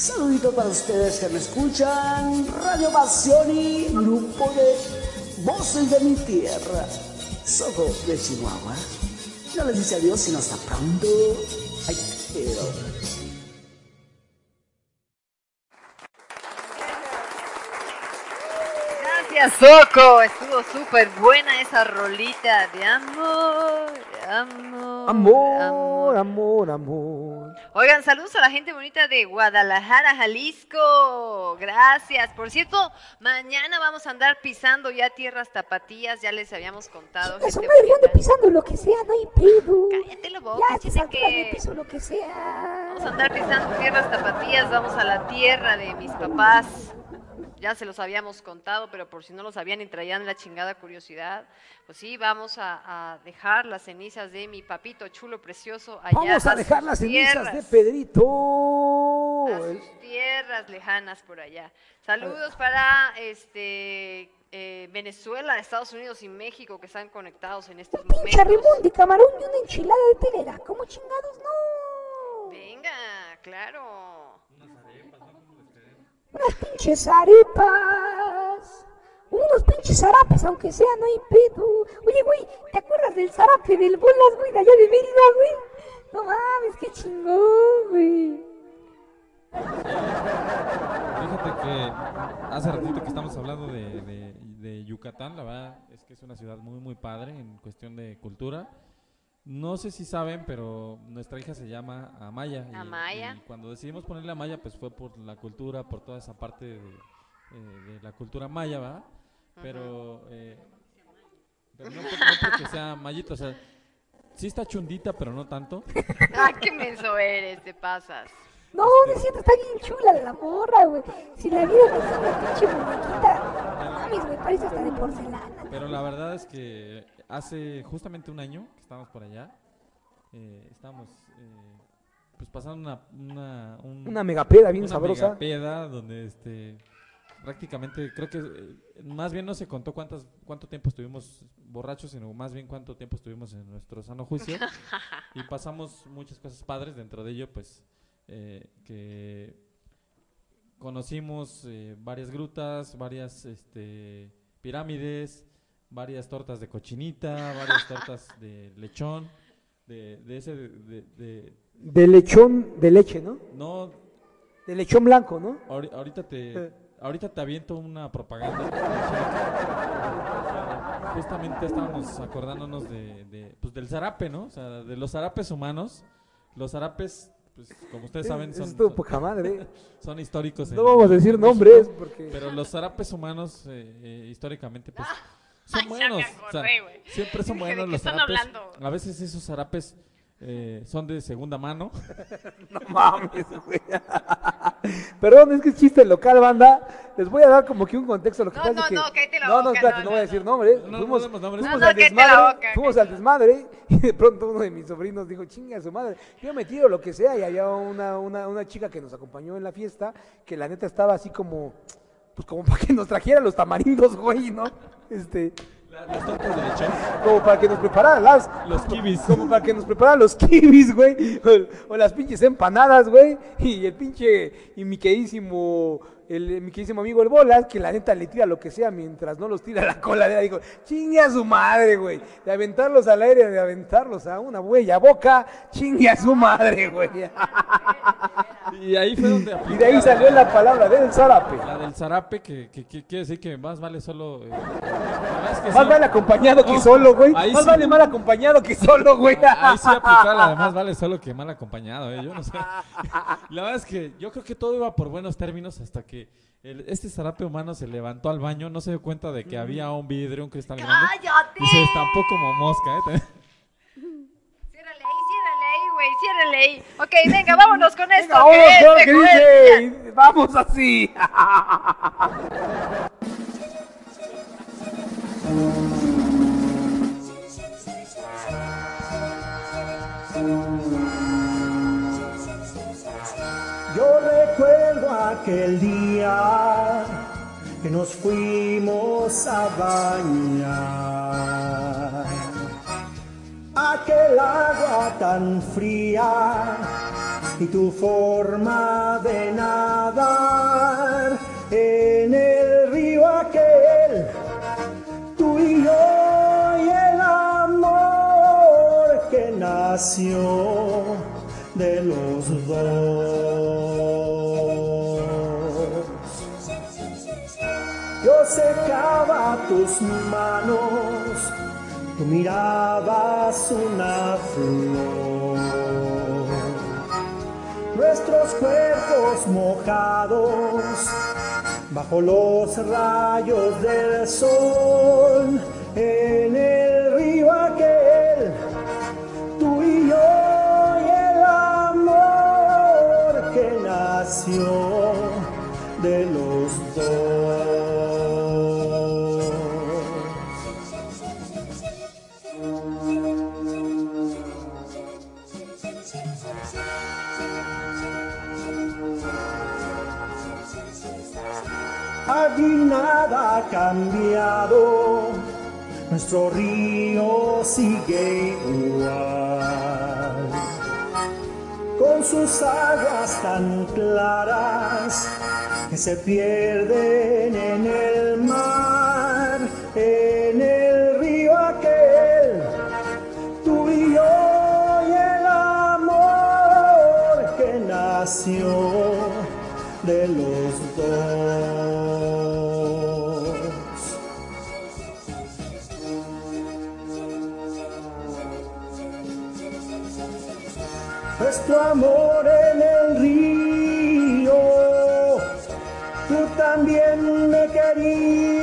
Speaker 17: Saludito para ustedes que me escuchan, Radio Pasión y grupo de voces de mi tierra, Soco de Chihuahua. No les dice adiós, sino hasta pronto. Ay, pero...
Speaker 1: Gracias, Soco. Estuvo súper buena esa rolita de amor, amor.
Speaker 2: Amor, amor, amor.
Speaker 1: Oigan, saludos a la gente bonita de Guadalajara, Jalisco. Gracias. Por cierto, mañana vamos a andar pisando ya tierras tapatías, ya les habíamos contado.
Speaker 3: Eso
Speaker 1: gente
Speaker 3: pisando lo que sea, no hay pedo.
Speaker 1: Cállate la boca,
Speaker 3: Ya,
Speaker 1: que-
Speaker 3: piso lo que sea.
Speaker 1: Vamos a andar pisando tierras tapatías, vamos a la tierra de mis papás. Ya se los habíamos contado, pero por si no lo sabían y traían la chingada curiosidad, pues sí, vamos a, a dejar las cenizas de mi papito chulo precioso allá.
Speaker 2: Vamos a dejar las cenizas de Pedrito.
Speaker 1: a sus tierras lejanas por allá. Saludos para este eh, Venezuela, Estados Unidos y México que están conectados en estos
Speaker 3: Pinche
Speaker 1: momentos.
Speaker 3: rimón de camarón y una enchilada de telera. ¿Cómo chingados? No.
Speaker 1: Venga, claro.
Speaker 3: Unas pinches arepas. Unos pinches zarapes, aunque sea, no hay pedo. Oye, güey, ¿te acuerdas del zarape del bolas, güey, de allá de Mérida, güey? No mames, qué chingón, güey.
Speaker 4: Fíjate que hace ratito que estamos hablando de, de- de Yucatán, la verdad es que es una ciudad muy, muy padre en cuestión de cultura. No sé si saben, pero nuestra hija se llama Amaya. y-
Speaker 1: Amaya.
Speaker 4: Y, cuando decidimos ponerle Amaya, pues fue por la cultura, por toda esa parte de, eh, de la cultura maya, ¿verdad? Pero, eh, pero no, por- no porque sea mayita, o sea, sí está chundita, pero no tanto.
Speaker 1: Ah, qué menso eres, te pasas.
Speaker 3: No, no es cierto, está bien chula la morra, güey. Si la vida no es una pinche muñequita. No mames, güey, parece hasta de porcelana.
Speaker 4: Pero la verdad es que hace justamente un año que estábamos por allá, eh, estábamos eh, pues pasando una una, un-
Speaker 2: Una megapeda bien
Speaker 4: una
Speaker 2: sabrosa.
Speaker 4: megapeda donde este prácticamente creo que eh, más bien no se contó cuántas cuánto tiempo estuvimos borrachos, sino más bien cuánto tiempo estuvimos en nuestro sano juicio y pasamos muchas cosas padres dentro de ello, pues eh, que conocimos eh, varias grutas, varias este, pirámides, varias tortas de cochinita, varias tortas de lechón, de, de ese de, de- de-
Speaker 2: lechón de leche, ¿no?
Speaker 4: no
Speaker 2: De lechón blanco, ¿no?
Speaker 4: ahori- ahorita te
Speaker 2: Eh.
Speaker 4: ahorita te aviento una propaganda. Justamente estábamos acordándonos de, de, pues del zarape, ¿no? O sea, de los zarapes humanos. Los zarapes, pues como ustedes saben, son, son-
Speaker 2: poca madre.
Speaker 4: son históricos.
Speaker 2: No vamos a decir nombres, porque-
Speaker 4: Pero los zarapes humanos, eh, eh, históricamente, pues son
Speaker 1: Ay, ya
Speaker 4: buenos. o sea, siempre son
Speaker 1: Dije, ¿de
Speaker 4: buenos los zarapes.
Speaker 1: hablando?
Speaker 4: A veces esos zarapes eh, son de segunda mano.
Speaker 2: No mames, güey. Perdón, es que es chiste local, banda. Les voy a dar como que un contexto. Lo que
Speaker 1: No,
Speaker 2: pasa
Speaker 1: no,
Speaker 2: es que...
Speaker 1: no, cállate la
Speaker 2: no, no,
Speaker 1: boca,
Speaker 2: espérate,
Speaker 1: no,
Speaker 2: no,
Speaker 1: no,
Speaker 2: voy a decir nombres.
Speaker 4: No, no
Speaker 2: fuimos fuimos
Speaker 1: No,
Speaker 2: al
Speaker 1: no, la
Speaker 2: desmadre,
Speaker 1: boca,
Speaker 2: fuimos al desmadre y de pronto uno de mis sobrinos dijo, chinga a su madre, yo me tiro lo que sea y había una, una, una chica que nos acompañó en la fiesta que la neta estaba así como, pues como para que nos trajera los tamarindos, güey, ¿no? Este...
Speaker 4: Las tortas de lechón.
Speaker 2: Como para que nos preparara las...
Speaker 4: Los kibis.
Speaker 2: Como para que nos preparara los kibis, güey. O, o las pinches empanadas, güey. Y el pinche... Y mi queridísimo... El, mi queridísimo amigo el Bolas, que la neta le tira lo que sea mientras no los tira la coladera. Dijo, chingue a su madre, güey. De aventarlos al aire, de aventarlos a una huella boca, chingue a su madre, güey.
Speaker 4: Y ahí fue donde
Speaker 2: Y de ahí salió la palabra del zarape.
Speaker 4: La del zarape, que, que- que quiere decir que más vale solo. eh, es que
Speaker 2: Más
Speaker 4: sí.
Speaker 2: vale acompañado que solo, güey. Más
Speaker 4: sí.
Speaker 2: vale mal acompañado que solo, güey.
Speaker 4: Ahí sí aplicó la más vale solo que mal acompañado, ¿eh? Yo no sé. La verdad es que yo creo que todo iba por buenos términos hasta que el- este zarape humano se levantó al baño, no se dio cuenta de que había un vidrio, un cristal grande.
Speaker 1: ¡Cállate!
Speaker 4: Y se destampó como mosca, ¿eh?
Speaker 1: Ciérrale ahí, ciérrale ahí, güey, ciérrale ahí. Ok, venga, vámonos con esto.
Speaker 2: Venga, vamos,
Speaker 1: que este
Speaker 2: que. Vamos así.
Speaker 10: Yo recuerdo aquel día que nos fuimos a bañar. Aquel agua tan fría y tu forma de nadar en el río aquel, tú y yo y el amor que nació de los dos. Tus manos, tú mirabas una flor. Nuestros cuerpos mojados bajo los rayos del sol en el río aquel, tú y yo y el amor que nació de los dos. Cambiado, nuestro río sigue igual. Con sus aguas tan claras que se pierden en el mar, en el río aquel, tú y yo y el amor que nació amor en el río, tú también me querías.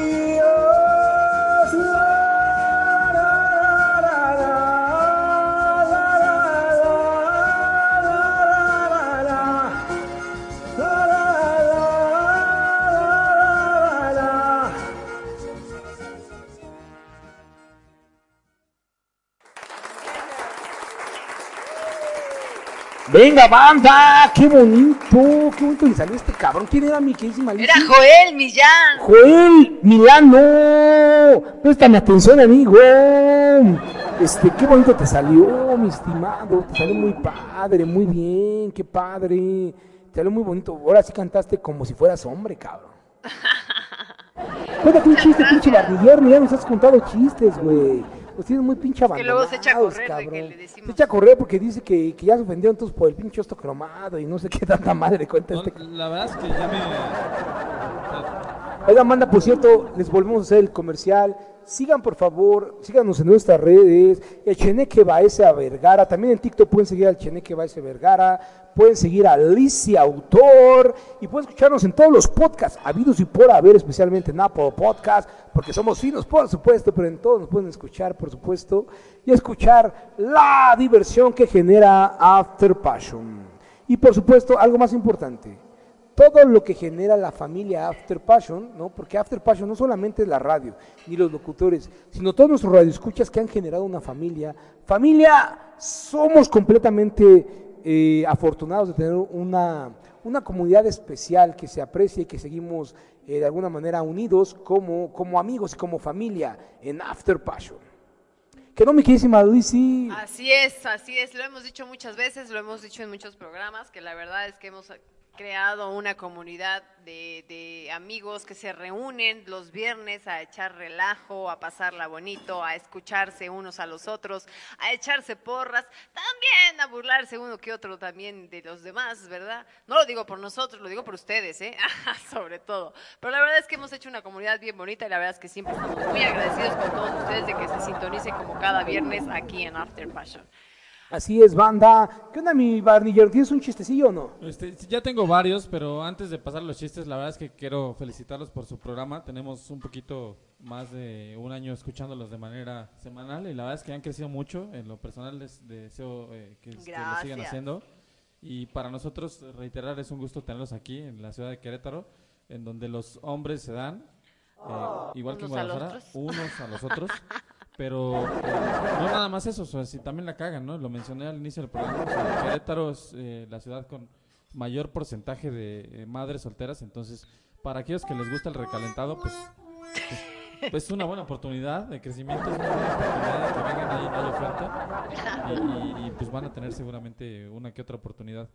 Speaker 2: Venga, banda, qué bonito, qué bonito le salió este cabrón. ¿Quién era mi queridísima?
Speaker 1: Era Joel Millán.
Speaker 2: Joel Milano. Préstame atención, amigo. Este, qué bonito te salió, mi estimado. Te salió muy padre, muy bien, qué padre. Te salió muy bonito. Ahora sí cantaste como si fueras hombre, cabrón. Cuéntate un chiste, pinche barrillero. Ya nos has contado chistes, güey. Los tienes muy pinche
Speaker 1: Que
Speaker 2: abandonados,
Speaker 1: luego se echa a correr de que
Speaker 2: cabrón. Se echa a correr porque dice que, que ya se ofendió entonces por el pinche osto cromado y no sé qué tanta madre cuenta
Speaker 4: No,
Speaker 2: este.
Speaker 4: la verdad es que ya me...
Speaker 2: Oiga, manda, por cierto, les volvemos a hacer el comercial. Sigan, por favor, síganos en nuestras redes. El Cheneque Baeza Vergara. También en TikTok pueden seguir al Cheneque Baeza Vergara. Pueden seguir a Alicia Autor. Y pueden escucharnos en todos los podcasts habidos y por haber, especialmente en Apple Podcast. Porque somos finos, por supuesto, pero en todos nos pueden escuchar, por supuesto. Y escuchar la diversión que genera After Passion. Y por supuesto, algo más importante todo lo que genera la familia After Passion, ¿no? Porque After Passion no solamente es la radio, ni los locutores, sino todos nuestros radioescuchas que han generado una familia. Familia, somos completamente eh, afortunados de tener una, una comunidad especial que se aprecia y que seguimos eh, de alguna manera unidos como, como amigos y como familia en After Passion. Que no, mi queridísima Luisi.
Speaker 1: Así es, así es. Lo hemos dicho muchas veces, lo hemos dicho en muchos programas, que la verdad es que hemos creado una comunidad de, de amigos que se reúnen los viernes a echar relajo, a pasarla bonito, a escucharse unos a los otros, a echarse porras, también a burlarse uno que otro también de los demás, ¿verdad? No lo digo por nosotros, lo digo por ustedes, ¿eh? Sobre todo. Pero la verdad es que hemos hecho una comunidad bien bonita y la verdad es que siempre estamos muy agradecidos con todos ustedes de que se sintonicen como cada viernes aquí en After Passion.
Speaker 2: Así es, banda. ¿Qué onda, mi barnillero? ¿Tienes un chistecillo o no?
Speaker 4: Este, ya tengo varios, pero antes de pasar a los chistes, la verdad es que quiero felicitarlos por su programa. Tenemos un poquito más de un año escuchándolos de manera semanal y la verdad es que han crecido mucho. En lo personal les deseo eh, que, que lo sigan
Speaker 1: Gracias.
Speaker 4: haciendo. Y para nosotros, reiterar, es un gusto tenerlos aquí en la ciudad de Querétaro, en donde los hombres se dan, eh, igual que en
Speaker 1: Oh, ¿Unos a los
Speaker 4: Guadalajara, unos a los otros. Pero eh, no nada más eso, o sea, si también la cagan, ¿no? Lo mencioné al inicio del programa. o sea, Querétaro es eh, la ciudad con mayor porcentaje de eh, madres solteras, entonces para aquellos que les gusta el recalentado, pues, pues, pues es una buena oportunidad de crecimiento, es una buena oportunidad de que vengan ahí, hay oferta y, y- y, pues van a tener seguramente una que otra oportunidad.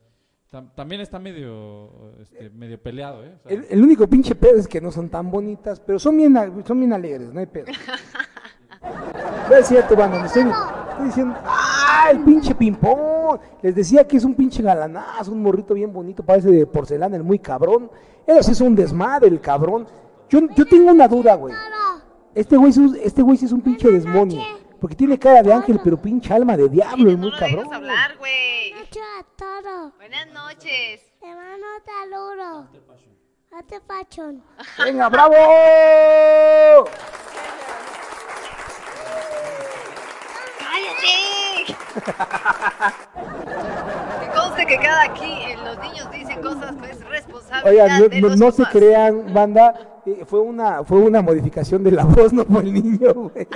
Speaker 4: Tam- también está medio, este, medio peleado, ¿eh? O sea,
Speaker 2: El, el único pinche pedo es que no son tan bonitas, pero son bien, son bien alegres, no hay pedo. No es cierto, banda, me estoy, estoy diciendo, ¡ah, el pinche ping-pong! Les decía que es un pinche galanazo, un morrito bien bonito, parece de porcelana, el muy cabrón. Él sí es un desmadre, el cabrón. Yo, yo tengo una duda, güey. Este güey, sí es- este güey sí es un pinche desmonio. Porque tiene cara de ángel, pero pinche alma de diablo, el muy cabrón.
Speaker 1: hablar, güey. Buenas noches.
Speaker 3: Hermano Taluro. Hazte pachón.
Speaker 2: ¡Venga, bravo!
Speaker 1: ¡Cállate! que conste que cada aquí eh, los niños dicen cosas que es responsabilidad
Speaker 2: Oigan, no,
Speaker 1: de
Speaker 2: no-
Speaker 1: los
Speaker 2: no se
Speaker 1: papás.
Speaker 2: crean, banda, eh, fue una fue una modificación de la voz, no fue el niño, güey.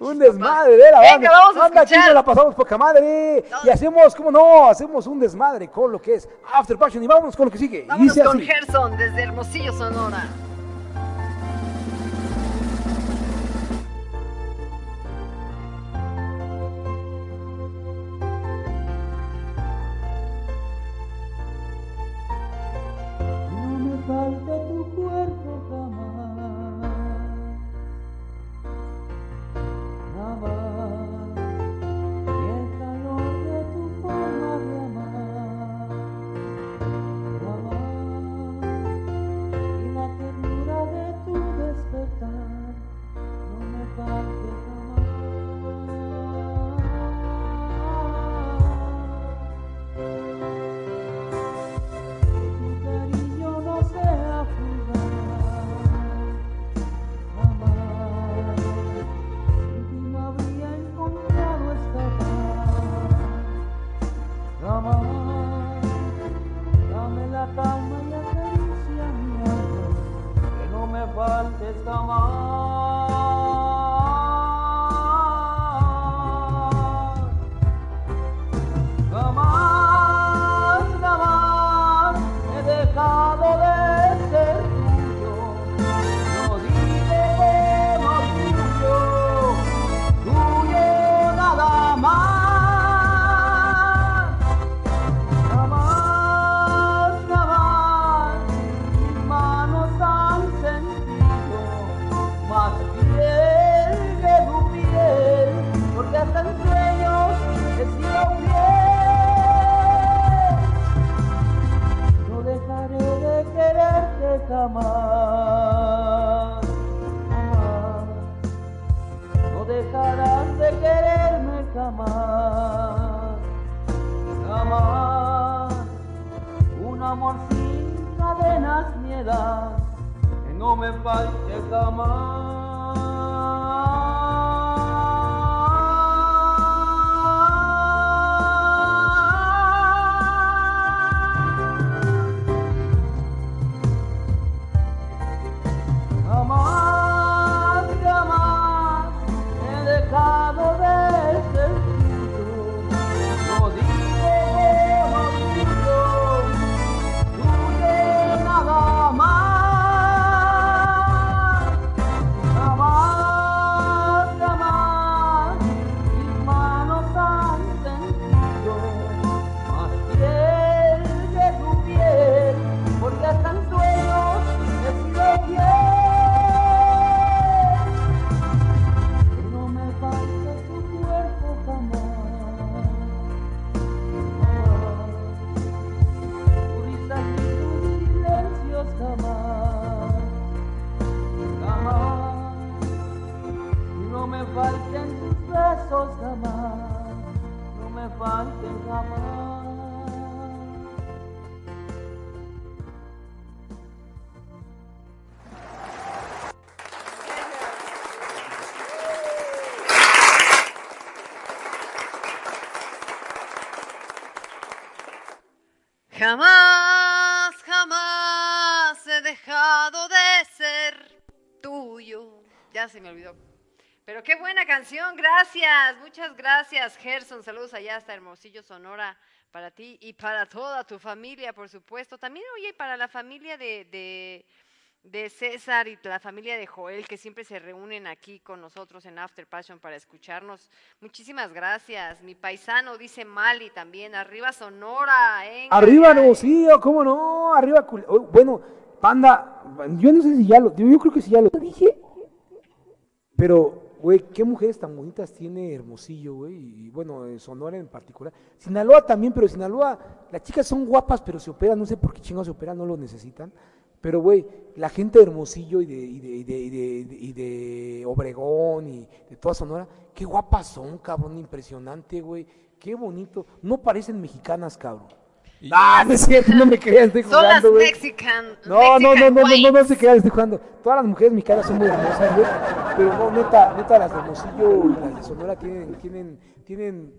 Speaker 2: Un desmadre de la
Speaker 1: Venga,
Speaker 2: banda.
Speaker 1: vamos a
Speaker 2: Banda, aquí
Speaker 1: escuchar.
Speaker 2: nos la pasamos poca madre. Y hacemos, ¿cómo no? Hacemos un desmadre con lo que es After Passion. Y vámonos con lo que sigue. Y
Speaker 1: Vámonos
Speaker 2: dice
Speaker 1: con
Speaker 2: así.
Speaker 1: Gerson desde Hermosillo, Sonora.
Speaker 18: No me falte tu
Speaker 1: olvidó. Pero qué buena canción, gracias, muchas gracias, Gerson. Saludos allá hasta Hermosillo, Sonora, para ti y para toda tu familia, por supuesto. También, oye, para la familia de, de, de César y la familia de Joel, que siempre se reúnen aquí con nosotros en After Passion para escucharnos. Muchísimas gracias. Mi paisano dice Mali también. Arriba Sonora, ¿eh?
Speaker 2: Arriba Hermosillo, ¿cómo no? Arriba oh, Bueno, Panda, yo no sé si ya lo, yo, creo que sí ya lo dije, pero, güey, qué mujeres tan bonitas tiene Hermosillo, güey, y bueno, Sonora en particular. Sinaloa también, pero Sinaloa, las chicas son guapas, pero se operan, no sé por qué chingados se operan, no lo necesitan. Pero, güey, la gente de Hermosillo y de, y de, y de, y de- y de Obregón y de toda Sonora, qué guapas son, cabrón, impresionante, güey. Qué bonito. No parecen mexicanas, cabrón. Ah, no es cierto, no me crean, estoy
Speaker 1: Son las
Speaker 2: jugando, güey.
Speaker 1: Mexican.
Speaker 2: No, no, no, no, no, no, no, se crean, estoy jugando. Todas las mujeres mexicanas son muy hermosas, güey. Pero no, neta, neta, las de Hermosillo y las de Sonora tienen, tienen, tienen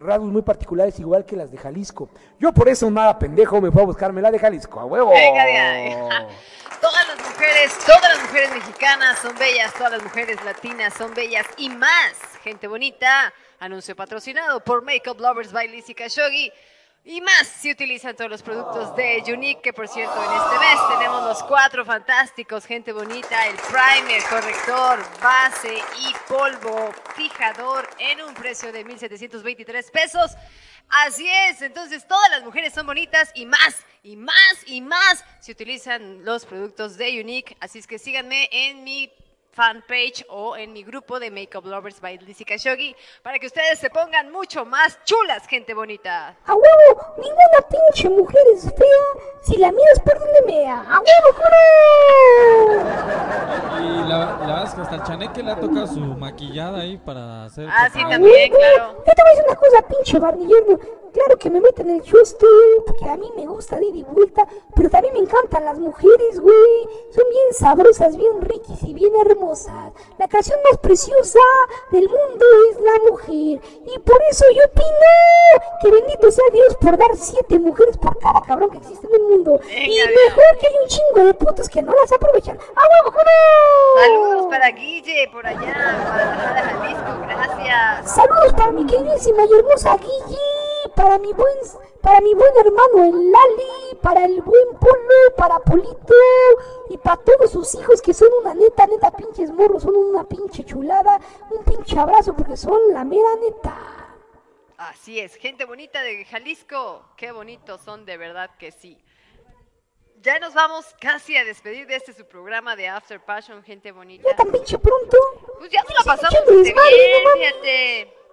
Speaker 2: rasgos muy particulares, igual que las de Jalisco. Yo por eso, nada pendejo, me fui a buscarme la de Jalisco, a huevo.
Speaker 1: Venga de ahí. Todas las mujeres, todas las mujeres mexicanas son bellas, todas las mujeres latinas son bellas y más. Gente bonita, anuncio patrocinado por Makeup Lovers by Lizzy Khashoggi. Y más si utilizan todos los productos de Unique, que por cierto en este mes tenemos los cuatro fantásticos, gente bonita, el primer, corrector, base y polvo fijador en un precio de 1.723 pesos. Así es, entonces todas las mujeres son bonitas y más, y más, y más si utilizan los productos de Unique. Así es que síganme en mi fanpage o en mi grupo de Makeup Lovers by Lizzy Khashoggi para que ustedes se pongan mucho más chulas, gente bonita.
Speaker 3: A huevo, ninguna pinche mujer es fea si la miras por donde mea. A huevo, juro.
Speaker 4: Y la, la verdad es que hasta el chaneque le ha tocado su maquillada ahí para hacer.
Speaker 1: Ah, sí, también, claro.
Speaker 3: Yo te voy a decir una cosa, pinche barnillero. Claro que me meten el chuste, porque a mí me gusta de ida y vuelta, pero también me encantan las mujeres, güey. Son bien sabrosas, bien riquis y bien hermosas. La creación más preciosa del mundo es la mujer. Y por eso yo opino que bendito sea Dios por dar siete mujeres por cada cabrón que existe en el mundo. y mejor que hay un chingo de putos que no las aprovechan. ¡A huevo!
Speaker 1: Saludos para Guille por allá, para Jalisco, gracias.
Speaker 3: Saludos para mi queridísima y hermosa Guille, para mi buen, para mi buen hermano el Lali, para el buen Polo, para Polito y para todos sus hijos que son una neta, neta pinches morros, son una pinche chulada, un pinche abrazo porque son la mera neta.
Speaker 1: Así es, gente bonita de Jalisco, qué bonitos son, de verdad que sí. Ya nos vamos casi a despedir de este su programa de After Passion, gente bonita.
Speaker 3: Ya tan pinche pronto.
Speaker 1: Pues ya nos la pasamos bien, fíjate.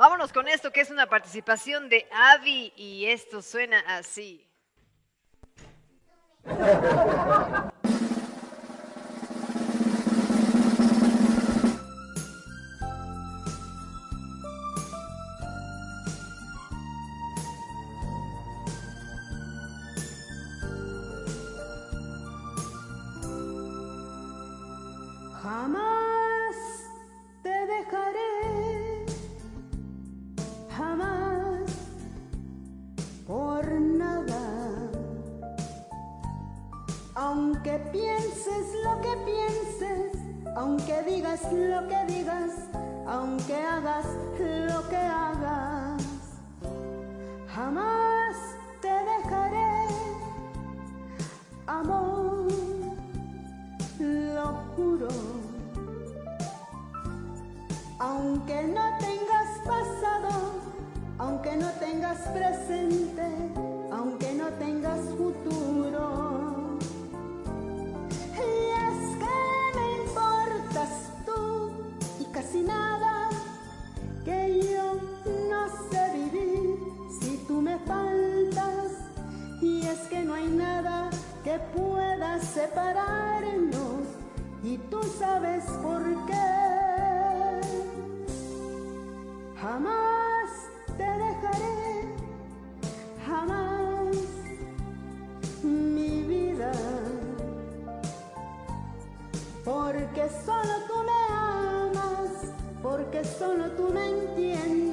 Speaker 1: Vámonos con esto que es una participación de Avi y esto suena así.
Speaker 13: Aunque pienses lo que pienses, aunque digas lo que digas, aunque hagas lo que hagas, jamás te dejaré, amor lo juro. Aunque no tengas pasado, aunque no tengas presente, Y es que no hay nada que pueda separarnos. Y tú sabes por qué. Jamás te dejaré, jamás mi vida, porque solo tú me amas, porque solo tú me entiendes,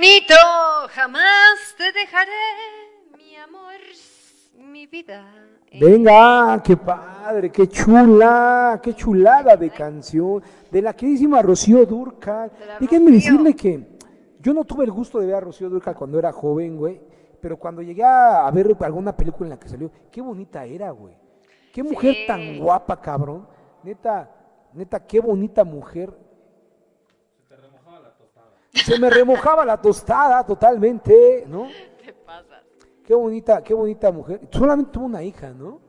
Speaker 1: bonito! Jamás te dejaré, mi amor, mi vida.
Speaker 2: Venga, qué padre, qué chula, qué chulada de canción de la queridísima Rocío Durcal. Déjenme decirle que yo no tuve el gusto de ver a Rocío Durcal cuando era joven, güey, pero cuando llegué a ver alguna película en la que salió, qué bonita era, güey. Qué mujer
Speaker 1: Sí.
Speaker 2: tan guapa, cabrón. Neta, neta, qué bonita mujer. Se me remojaba la tostada totalmente, ¿no?
Speaker 1: Te pasas.
Speaker 2: Qué bonita, qué bonita mujer. Solamente tuvo una hija, ¿no?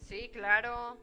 Speaker 1: Sí, claro.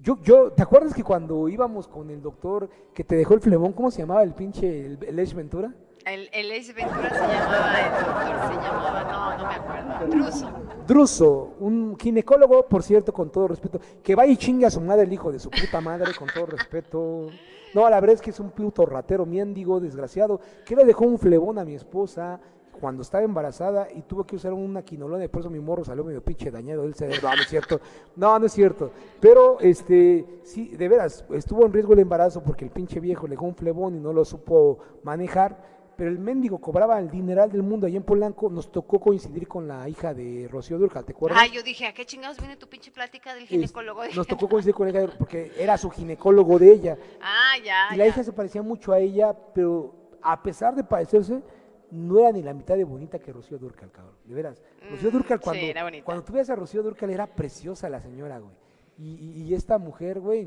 Speaker 2: Yo, yo, ¿te acuerdas que cuando íbamos con el doctor que te dejó el flebón, ¿cómo se llamaba el pinche, el, el Ace Ventura?
Speaker 1: El, el Ace Ventura se llamaba, el doctor se llamaba, no, no me acuerdo. Druso.
Speaker 2: Druso, un ginecólogo, por cierto, con todo respeto, que va y chinga a su madre el hijo de su puta madre, con todo respeto. No, la verdad es que es un puto ratero, miendigo, desgraciado, que le dejó un flebón a mi esposa cuando estaba embarazada y tuvo que usar una quinolona y por eso mi morro salió medio pinche dañado del cerebro. No, no es cierto. No, no es cierto. Pero, este, sí, de veras, estuvo en riesgo el embarazo porque el pinche viejo le dejó un flebón y no lo supo manejar. Pero el mendigo cobraba el dineral del mundo allá en Polanco. Nos tocó coincidir con la hija de Rocío Durcal, ¿te acuerdas?
Speaker 1: Ah, yo dije, ¿a qué chingados viene tu pinche plática del ginecólogo?
Speaker 2: Nos tocó coincidir con ella porque era su ginecólogo de ella.
Speaker 1: Ah, ya,
Speaker 2: Y la
Speaker 1: ya.
Speaker 2: hija se parecía mucho a ella, pero a pesar de parecerse, no era ni la mitad de bonita que Rocío Durcal, cabrón. De veras. Rocío Durcal,
Speaker 1: Mm, sí,
Speaker 2: cuando,
Speaker 1: era
Speaker 2: cuando tú ves a Rocío Durcal, era preciosa la señora, güey. Y, y- y esta mujer, güey,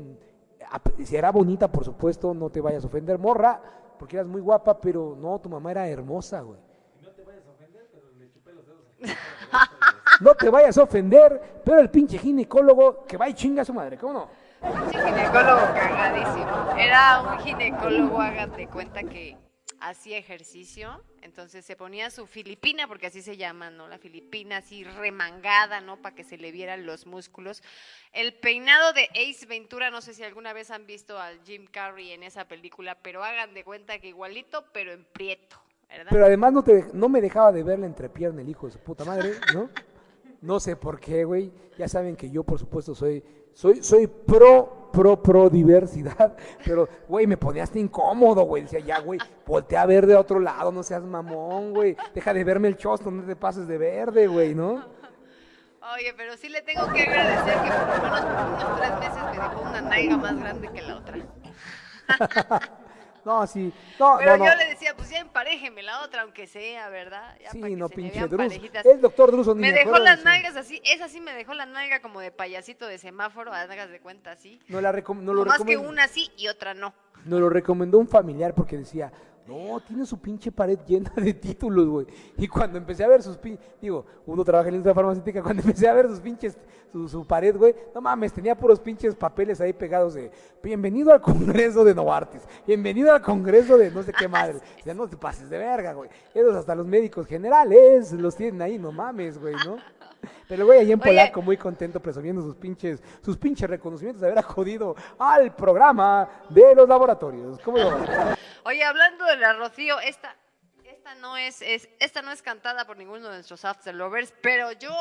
Speaker 2: si era bonita, por supuesto, no te vayas a ofender, morra, porque eras muy guapa, pero no, tu mamá era hermosa, güey. No te vayas a ofender, pero el pinche ginecólogo que va y chinga a su madre, ¿cómo no?
Speaker 1: Pinche ginecólogo cagadísimo. Era un ginecólogo, hágate cuenta que hacía ejercicio, entonces se ponía su filipina, porque así se llama, ¿no? La filipina así remangada, ¿no? Para que se le vieran los músculos. El peinado de Ace Ventura, no sé si alguna vez han visto al Jim Carrey en esa película, pero hagan de cuenta que igualito, pero en prieto, ¿verdad?
Speaker 2: Pero además no, te, no me dejaba de ver la entrepierna el hijo de su puta madre, ¿no? No sé por qué, güey. Ya saben que yo, por supuesto, soy, soy, soy pro, pro, pro diversidad. Pero, güey, me ponía hasta incómodo, güey. Decía, ya, güey, voltea a ver de otro lado, no seas mamón, güey. Deja de verme el chosto, no te pases de verde, güey, ¿no?
Speaker 1: Oye, pero sí le tengo que agradecer que por lo menos por unos tres meses me dejó una nalga más grande que la otra.
Speaker 2: No, sí. No,
Speaker 1: Pero
Speaker 2: no,
Speaker 1: yo
Speaker 2: no.
Speaker 1: le decía, pues ya emparéjeme la otra, aunque sea, ¿verdad? Ya
Speaker 2: Sí,
Speaker 1: para que
Speaker 2: no,
Speaker 1: se
Speaker 2: pinche
Speaker 1: parejitas.
Speaker 2: El doctor Druso,
Speaker 1: Me
Speaker 2: me
Speaker 1: dejó
Speaker 2: de
Speaker 1: las nalgas así, esa sí me dejó la nalga como de payasito de semáforo, hagas de cuenta así.
Speaker 2: No, la recom- no lo
Speaker 1: Más que una sí y otra no.
Speaker 2: Nos lo recomendó un familiar porque decía, no, tiene su pinche pared llena de títulos, güey. Y cuando empecé a ver sus pinches, digo, uno trabaja en la industria farmacéutica, cuando empecé a ver sus pinches, su, su pared, güey, no mames, tenía puros pinches papeles ahí pegados de, bienvenido al Congreso de Novartis, bienvenido al Congreso de no sé qué madre. Ya no te pases de verga, güey. Esos hasta los médicos generales los tienen ahí, no mames, güey, ¿no? Pero güey, ahí en
Speaker 1: Oye.
Speaker 2: Polaco muy contento presumiendo sus pinches, sus pinches reconocimientos de haber acudido al programa de los laboratorios. ¿Cómo lo
Speaker 1: Oye, hablando de la Rocío, esta, esta no es, es, esta no es cantada por ninguno de nuestros After Lovers, pero yo,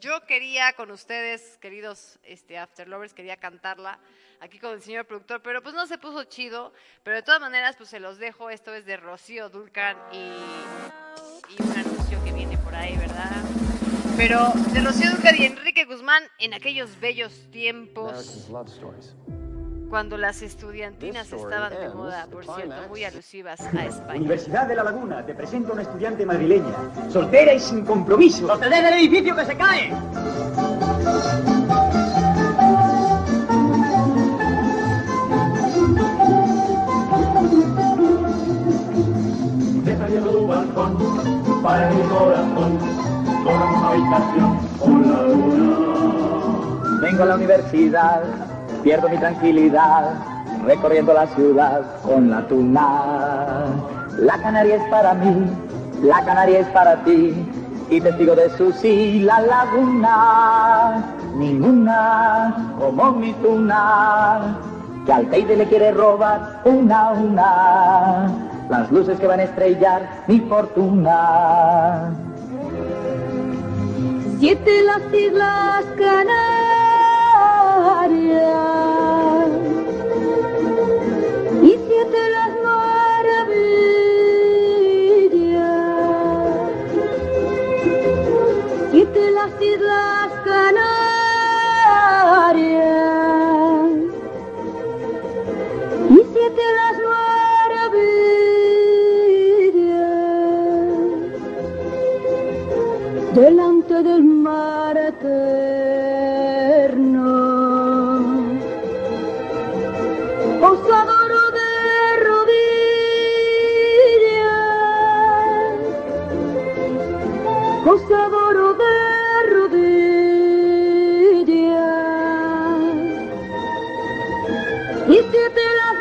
Speaker 1: yo quería con ustedes, queridos este, After Lovers, quería cantarla aquí con el señor productor, pero pues no se puso chido, pero de todas maneras pues se los dejo, esto es de Rocío Dulcan y, y un anuncio que viene por ahí, ¿verdad? Pero de Rocío Dulcan y Enrique Guzmán en aquellos bellos tiempos cuando las estudiantinas estaban de moda, por cierto, muy alusivas a España.
Speaker 19: Universidad de La Laguna, te presento a una estudiante madrileña, soltera y sin compromiso. ¡Sostened el edificio que se cae! Vengo a la universidad, pierdo mi tranquilidad, recorriendo la ciudad con la tuna. La canaria es para mí, la canaria es para ti, y testigo de su sí, la laguna. Ninguna como mi tuna, que al Teide le quiere robar una a una, las luces que van a estrellar mi fortuna
Speaker 13: siete las Islas Canarias y siete las maravillas, siete las Islas Canarias y siete las maravillas. De la del mar eterno. Posadoro de rodillas, posadoro de rodillas, y siete las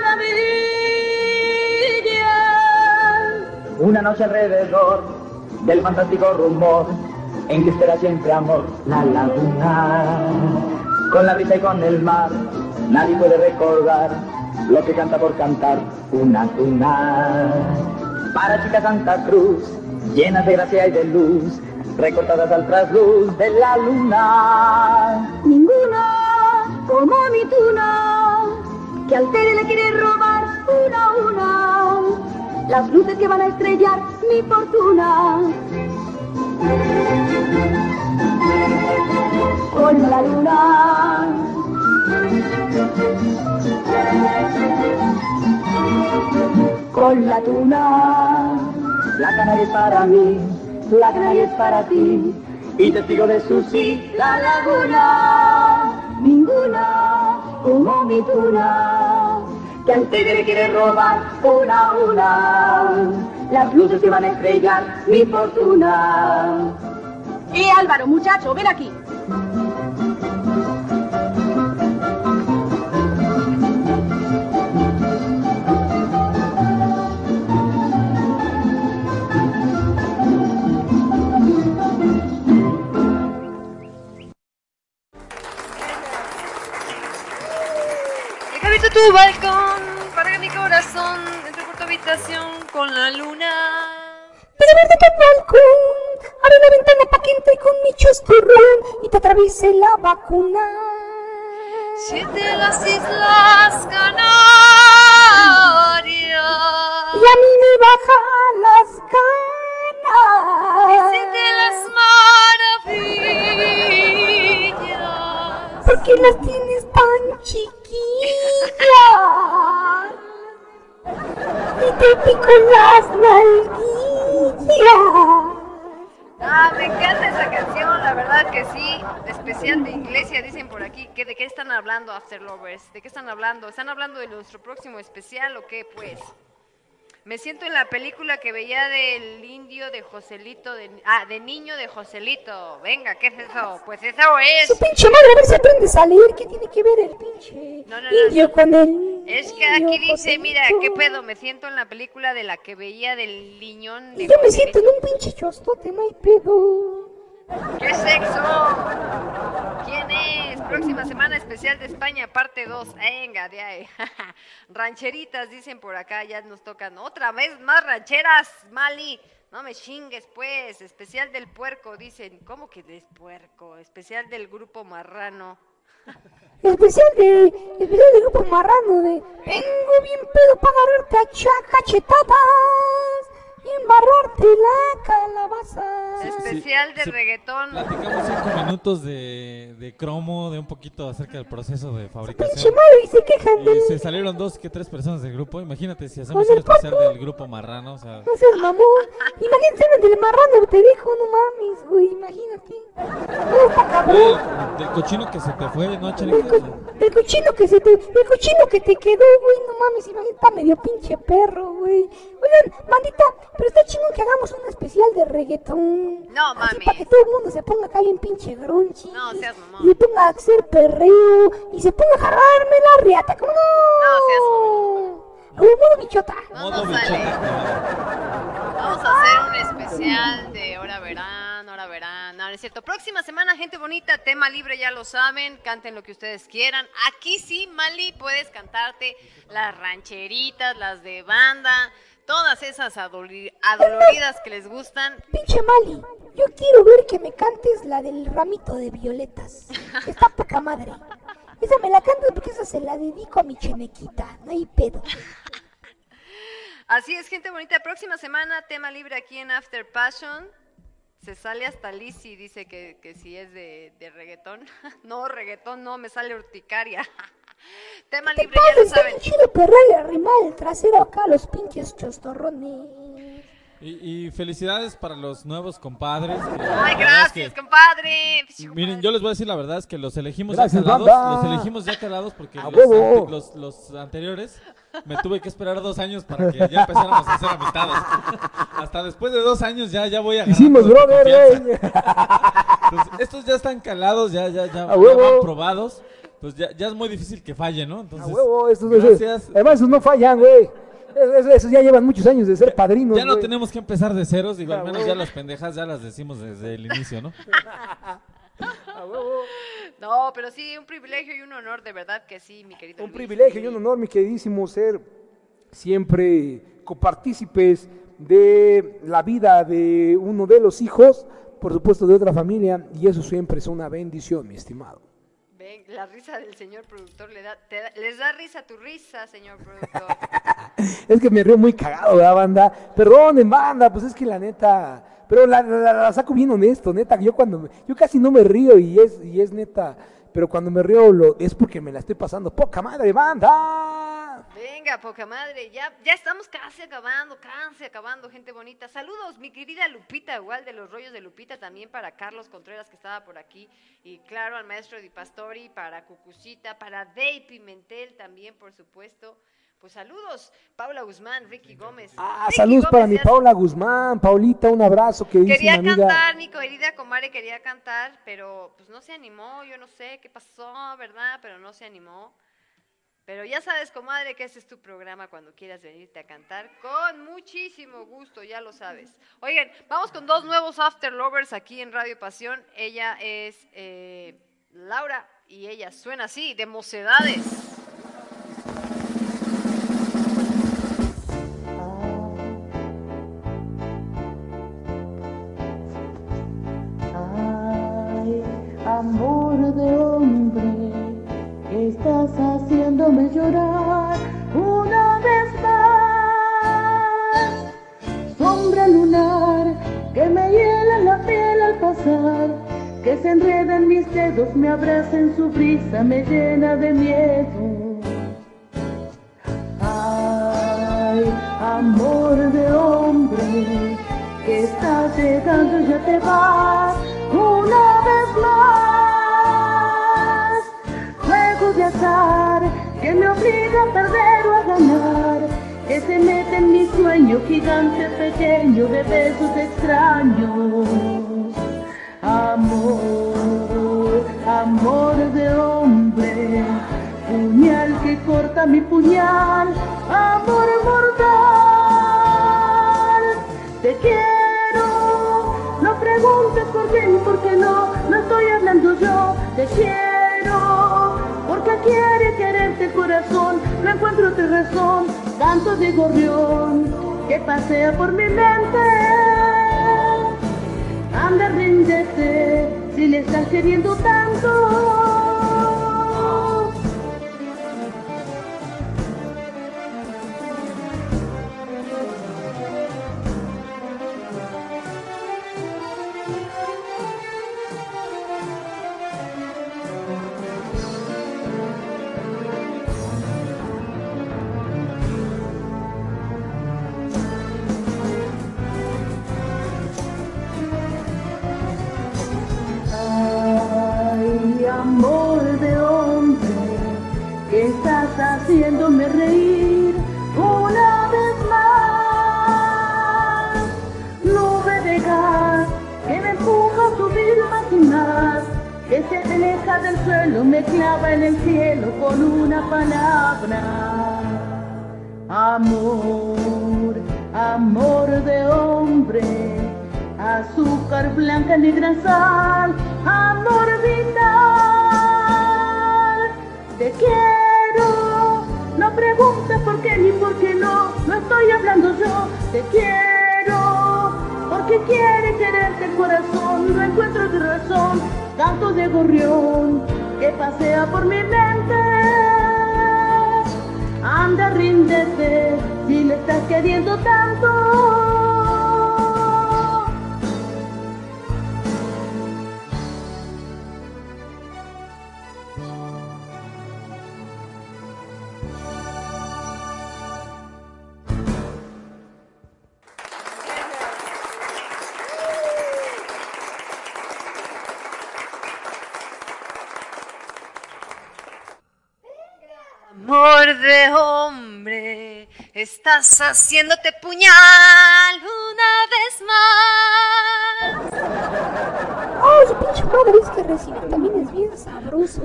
Speaker 13: maravillas.
Speaker 19: Una noche alrededor del fantástico rumor en que espera siempre amor la laguna. Con la brisa y con el mar, nadie puede recordar lo que canta por cantar una tuna. Para chica Santa Cruz, llenas de gracia y de luz, recortadas al trasluz de la luna.
Speaker 13: Ninguna como mi tuna, que al tele le quiere robar una a una las luces que van a estrellar mi fortuna. Con la luna.
Speaker 19: Con la tuna, la canaria es para mí, la canaria es para ti, y testigo de su sí, la laguna, ninguna como mi tuna, que tigre le quiere robar una a una, las luces que van a estrellar mi fortuna.
Speaker 20: Eh, Álvaro, muchacho, ven aquí.
Speaker 1: Tu balcón para que mi corazón entre por tu habitación con la luna.
Speaker 3: Pero verde tu balcón, abre la ventana pa' que entre con mi chosturrón y te atraviese la vacuna.
Speaker 1: Siete las islas Canarias.
Speaker 3: Y a mí me bajan las ganas.
Speaker 1: Siete las maravillas.
Speaker 3: ¿Por qué las tienes tan chiquillas? Y te pico las nalguillas.
Speaker 1: Ah, me encanta esa canción, la verdad que sí. Especial de iglesia, dicen por aquí. que ¿De qué están hablando, After Lovers? ¿De qué están hablando? ¿Están hablando de nuestro próximo especial o qué, pues? Me siento en la película que veía del indio de Joselito, de, ah, de niño de Joselito. Venga, ¿qué es eso? Pues eso es.
Speaker 3: Su pinche madre, a ver si aprendes a leer. ¿Qué tiene que ver el pinche
Speaker 1: No, no, no.
Speaker 3: indio con el
Speaker 1: Es que aquí dice, mira? ¿qué pedo? Me siento en la película de la que veía del niñón de
Speaker 3: Y yo me siento en un pinche chostote, no hay pedo.
Speaker 1: ¡Qué sexo! ¿Quién es? Próxima semana especial de España, parte 2. Venga, de ahí. Rancheritas, dicen por acá, ya nos tocan. Otra vez más rancheras, Mali. No me chingues, pues. Especial del puerco, dicen. ¿Cómo que es puerco? Especial del grupo marrano.
Speaker 3: Especial de, especial del grupo marrano de Vengo bien pedo para agarrarte a cachetadas embarrarte la calabaza.
Speaker 1: Especial de
Speaker 4: sí.
Speaker 1: reggaetón.
Speaker 4: Platicamos cinco minutos de, de cromo, de un poquito acerca del proceso de fabricación.
Speaker 3: Pinche madre, y se quejan
Speaker 4: Y se salieron dos que tres personas del grupo. Imagínate si hacemos
Speaker 3: Con
Speaker 4: un
Speaker 3: el
Speaker 4: especial del grupo marrano. O sea,
Speaker 3: No seas mamón. Imagínate del marrano, te dijo, no mames, güey, imagínate. No, está cabrón.
Speaker 4: del, del cochino que se te fue, ¿no, Chelita?
Speaker 3: El cochino que se te, el cochino que te quedó, güey, no mames, imagínate, está medio pinche perro, güey. Oigan, bandita, pero está chingón que hagamos un especial de reggaetón.
Speaker 1: No, mami.
Speaker 3: para que todo el mundo se ponga acá bien pinche grunchi.
Speaker 1: No, seas mamón.
Speaker 3: Y ponga a hacer perreo y se ponga a jarrarme la riata, ¿cómo no?
Speaker 1: No seas mamón.
Speaker 3: Como modo bichota.
Speaker 1: No nos sale. Vamos a hacer un especial de hora verano, hora verano. No, no es cierto. Próxima semana, gente bonita, tema libre, ya lo saben. Canten lo que ustedes quieran. Aquí sí, Mali, puedes cantarte las rancheritas, las de banda, todas esas adoloridas que les gustan.
Speaker 3: Pinche Mali, yo quiero ver que me cantes la del ramito de violetas. Está poca madre. Esa me la cantas porque esa se la dedico a mi chenequita. No hay pedo.
Speaker 1: Así es, gente bonita. Próxima semana, tema libre aquí en After Passion. Se sale hasta Lizzy, dice que, que si es de, de reggaetón. No, reggaetón no, me sale urticaria. tema libre, ya
Speaker 3: Padre,
Speaker 1: lo saben.
Speaker 3: chido arrimar el trasero acá a los pinches chostorrones.
Speaker 4: Y, y felicidades para los nuevos compadres.
Speaker 1: Ay,
Speaker 4: verdad es
Speaker 1: gracias,
Speaker 4: que-
Speaker 1: compadre.
Speaker 4: Miren, yo les voy a decir la verdad es que los elegimos
Speaker 2: Gracias,
Speaker 4: ya calados,
Speaker 2: banda.
Speaker 4: los elegimos ya calados porque
Speaker 2: ¡A
Speaker 4: los, ante- los- los anteriores me tuve que esperar dos años para que ya empezáramos a hacer amistades. Hasta después de dos años ya, ya voy a
Speaker 2: Hicimos brother, güey.
Speaker 4: estos ya están calados, ya, ya, ya,
Speaker 2: ¡A
Speaker 4: ya
Speaker 2: huevo!
Speaker 4: van probados. Pues ya, ya es muy difícil que falle, ¿no?
Speaker 2: A
Speaker 4: Entonces,
Speaker 2: huevo, estos
Speaker 4: gracias.
Speaker 2: Además, esos no fallan, güey. Esos, ya llevan muchos años de ser padrinos.
Speaker 4: Ya no
Speaker 2: güey.
Speaker 4: tenemos que empezar de ceros, digo, al menos ya las pendejas ya las decimos desde el inicio, ¿no?
Speaker 1: No, pero sí, un privilegio y un honor, de verdad que sí, mi querido
Speaker 2: Un
Speaker 1: Luis.
Speaker 2: privilegio y un honor, mi queridísimo, ser siempre copartícipes de la vida de uno de los hijos, por supuesto de otra familia, y eso siempre es una bendición, mi estimado.
Speaker 1: La risa del señor productor, le da, les da risa tu risa, señor productor.
Speaker 2: Es que me río muy cagado, ¿verdad, banda? Perdonen, banda, pues es que la neta. Pero la, la- la saco bien honesto, neta. Yo cuando yo casi no me río y es, y es neta. Pero cuando me río lo, es porque me la estoy pasando poca madre, banda.
Speaker 1: Venga, poca madre, ya, ya estamos casi acabando, casi acabando, gente bonita. Saludos, mi querida Lupita, igual de los rollos de Lupita, también para Carlos Contreras que estaba por aquí, y claro, al maestro Di Pastori, para Cucucita, para Dey Pimentel también, por supuesto. Pues saludos, Paula Guzmán, Ricky Gómez.
Speaker 2: Ah,
Speaker 1: Ricky
Speaker 2: saludos para mi Paula Guzmán, Paulita, un abrazo, queridísima
Speaker 1: Quería
Speaker 2: amiga.
Speaker 1: cantar, mi querida comadre quería cantar, pero pues no se animó, yo no sé qué pasó, ¿verdad? Pero no se animó. Pero ya sabes, comadre, que ese es tu programa cuando quieras venirte a cantar. Con muchísimo gusto, ya lo sabes. Oigan, vamos con dos nuevos After Lovers aquí en Radio Pasión. Ella es eh, Laura y ella suena así, de Mocedades.
Speaker 18: Ay, amor que se enreda en mis dedos, me abraza su brisa, me llena de miedo. Ay, amor de hombre, que estás llegando ya te vas una vez más. Juego de azar que me obliga a perder o a ganar, que se mete en mi sueño gigante pequeño de besos extraños. Amor, amor de hombre, puñal que corta mi puñal, amor mortal. Te quiero, no preguntes por qué ni por qué no, no estoy hablando yo. Te quiero, porque quiere quererte corazón, no encuentro otra razón, tanto de gorrión que pasea por mi mente. Anda, ríndete, si le estás queriendo tanto. Se aleja del suelo, me clava en el cielo con una palabra. Amor, amor de hombre, azúcar blanca, negra sal, amor vital. Te quiero, no preguntes por qué ni por qué no, no estoy hablando yo. Te quiero, porque quiere quererte el corazón, no encuentro otra razón, canto de gorrión que pasea por mi mente. Anda, ríndete, si le estás queriendo tanto.
Speaker 1: Amor de hombre, estás haciéndote puñal una vez más.
Speaker 3: Ay, pinche madre, es que recibir también es bien sabroso.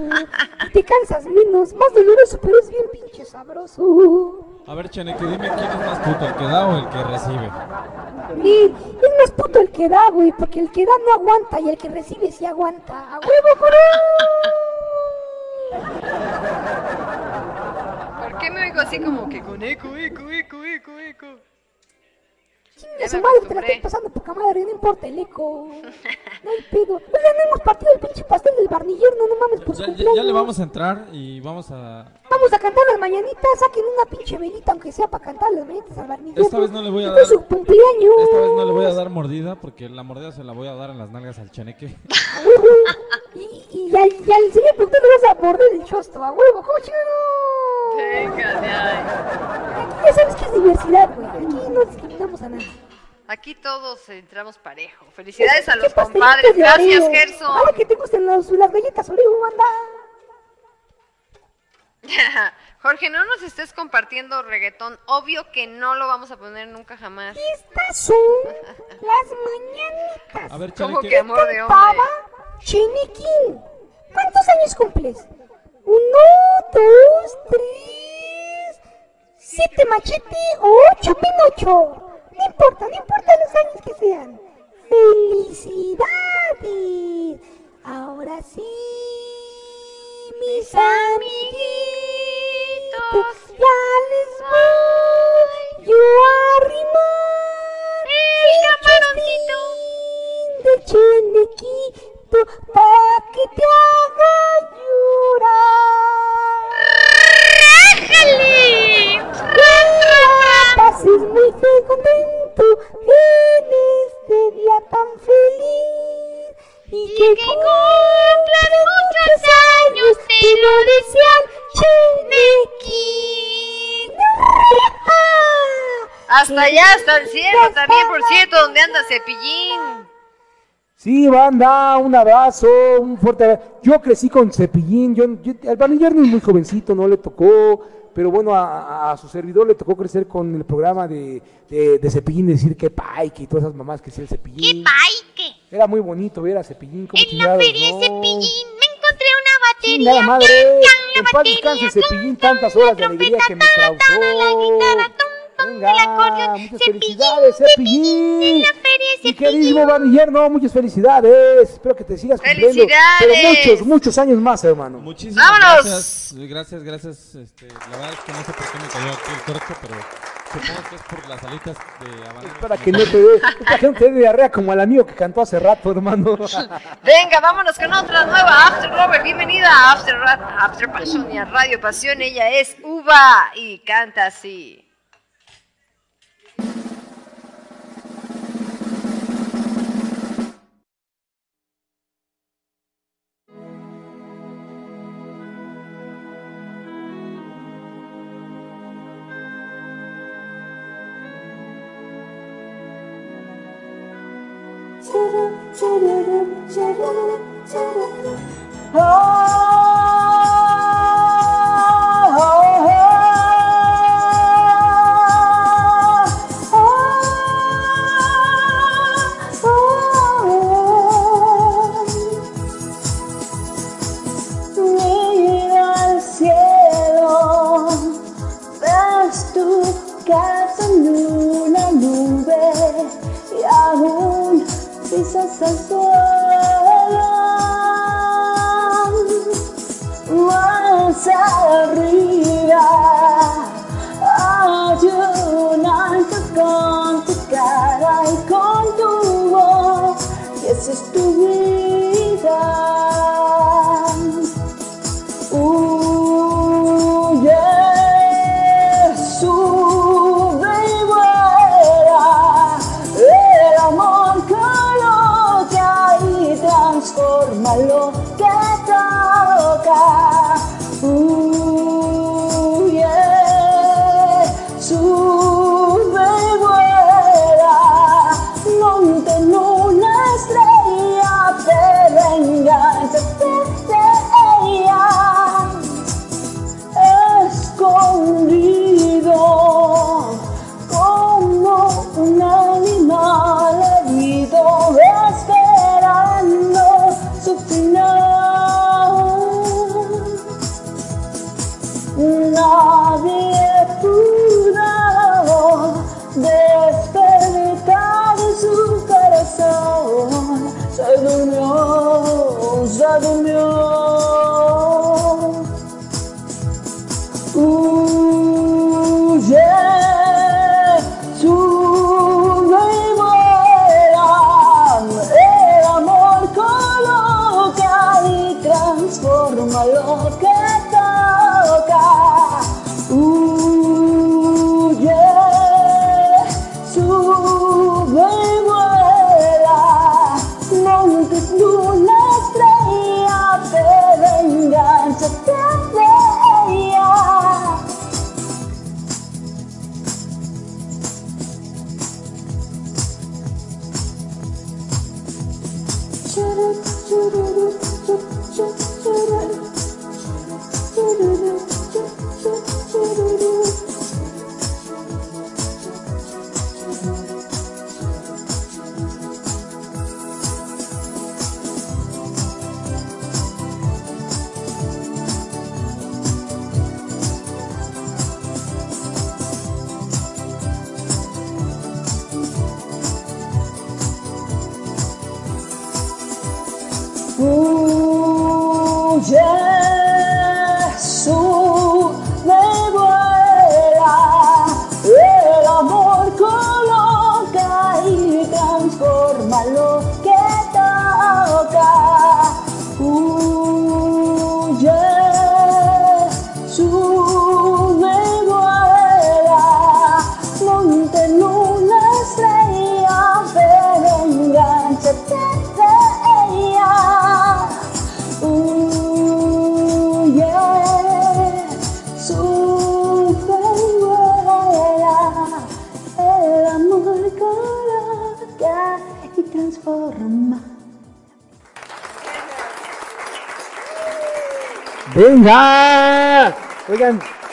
Speaker 3: Y te cansas menos, más doloroso, pero es bien pinche sabroso.
Speaker 4: A ver, Cheneque, dime quién es más puto, el que da o el que recibe.
Speaker 3: Es más puto el que da, güey, porque el que da no aguanta y el que recibe sí aguanta. ¡A huevo, coro!
Speaker 1: ¿Por qué me oigo así como que con eco, eco, eco, eco, eco?
Speaker 3: Chinga su madre, te la estoy pasando poca madre, no importa el eco. No hay pedo. Oigan, no hemos partido el pinche pastel del barnillero, no, no mames, por su
Speaker 4: Ya, ya-
Speaker 3: cumpleaños.
Speaker 4: ya le vamos a entrar y vamos a...
Speaker 3: Vamos a cantar las mañanitas, saquen una pinche velita, aunque sea para cantar las mañanitas al barnillero.
Speaker 4: Esta vez no le voy a
Speaker 3: Es
Speaker 4: dar...
Speaker 3: su cumpleaños.
Speaker 4: Esta vez no le voy a dar mordida porque la mordida se la voy a dar en las nalgas al Cheneque.
Speaker 3: Y, y al, y al señor productor le vas a morder el chosto, a huevo, ¿cómo chingado?
Speaker 1: Venga, de ahí.
Speaker 3: Ya sabes que es diversidad, güey. Aquí no discriminamos a nadie.
Speaker 1: Aquí todos entramos parejo. Felicidades a
Speaker 3: ¿Qué
Speaker 1: los compadres. Gracias? Gerson.
Speaker 3: Ahora que te gustan los- las galletas Oreo, banda.
Speaker 1: Jorge, no nos estés compartiendo reggaetón. Obvio que no lo vamos a poner nunca jamás.
Speaker 3: Estas son las mañanitas.
Speaker 4: A ver,
Speaker 1: ¿Cómo
Speaker 4: Cheneque.
Speaker 1: que amor de hombre?
Speaker 3: Chenequín. ¿Cuántos años cumples? Uno, dos, tres, siete machete, ocho pinocho. No importa, no importa los años que sean. ¡Felicidades! Ahora sí, mis amiguitos, ya les voy yo a arrimar el camaroncito de Chenequito pa' que te haga llorar. ¡Déjale! pases muy contento en este día tan feliz y que cumplan muchos años te lo desean Chenequín.
Speaker 1: Hasta allá, hasta el cielo también, por cierto, donde anda Cepillín.
Speaker 2: Sí, banda, un abrazo, un fuerte abrazo. Yo crecí con Cepillín, yo, yo, el barnillero no es muy jovencito, no le tocó, pero bueno, a, a- su servidor le tocó crecer con el programa de, de, de Cepillín, decir que paique y todas esas mamás que hacía el Cepillín.
Speaker 3: ¡Paique!
Speaker 2: Era muy bonito ver a Cepillín, como
Speaker 3: En la feria
Speaker 2: ¿no?
Speaker 3: Cepillín me encontré una batería.
Speaker 2: Chingada madre, en paz descanse Cepillín, tantas horas de alegría que me causó. Venga, muchas felicidades, Cepillín. Mi queridísimo barnillero, no, muchas felicidades. Espero que te sigas cumpliendo. Pero
Speaker 1: ¡Felicidades!
Speaker 2: muchos, muchos años más, hermano.
Speaker 4: Muchísimas
Speaker 1: ¡Vámonos!
Speaker 4: gracias. Gracias, gracias. Este, la verdad es que no sé por qué me cayó aquí el corcho, pero supongo que es por las alitas de habanero.
Speaker 2: Para que no te dé, para que no te dé diarrea como al amigo que cantó hace rato, hermano.
Speaker 1: Venga, vámonos con otra nueva After Lover. Bienvenida a After, After Passion y a Radio Pasión. Ella es Uva y canta así.
Speaker 17: Mira suelo. Más arriba hay un ángel con tu cara y con tu voz y esa es tu vida.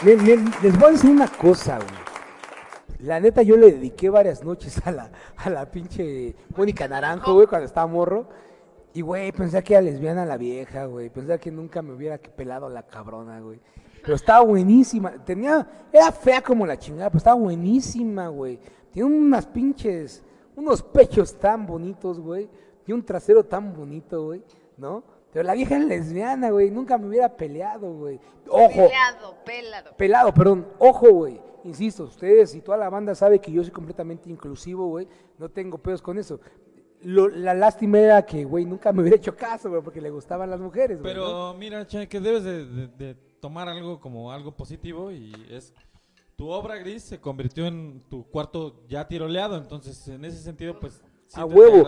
Speaker 2: Les voy a decir una cosa, güey. La neta, yo le dediqué varias noches a la, a la pinche Mónica Naranjo, güey, cuando estaba morro. Y, güey, pensé que era lesbiana la vieja, güey. Pensé que nunca me hubiera pelado la cabrona, güey. Pero estaba buenísima. Tenía, era fea como la chingada, pero estaba buenísima, güey. Tiene unas pinches, unos pechos tan bonitos, güey. Y un trasero tan bonito, güey, ¿no? Pero la vieja era lesbiana, güey. Nunca me hubiera peleado, güey. Ojo.
Speaker 1: Pelado, pelado.
Speaker 2: Pelado, perdón. Ojo, güey. Insisto, ustedes y toda la banda sabe que yo soy completamente inclusivo, güey. No tengo pedos con eso. Lo- la lástima era que, güey, nunca me hubiera hecho caso, güey, porque le gustaban las mujeres, güey. ¿no?
Speaker 4: Pero mira, Che, que debes de, de- de tomar algo como algo positivo y es tu obra gris se convirtió en tu cuarto ya tiroleado, entonces en ese sentido pues
Speaker 2: A huevo.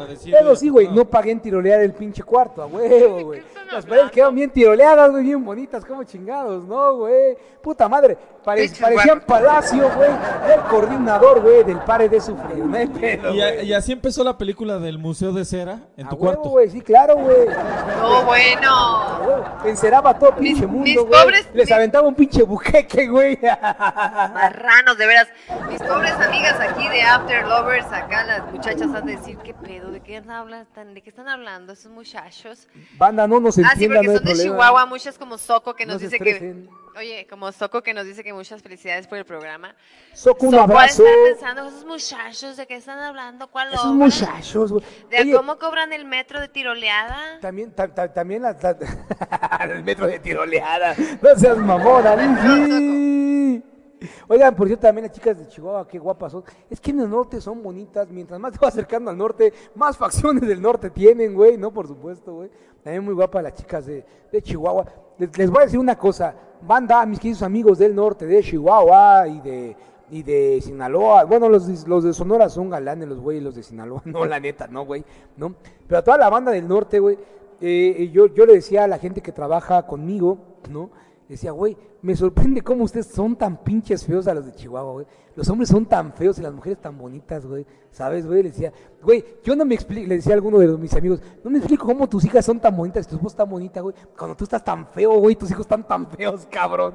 Speaker 4: y
Speaker 2: sí, güey, no pagué en tirolear el pinche cuarto, a huevo, güey. Las paredes quedaron bien tiroleadas, güey, bien bonitas, como chingados, ¿no, güey? Puta madre, pare- parecían palacio, güey. Era el coordinador, güey, del pare de sufrir, no hay pedo,
Speaker 4: Y, a-
Speaker 2: güey.
Speaker 4: y así empezó la película del Museo de Cera en
Speaker 2: A
Speaker 4: tu
Speaker 2: huevo,
Speaker 4: cuarto.
Speaker 2: güey, sí, claro, güey.
Speaker 1: No, bueno.
Speaker 2: Enceraba todo el pinche mundo,
Speaker 1: mis
Speaker 2: güey.
Speaker 1: pobres-
Speaker 2: Les aventaba un pinche buqueque, güey.
Speaker 1: Marranos, de veras. Mis pobres amigas aquí de After Lovers, acá las muchachas han de decir, ¿qué pedo? ¿De qué hablan? tan- ¿De qué están hablando esos muchachos?
Speaker 2: Banda, no nos
Speaker 1: Ah, sí,
Speaker 2: entiendan,
Speaker 1: porque
Speaker 2: no
Speaker 1: son de
Speaker 2: problema.
Speaker 1: Chihuahua, muchas como Soco que
Speaker 2: No
Speaker 1: nos dice que... Oye, como Soco que nos dice que muchas felicidades por el programa.
Speaker 2: Soco, un
Speaker 1: de
Speaker 2: abrazo.
Speaker 1: estar pensando, esos muchachos, ¿de qué están hablando? ¿Cuál
Speaker 2: Esos
Speaker 1: obra?
Speaker 2: muchachos, güey.
Speaker 1: ¿De
Speaker 2: Oye,
Speaker 1: cómo cobran el metro de tiroleada?
Speaker 2: También, ta- ta- también la, ta- el metro de tiroleada. No seas mamona. Oigan, por cierto, también las chicas de Chihuahua, qué guapas son. Es que en el norte son bonitas. Mientras más te vas acercando al norte, más facciones del norte tienen, güey. No, por supuesto, güey. También muy guapas las chicas de, de Chihuahua. Les, voy a decir una cosa. Banda, mis queridos amigos del norte, de Chihuahua y de, y de Sinaloa. Bueno, los, los de Sonora son galanes, los güeyes, los de Sinaloa. No, la neta, no, güey. ¿no? Pero a toda la banda del norte, güey, eh, yo, yo le decía a la gente que trabaja conmigo, ¿no? Decía, güey, me sorprende cómo ustedes son tan pinches feos a los de Chihuahua, güey. Los hombres son tan feos y las mujeres tan bonitas, güey. ¿Sabes, güey? Le decía, güey, yo no me explico, le decía a alguno de mis amigos, no me explico cómo tus hijas son tan bonitas y tu esposa tan bonita, güey. Cuando tú estás tan feo, güey, tus hijos están tan feos, cabrón.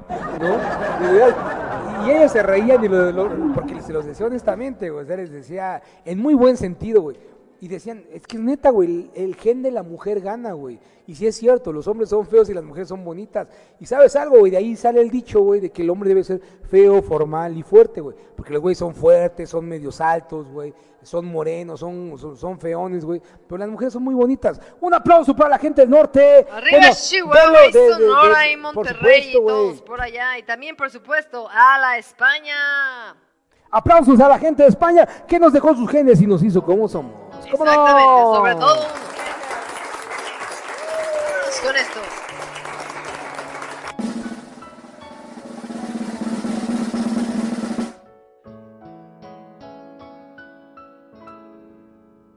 Speaker 2: Y ellos se reían y lo- porque se los decía honestamente, güey. O sea, les decía en muy buen sentido, güey. Y decían, es que es neta, güey, el, el gen de la mujer gana, güey. Y sí es cierto, los hombres son feos y las mujeres son bonitas. Y sabes algo, güey, de ahí sale el dicho, güey, de que el hombre debe ser feo, formal y fuerte, güey. Porque los güeyes son fuertes, son medios altos, güey. Son morenos, son, son, son feones, güey. Pero las mujeres son muy bonitas. Un aplauso para la gente del norte.
Speaker 1: Arriba
Speaker 2: Bueno,
Speaker 1: Chihuahua y
Speaker 2: de- de- de-
Speaker 1: Sonora
Speaker 2: de-
Speaker 1: y
Speaker 2: por
Speaker 1: Monterrey
Speaker 2: supuesto,
Speaker 1: y todos por allá. Y también, por supuesto, a la España.
Speaker 2: Aplausos a la gente de España que nos dejó sus genes y nos hizo como somos. ¿Cómo no?
Speaker 1: Exactamente, sobre todo. Con esto.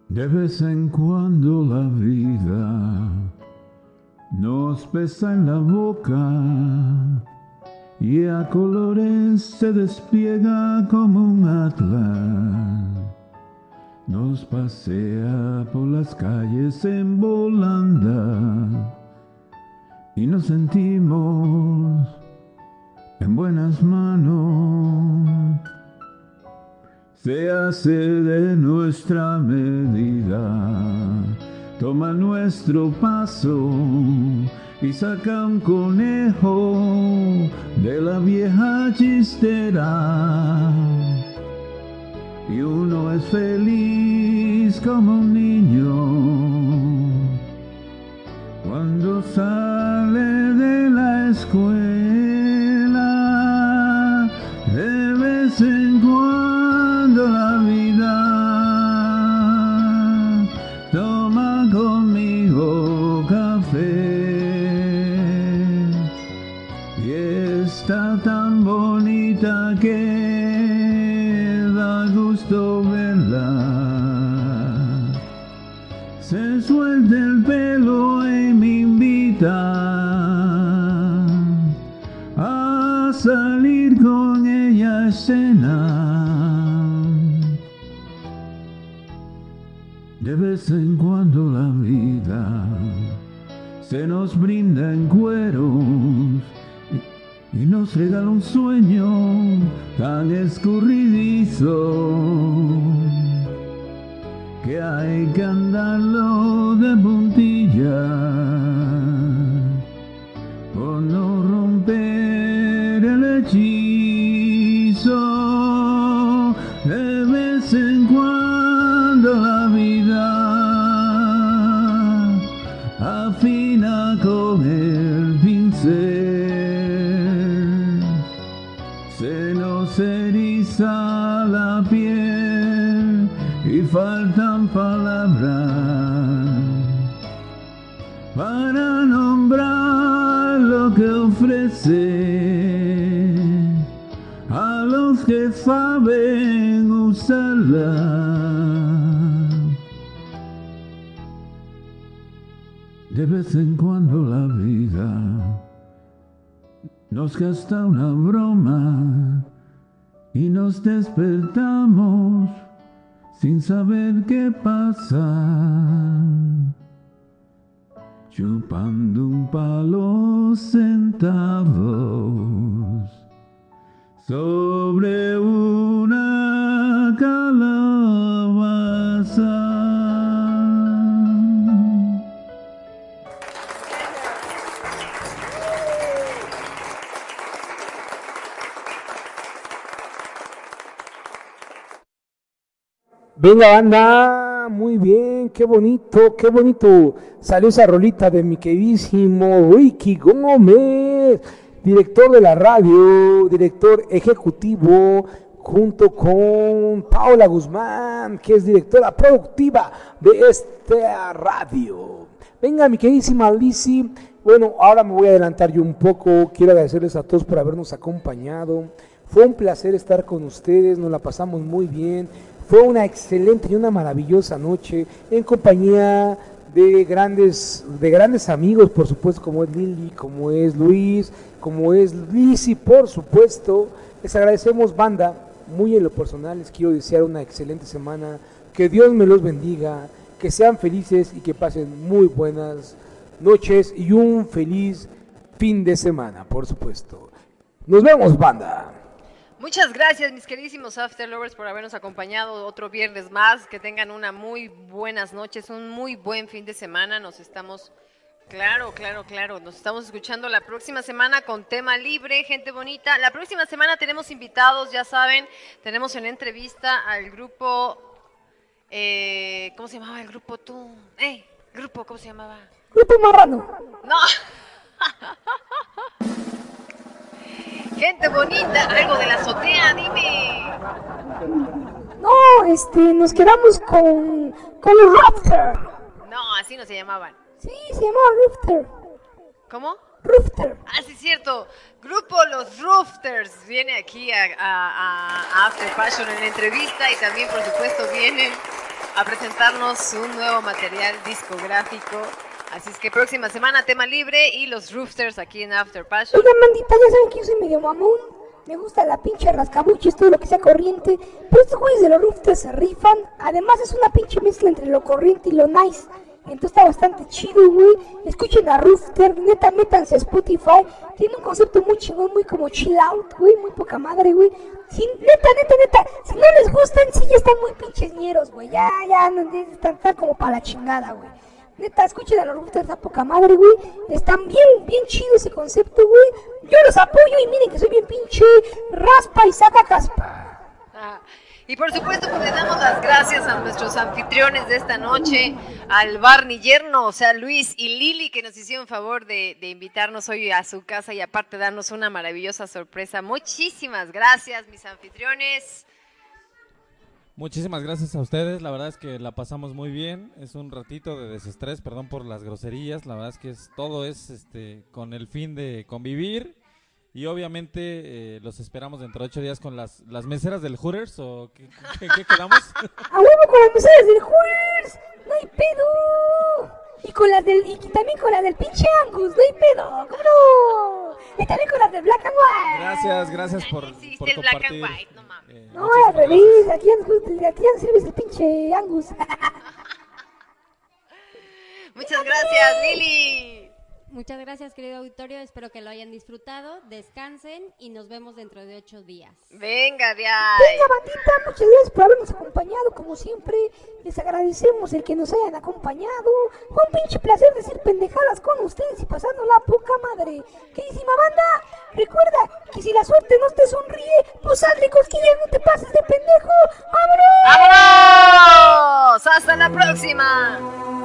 Speaker 7: De vez en cuando la vida nos pesa en la boca y a colores se despliega como un atlas. Nos pasea por las calles en volanda y nos sentimos en buenas manos. Se hace de nuestra medida, toma nuestro paso y saca un conejo de la vieja chistera. Y uno es feliz como un niño
Speaker 2: Venga, muy bien, qué bonito, qué bonito. Salió esa rolita de mi queridísimo Ricky Gómez, director de la radio, director ejecutivo, junto con Paula Guzmán, que es directora productiva de esta radio. Venga, mi queridísima Lizzy. Bueno, ahora me voy a adelantar yo un poco. Quiero agradecerles a todos por habernos acompañado. Fue un placer estar con ustedes, nos la pasamos muy bien. Fue una excelente y una maravillosa noche en compañía de grandes, de grandes amigos, por supuesto, como es Lili, como es Luis, como es Lizzy, por supuesto. Les agradecemos, banda, muy en lo personal, les quiero desear una excelente semana, que Dios me los bendiga, que sean felices y que pasen muy buenas noches y un feliz fin de semana, por supuesto. Nos vemos, banda.
Speaker 1: Muchas gracias, mis queridísimos After Lovers, por habernos acompañado otro viernes más. Que tengan una muy buenas noches, un muy buen fin de semana. Nos estamos, claro, claro, claro, nos estamos escuchando la próxima semana con tema libre, gente bonita. La próxima semana tenemos invitados, ya saben, tenemos en entrevista al grupo, eh, ¿cómo se llamaba el grupo tú? Eh, grupo, ¿cómo se llamaba?
Speaker 3: Grupo Marrano.
Speaker 1: No. Gente bonita, algo de la azotea, dime.
Speaker 3: No, este, nos quedamos con, con los Rafter.
Speaker 1: No, así no se llamaban.
Speaker 3: Sí, se llamaba Rafter.
Speaker 1: ¿Cómo?
Speaker 3: Rooster.
Speaker 1: Ah, sí, cierto. Grupo Los Roofters viene aquí a, a- a After Fashion en entrevista y también, por supuesto, vienen a presentarnos un nuevo material discográfico. Así es que próxima semana tema libre y los Roosters aquí en After Passion.
Speaker 3: Oigan, mandita, ya saben que yo soy medio mamón. Me gusta la pinche rascabuches, todo lo que sea corriente. Pero estos güeyes de los Roosters se rifan. Además, es una pinche mezcla entre lo corriente y lo nice. Entonces está bastante chido, güey. Escuchen a Rooster, neta, métanse a Spotify. Tiene un concepto muy chingón, muy como chill out, güey. Muy poca madre, güey. Neta, neta, neta. Si no les gustan, sí ya están muy pinches ñeros, güey. Ya, ya, no, están, están como para la chingada, güey. Neta, escuchen a los Roosters, está poca madre, güey. Están bien, bien chido ese concepto, güey. Yo los apoyo y miren que soy bien pinche raspa y saca caspa.
Speaker 1: Ah, y por supuesto, pues le damos las gracias a nuestros anfitriones de esta noche, al Barney Yerno, o sea, Luis y Lili, que nos hicieron favor de, de invitarnos hoy a su casa y aparte darnos una maravillosa sorpresa. Muchísimas gracias, mis anfitriones.
Speaker 4: Muchísimas gracias a ustedes, la verdad es que la pasamos muy bien, es un ratito de desestrés, perdón por las groserías, la verdad es que es, todo es este con el fin de convivir y obviamente eh, los esperamos dentro de ocho días con las, meseras del Hooters o ¿qué, quedamos?
Speaker 3: ¡A huevo con las meseras del Hooters! ¡No hay pedo! Y con las del, y también con las del pinche Angus, no hay pedo, ¿cómo no? Y también con las del Black and White.
Speaker 4: Gracias, gracias por, por
Speaker 1: el Black and
Speaker 4: compartir.
Speaker 1: White, no mames.
Speaker 4: Eh,
Speaker 3: No, al revés, aquí ya sirves el pinche Angus.
Speaker 1: Muchas gracias, Lili.
Speaker 6: Muchas gracias, querido auditorio. Espero que lo hayan disfrutado. Descansen y nos vemos dentro de ocho días.
Speaker 1: Venga, de ahí.
Speaker 3: Venga, bandita, muchas gracias por habernos acompañado, como siempre. Les agradecemos el que nos hayan acompañado. Fue un pinche placer decir pendejadas con ustedes y pasando la poca madre. Queridísima banda, recuerda que si la suerte no te sonríe, pues hazle cosquillas, no te pases de pendejo. ¡Vámonos!
Speaker 1: ¡Vámonos! ¡Hasta la próxima!